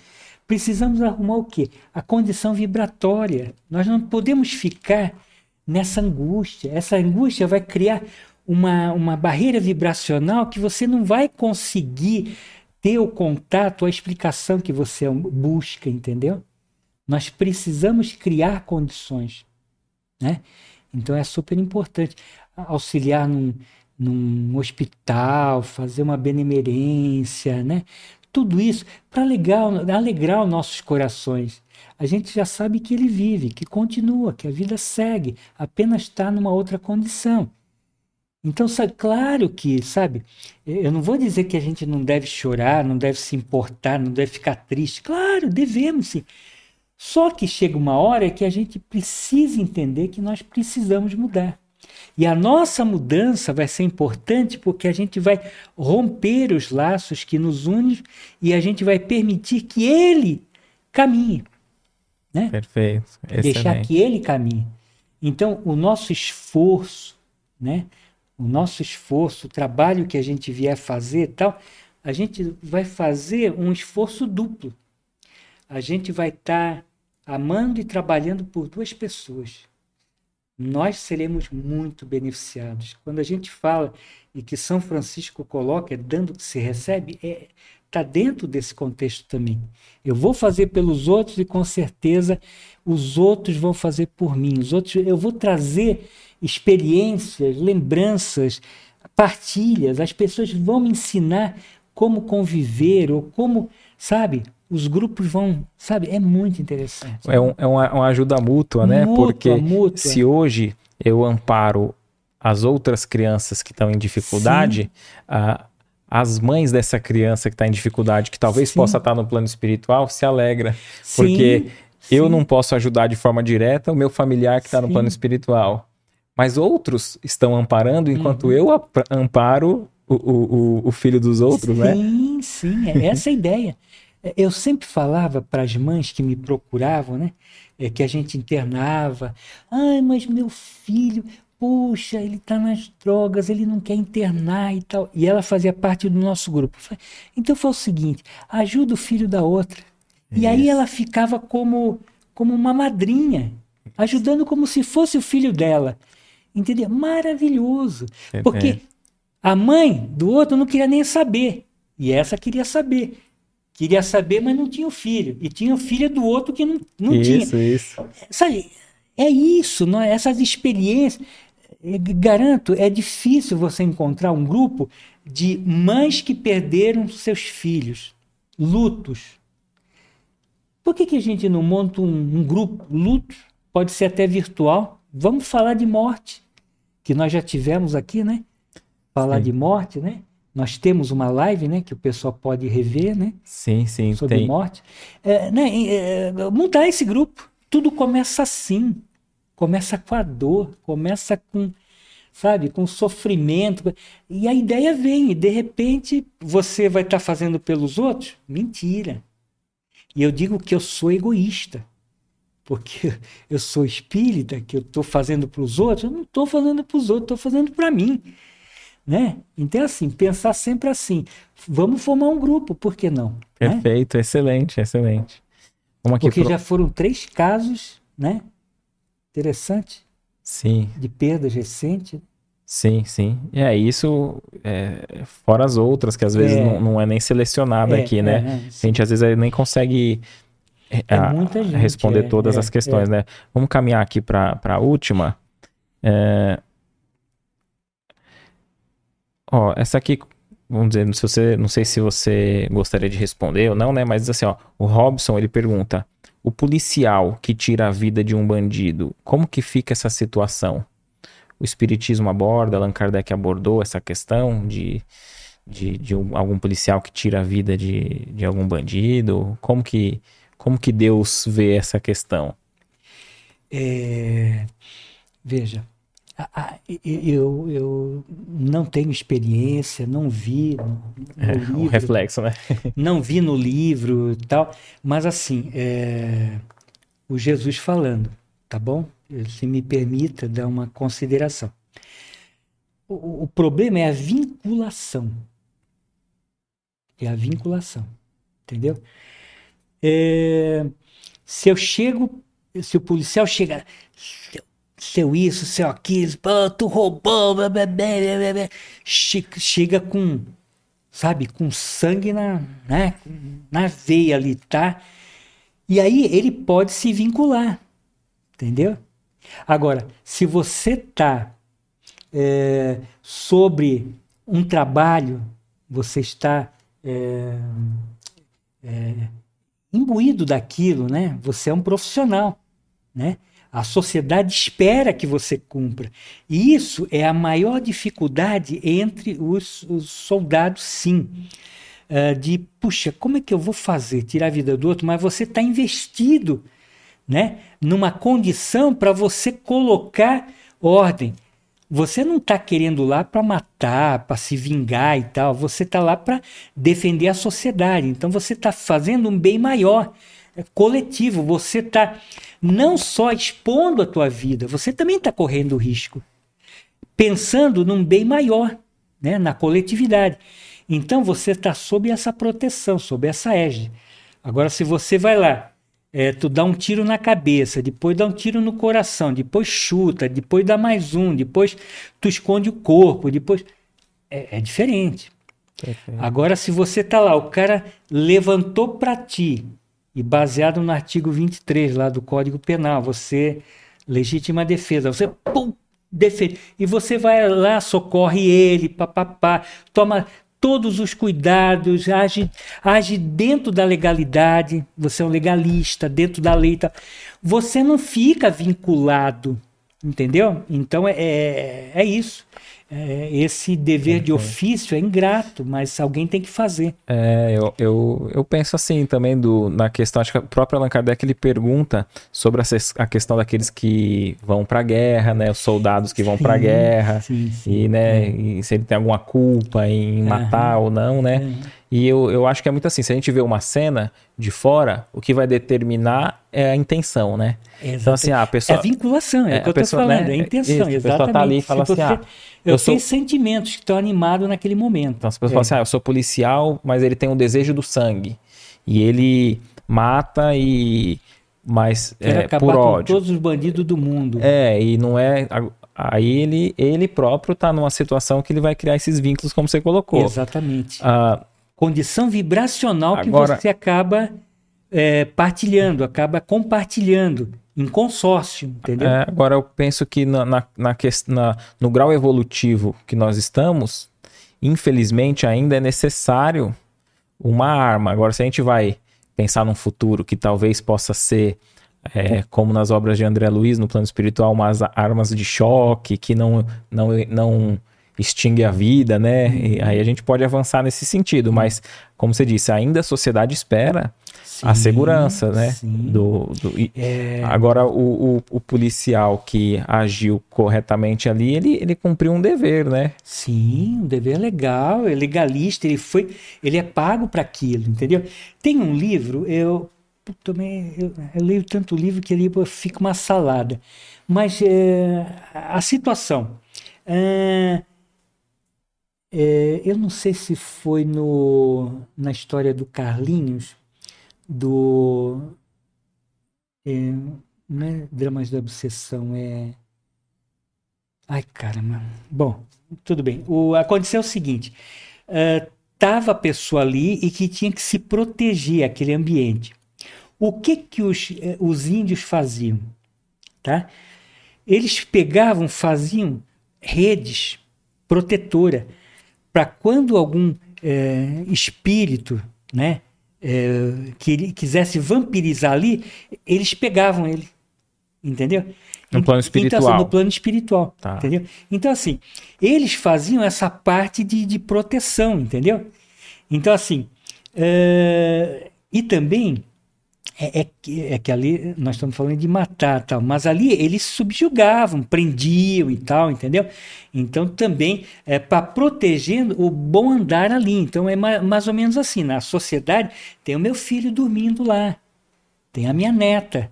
precisamos arrumar o quê? A condição vibratória. Nós não podemos ficar nessa angústia. Essa angústia vai criar uma, uma barreira vibracional que você não vai conseguir ter o contato, a explicação que você busca, entendeu? Nós precisamos criar condições. Né? Então é super importante auxiliar num, num hospital, fazer uma benemerência, né? Tudo isso para alegrar, alegrar os nossos corações. A gente já sabe que ele vive, que continua, que a vida segue, apenas está numa outra condição. Então, sabe, claro que, sabe, eu não vou dizer que a gente não deve chorar, não deve se importar, não deve ficar triste. Claro, devemos sim. Só que chega uma hora que a gente precisa entender que nós precisamos mudar. E a nossa mudança vai ser importante porque a gente vai romper os laços que nos unem e a gente vai permitir que ele caminhe. Né? Perfeito. Excelente. Deixar que ele caminhe. Então, o nosso esforço, né? o nosso esforço, o trabalho que a gente vier fazer tal, a gente vai fazer um esforço duplo. A gente vai estar tá amando e trabalhando por duas pessoas nós seremos muito beneficiados. Quando a gente fala e que São Francisco coloca, é dando que se recebe, está é, tá dentro desse contexto também. Eu vou fazer pelos outros e com certeza os outros vão fazer por mim. Os outros, eu vou trazer experiências, lembranças, partilhas. As pessoas vão me ensinar como conviver ou como, sabe, os grupos vão, sabe? É muito interessante. É, um, é uma, uma, ajuda mútua, né? Mútua, Porque mútua. se hoje eu amparo as outras crianças que estão em dificuldade, a, as mães dessa criança que está em dificuldade, que talvez sim. possa estar tá no plano espiritual, se alegra. Sim, porque sim. eu não posso ajudar de forma direta o meu familiar que está no plano espiritual. Mas outros estão amparando enquanto uhum. eu amparo o, o, o, filho dos outros, sim, né? Sim, sim, é essa a ideia. Eu sempre falava para as mães que me procuravam, né? É, que a gente internava. Ai, mas meu filho, puxa, ele está nas drogas, ele não quer internar e tal. E ela fazia parte do nosso grupo. Então foi o seguinte: ajuda o filho da outra. E aí ela ficava como, como uma madrinha, ajudando como se fosse o filho dela. Entendeu? Maravilhoso. Porque a mãe do outro não queria nem saber. E essa queria saber. Queria saber, mas não tinha o filho. E tinha o filho do outro que não, não isso, tinha. Isso, isso. Sabe, é isso, não é? essas experiências. Garanto, é difícil você encontrar um grupo de mães que perderam seus filhos, lutos. Por que, que a gente não monta um, um grupo, luto, pode ser até virtual? Vamos falar de morte, que nós já tivemos aqui, né? Falar sim. de morte, né? Nós temos uma live, né, que o pessoal pode rever, né? Sim, sim, sobre tem. morte. É, né, é, montar esse grupo. Tudo começa assim. Começa com a dor, começa com, sabe, com sofrimento. E a ideia vem, e de repente você vai estar tá fazendo pelos outros? Mentira. E eu digo que eu sou egoísta. Porque eu sou espírita, que eu estou fazendo para os outros, eu não estou fazendo para os outros, estou fazendo para mim. Né? Então, é assim, pensar sempre assim. Vamos formar um grupo, por que não? Né? Perfeito, né? excelente, excelente. Porque pro... já foram três casos, né? Interessante. Sim. De perdas recentes. Sim, sim. É isso, é, fora as outras, que às vezes é. não, não, é nem selecionada é, aqui, né? É, é, a gente às vezes nem consegue é a, gente, responder todas as questões, né? Vamos caminhar aqui para a última. Ó, essa aqui, vamos dizer, se você, não sei se você gostaria de responder ou não, né? Mas assim, ó, o Robson ele pergunta: o policial que tira a vida de um bandido, como que fica essa situação? O Espiritismo aborda, Allan Kardec abordou essa questão de, de, de um, algum policial que tira a vida de, de algum bandido? Como que, como que Deus vê essa questão? É, veja, eu, eu não tenho experiência, não vi no, é, livro. Um reflexo, né? não vi no livro e tal, mas assim, é, o Jesus falando, tá bom? Se me permita dar uma consideração. O, o problema é a vinculação. É a vinculação, entendeu? É, se eu chego, se o policial chega, seu isso, seu aquilo, tu roubou, blá, blá, blá, chega, chega com, sabe, com sangue na, né, na veia ali, tá? E aí ele pode se vincular, entendeu? Agora, se você tá é, sobre um trabalho, você está é, é, imbuído daquilo, né? Você é um profissional, né? A sociedade espera que você cumpra. E isso é a maior dificuldade entre os, os soldados, sim. Uh, de, puxa, como é que eu vou fazer? Tirar a vida do outro, mas você está investido né, numa condição para você colocar ordem. Você não está querendo lá para matar, para se vingar e tal. Você está lá para defender a sociedade. Então você está fazendo um bem maior, é coletivo. Você está não só expondo a tua vida, você também está correndo risco, pensando num bem maior, né, na coletividade. Então você está sob essa proteção, sob essa égide. Agora, se você vai lá, é, tu dá um tiro na cabeça, depois dá um tiro no coração, depois chuta, depois dá mais um, depois tu esconde o corpo, depois. É, é diferente. Perfeito. Agora, se você está lá, o cara levantou para ti, e baseado no artigo 23 lá do Código Penal, você legítima defesa, você pum, defende e você vai lá, socorre ele, papapá, toma todos os cuidados, age, age dentro da legalidade, você é um legalista, dentro da lei. Tá? Você não fica vinculado Entendeu? Então é, é, é isso. É, esse dever de ofício é ingrato, mas alguém tem que fazer. É, eu, eu, eu penso assim também do, na questão, acho que o próprio Allan Kardec ele pergunta sobre a, a questão daqueles que vão para a guerra, né, os soldados que vão para a guerra, sim, sim, e, né, é. e se ele tem alguma culpa em matar uhum. ou não, né? Uhum. E eu, eu acho que é muito assim, se a gente vê uma cena de fora, o que vai determinar é a intenção, né? Exatamente. Então, assim, a pessoa... É a vinculação, é, é o que eu estou falando, né? é a intenção, isso, exatamente. A pessoa tá ali e fala assim, ah, eu, eu sou... tenho sentimentos que estão animados naquele momento. Então as pessoas é. falam assim, ah, eu sou policial, mas ele tem um desejo do sangue. E ele mata e... Mas é, por ódio. todos os bandidos do mundo. É, e não é... Aí ele, ele próprio está numa situação que ele vai criar esses vínculos, como você colocou. Exatamente. Ah, condição vibracional Agora, que você acaba é, partilhando, acaba compartilhando em consórcio, entendeu? É, agora eu penso que na, na, na, na, no grau evolutivo que nós estamos, infelizmente ainda é necessário uma arma. Agora, se a gente vai pensar num futuro que talvez possa ser é, como nas obras de André Luiz, no plano espiritual, umas armas de choque que não, não, não extingue a vida, né? E aí a gente pode avançar nesse sentido, mas, como você disse, ainda a sociedade espera sim, a segurança, né? Sim. Do, do é... Agora, o, o, o, policial que agiu corretamente ali, ele, ele cumpriu um dever, né? Sim, um dever legal, é legalista, ele foi, ele é pago para aquilo, entendeu? Tem um livro, eu também eu, eu, leio tanto livro que ali fica uma salada, mas é, a situação. É, é, eu não sei se foi no, na história do Carlinhos, do. É, não é Dramas da Obsessão, é. Ai, caramba. Bom, tudo bem. O, aconteceu o seguinte: estava uh, a pessoa ali e que tinha que se proteger aquele ambiente. O que, que os, eh, os índios faziam? Tá? Eles pegavam, faziam redes protetoras para quando algum é, espírito, né, é, que quisesse vampirizar ali, eles pegavam ele, entendeu? No plano espiritual. Então, assim, no plano espiritual, tá. entendeu? Então, assim, eles faziam essa parte de, de proteção, entendeu? Então, assim, é, e também é, é, que, é que ali nós estamos falando de matar tal, mas ali eles subjugavam, prendiam e tal, entendeu? Então também é para proteger o bom andar ali. Então é mais ou menos assim, na sociedade tem o meu filho dormindo lá, tem a minha neta,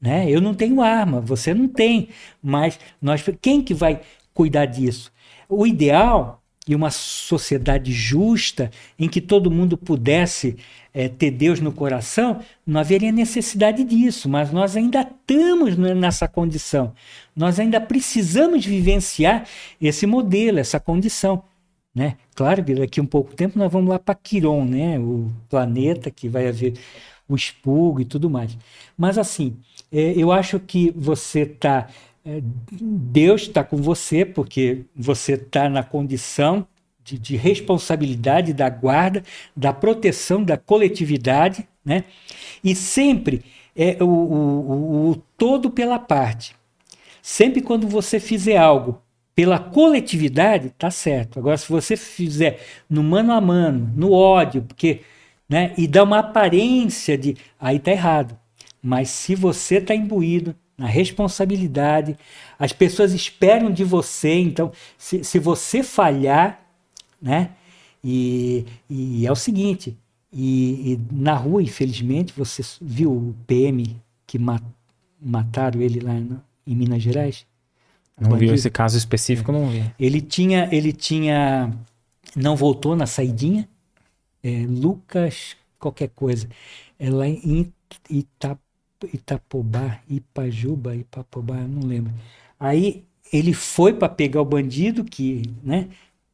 né? Eu não tenho arma, você não tem, mas nós quem que vai cuidar disso? O ideal e uma sociedade justa em que todo mundo pudesse é, ter Deus no coração, não haveria necessidade disso, mas nós ainda estamos nessa condição. Nós ainda precisamos vivenciar esse modelo, essa condição. Né? Claro que daqui a um pouco tempo nós vamos lá para Quiron, né? o planeta que vai haver o expurgo e tudo mais. Mas assim, é, eu acho que você está Deus está com você, porque você está na condição de, de, responsabilidade da guarda, da proteção da coletividade, né? e sempre é o, o, o todo pela parte. Sempre quando você fizer algo pela coletividade, tá certo. Agora, se você fizer no mano a mano, no ódio, porque, né, e dá uma aparência de, aí tá errado. Mas se você tá imbuído na responsabilidade. As pessoas esperam de você, então, se, se você falhar, né? E, e é o seguinte, e, e, na rua, infelizmente, você viu o PM que mataram ele lá em Minas Gerais? Não viu esse caso específico, é. não vi. Ele tinha, ele tinha, não voltou na saidinha, é, Lucas qualquer coisa, é lá em Ita, Itapobá, Ipajuba, Ipapobá, não lembro. Aí ele foi para pegar o bandido, que né,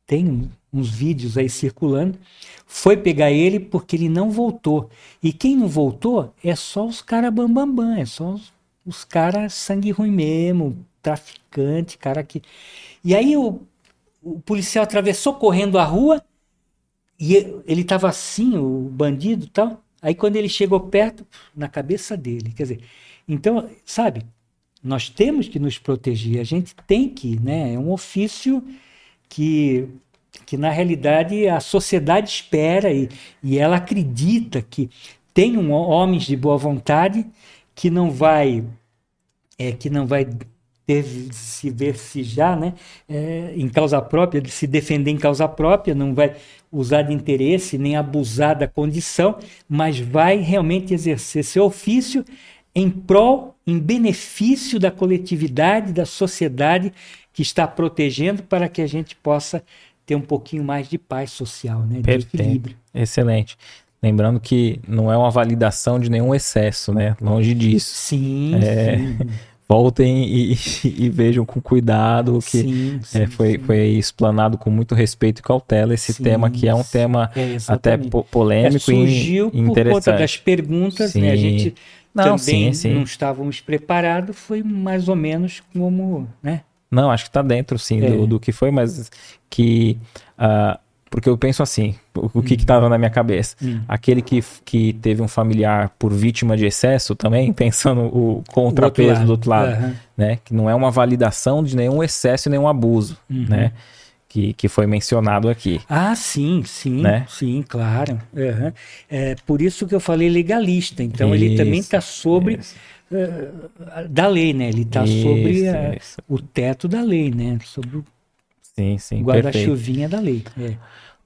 tem uns vídeos aí circulando, foi pegar ele porque ele não voltou. E quem não voltou é só os caras bambambam, é só os, os caras sangue ruim mesmo, traficante, cara que. E aí o, o policial atravessou correndo a rua e ele estava assim, o bandido tal. Aí quando ele chegou perto, na cabeça dele, quer dizer, então, sabe, Nós temos que nos proteger, a gente tem que, né? É um ofício que, que na realidade, a sociedade espera e, e ela acredita que tem um, homens de boa vontade que não vai é, que não vai ter, se ver se já, né, é, em causa própria, de se defender em causa própria, não vai usar de interesse nem abusar da condição, mas vai realmente exercer seu ofício em prol, em benefício da coletividade, da sociedade que está protegendo para que a gente possa ter um pouquinho mais de paz social, né, de Perfeito. equilíbrio. Excelente. Lembrando que não é uma validação de nenhum excesso, né? Longe disso. Sim, é, sim voltem e, e, vejam com cuidado que sim, sim, é, foi, sim. foi explanado com muito respeito e cautela esse tema que é um tema é, até polêmico é, surgiu e interessante. por conta das perguntas, né? A gente não, também não estávamos preparados, foi mais ou menos como, né? Não, acho que está dentro sim do, é. do que foi, mas que uh, porque eu penso assim, o, o que estava hum. na minha cabeça? Hum. Aquele que, que teve um familiar por vítima de excesso também, pensando o contrapeso do outro lado, uhum. né? Que não é uma validação de nenhum excesso e nenhum abuso, uhum. né? Que, que foi mencionado aqui. Ah, sim, sim, né? sim, claro. Uhum. É por isso que eu falei legalista. Então isso, ele também está sobre uh, da lei, né? Ele está sobre a, o teto da lei, né? Sobre o Sim, sim. Guarda-chuvinha da lei. É.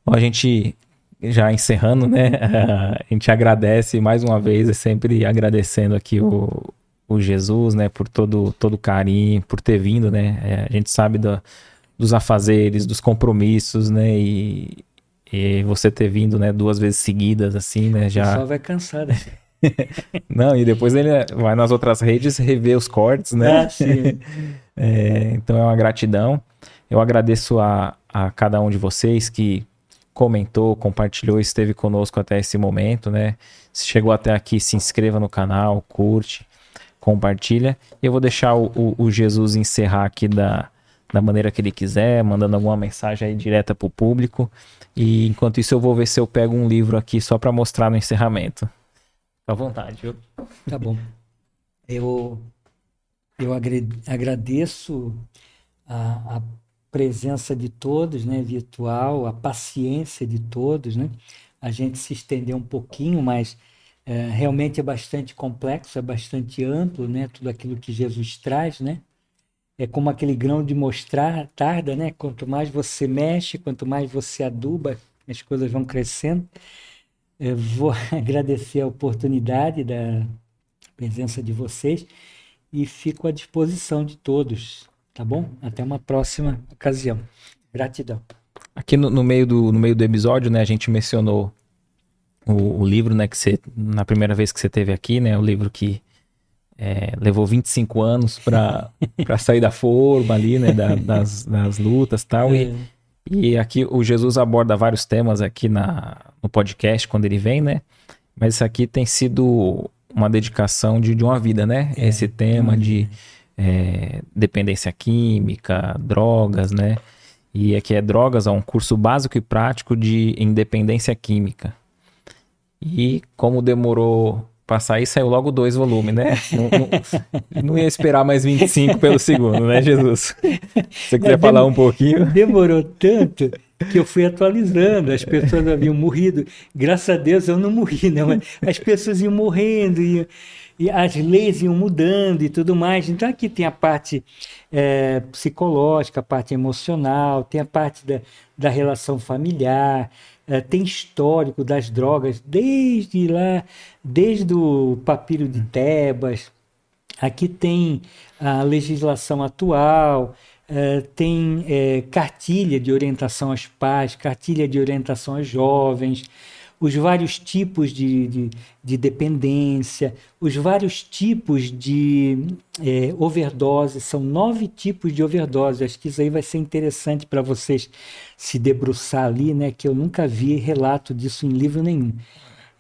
Bom, a gente já encerrando, né? A gente agradece mais uma vez, é sempre agradecendo aqui o, o Jesus, né? Por todo todo o carinho, por ter vindo, né? É, a gente sabe do, dos afazeres, dos compromissos, né? E, e você ter vindo, né? Duas vezes seguidas, assim, né? Já. O pessoal vai cansar, né? Não, e depois ele vai nas outras redes rever os cortes, né? Ah, sim. é, então é uma gratidão. Eu agradeço a, a cada um de vocês que comentou, compartilhou, esteve conosco até esse momento, né? Se chegou até aqui, se inscreva no canal, curte, compartilha. Eu vou deixar o, o, o Jesus encerrar aqui da, da maneira que ele quiser, mandando alguma mensagem aí direta para o público. E enquanto isso, eu vou ver se eu pego um livro aqui só para mostrar no encerramento. Fica à vontade, viu? Tá bom. Eu, eu agradeço a, a presença de todos, né, virtual, a paciência de todos, né? A gente se estender um pouquinho, mas é, realmente é bastante complexo, é bastante amplo, né? Tudo aquilo que Jesus traz, né? É como aquele grão de mostrar tarda, né? Quanto mais você mexe, quanto mais você aduba, as coisas vão crescendo. Eu vou agradecer a oportunidade da presença de vocês e fico à disposição de todos Tá bom? Até uma próxima ocasião. Gratidão. Aqui no, no meio, do, no meio do episódio, né, a gente mencionou o, o, livro, né, que você, na primeira vez que você teve aqui, né, o livro que é, levou 25 anos para sair da forma ali, né, da, das, das lutas tal, e tal. É. E aqui o Jesus aborda vários temas aqui na, no podcast quando ele vem, né? Mas isso aqui tem sido uma dedicação de, de uma vida, né? É, Esse tema de é, dependência química, drogas, né? E aqui é Drogas, é um curso básico e prático de independência química. E como demorou para sair, saiu logo dois volumes, né? Não, não, não, ia esperar mais 25 pelo segundo, né, Jesus? Você quiser falar um pouquinho? Demorou tanto que eu fui atualizando, as pessoas haviam morrido. Graças a Deus eu não morri, não. As pessoas iam morrendo, iam e as leis iam mudando e tudo mais. Então aqui tem a parte é, psicológica, a parte emocional, tem a parte da, da relação familiar, é, tem histórico das drogas desde lá, desde o papiro de Tebas. Aqui tem a legislação atual, é, tem é, cartilha de orientação aos pais, cartilha de orientação aos jovens, os vários tipos de, de, de dependência, os vários tipos de é, overdose, são nove tipos de overdose. Acho que isso aí vai ser interessante para vocês se debruçar ali, né? Que eu nunca vi relato disso em livro nenhum.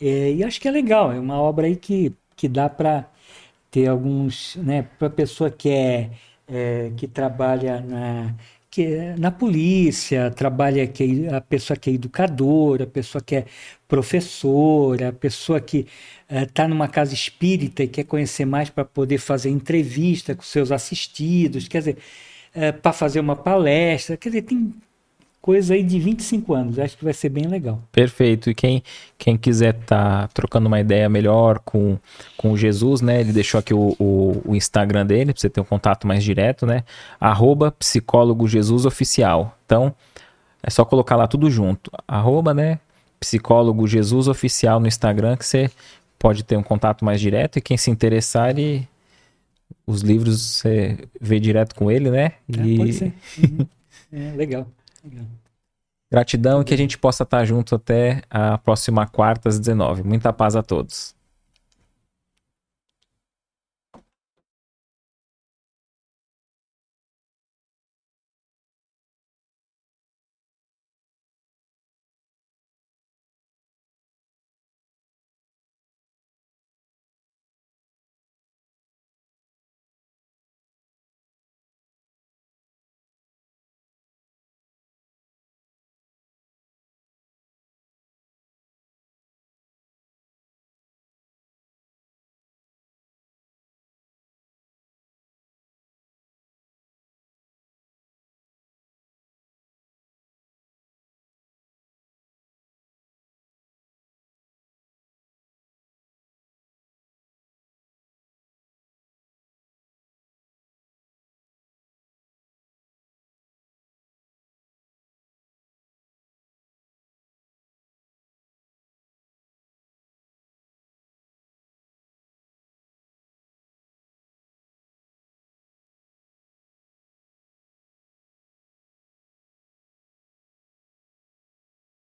É, e acho que é legal, é uma obra aí que, que dá para ter alguns, né? Para pessoa que é, é que trabalha na que é na polícia, trabalha que é, a pessoa que é educadora, a pessoa que é professora, a pessoa que está é, numa casa espírita e quer conhecer mais para poder fazer entrevista com seus assistidos, quer dizer, é, para fazer uma palestra, quer dizer, tem coisa aí de 25 anos. Acho que vai ser bem legal. Perfeito. E quem, quem quiser estar tá trocando uma ideia melhor com, com Jesus, né? Ele deixou aqui o, o, o Instagram dele, para você ter um contato mais direto, né? Arroba psicólogo Jesus Oficial. Então, é só colocar lá tudo junto. Arroba, né? Psicólogo Jesus Oficial no Instagram, que você pode ter um contato mais direto. E quem se interessar, ele, os livros você vê direto com ele, né? É, pode ser. Uhum. é, legal. Gratidão e que a gente possa estar junto até a próxima quarta às 19. Muita paz a todos.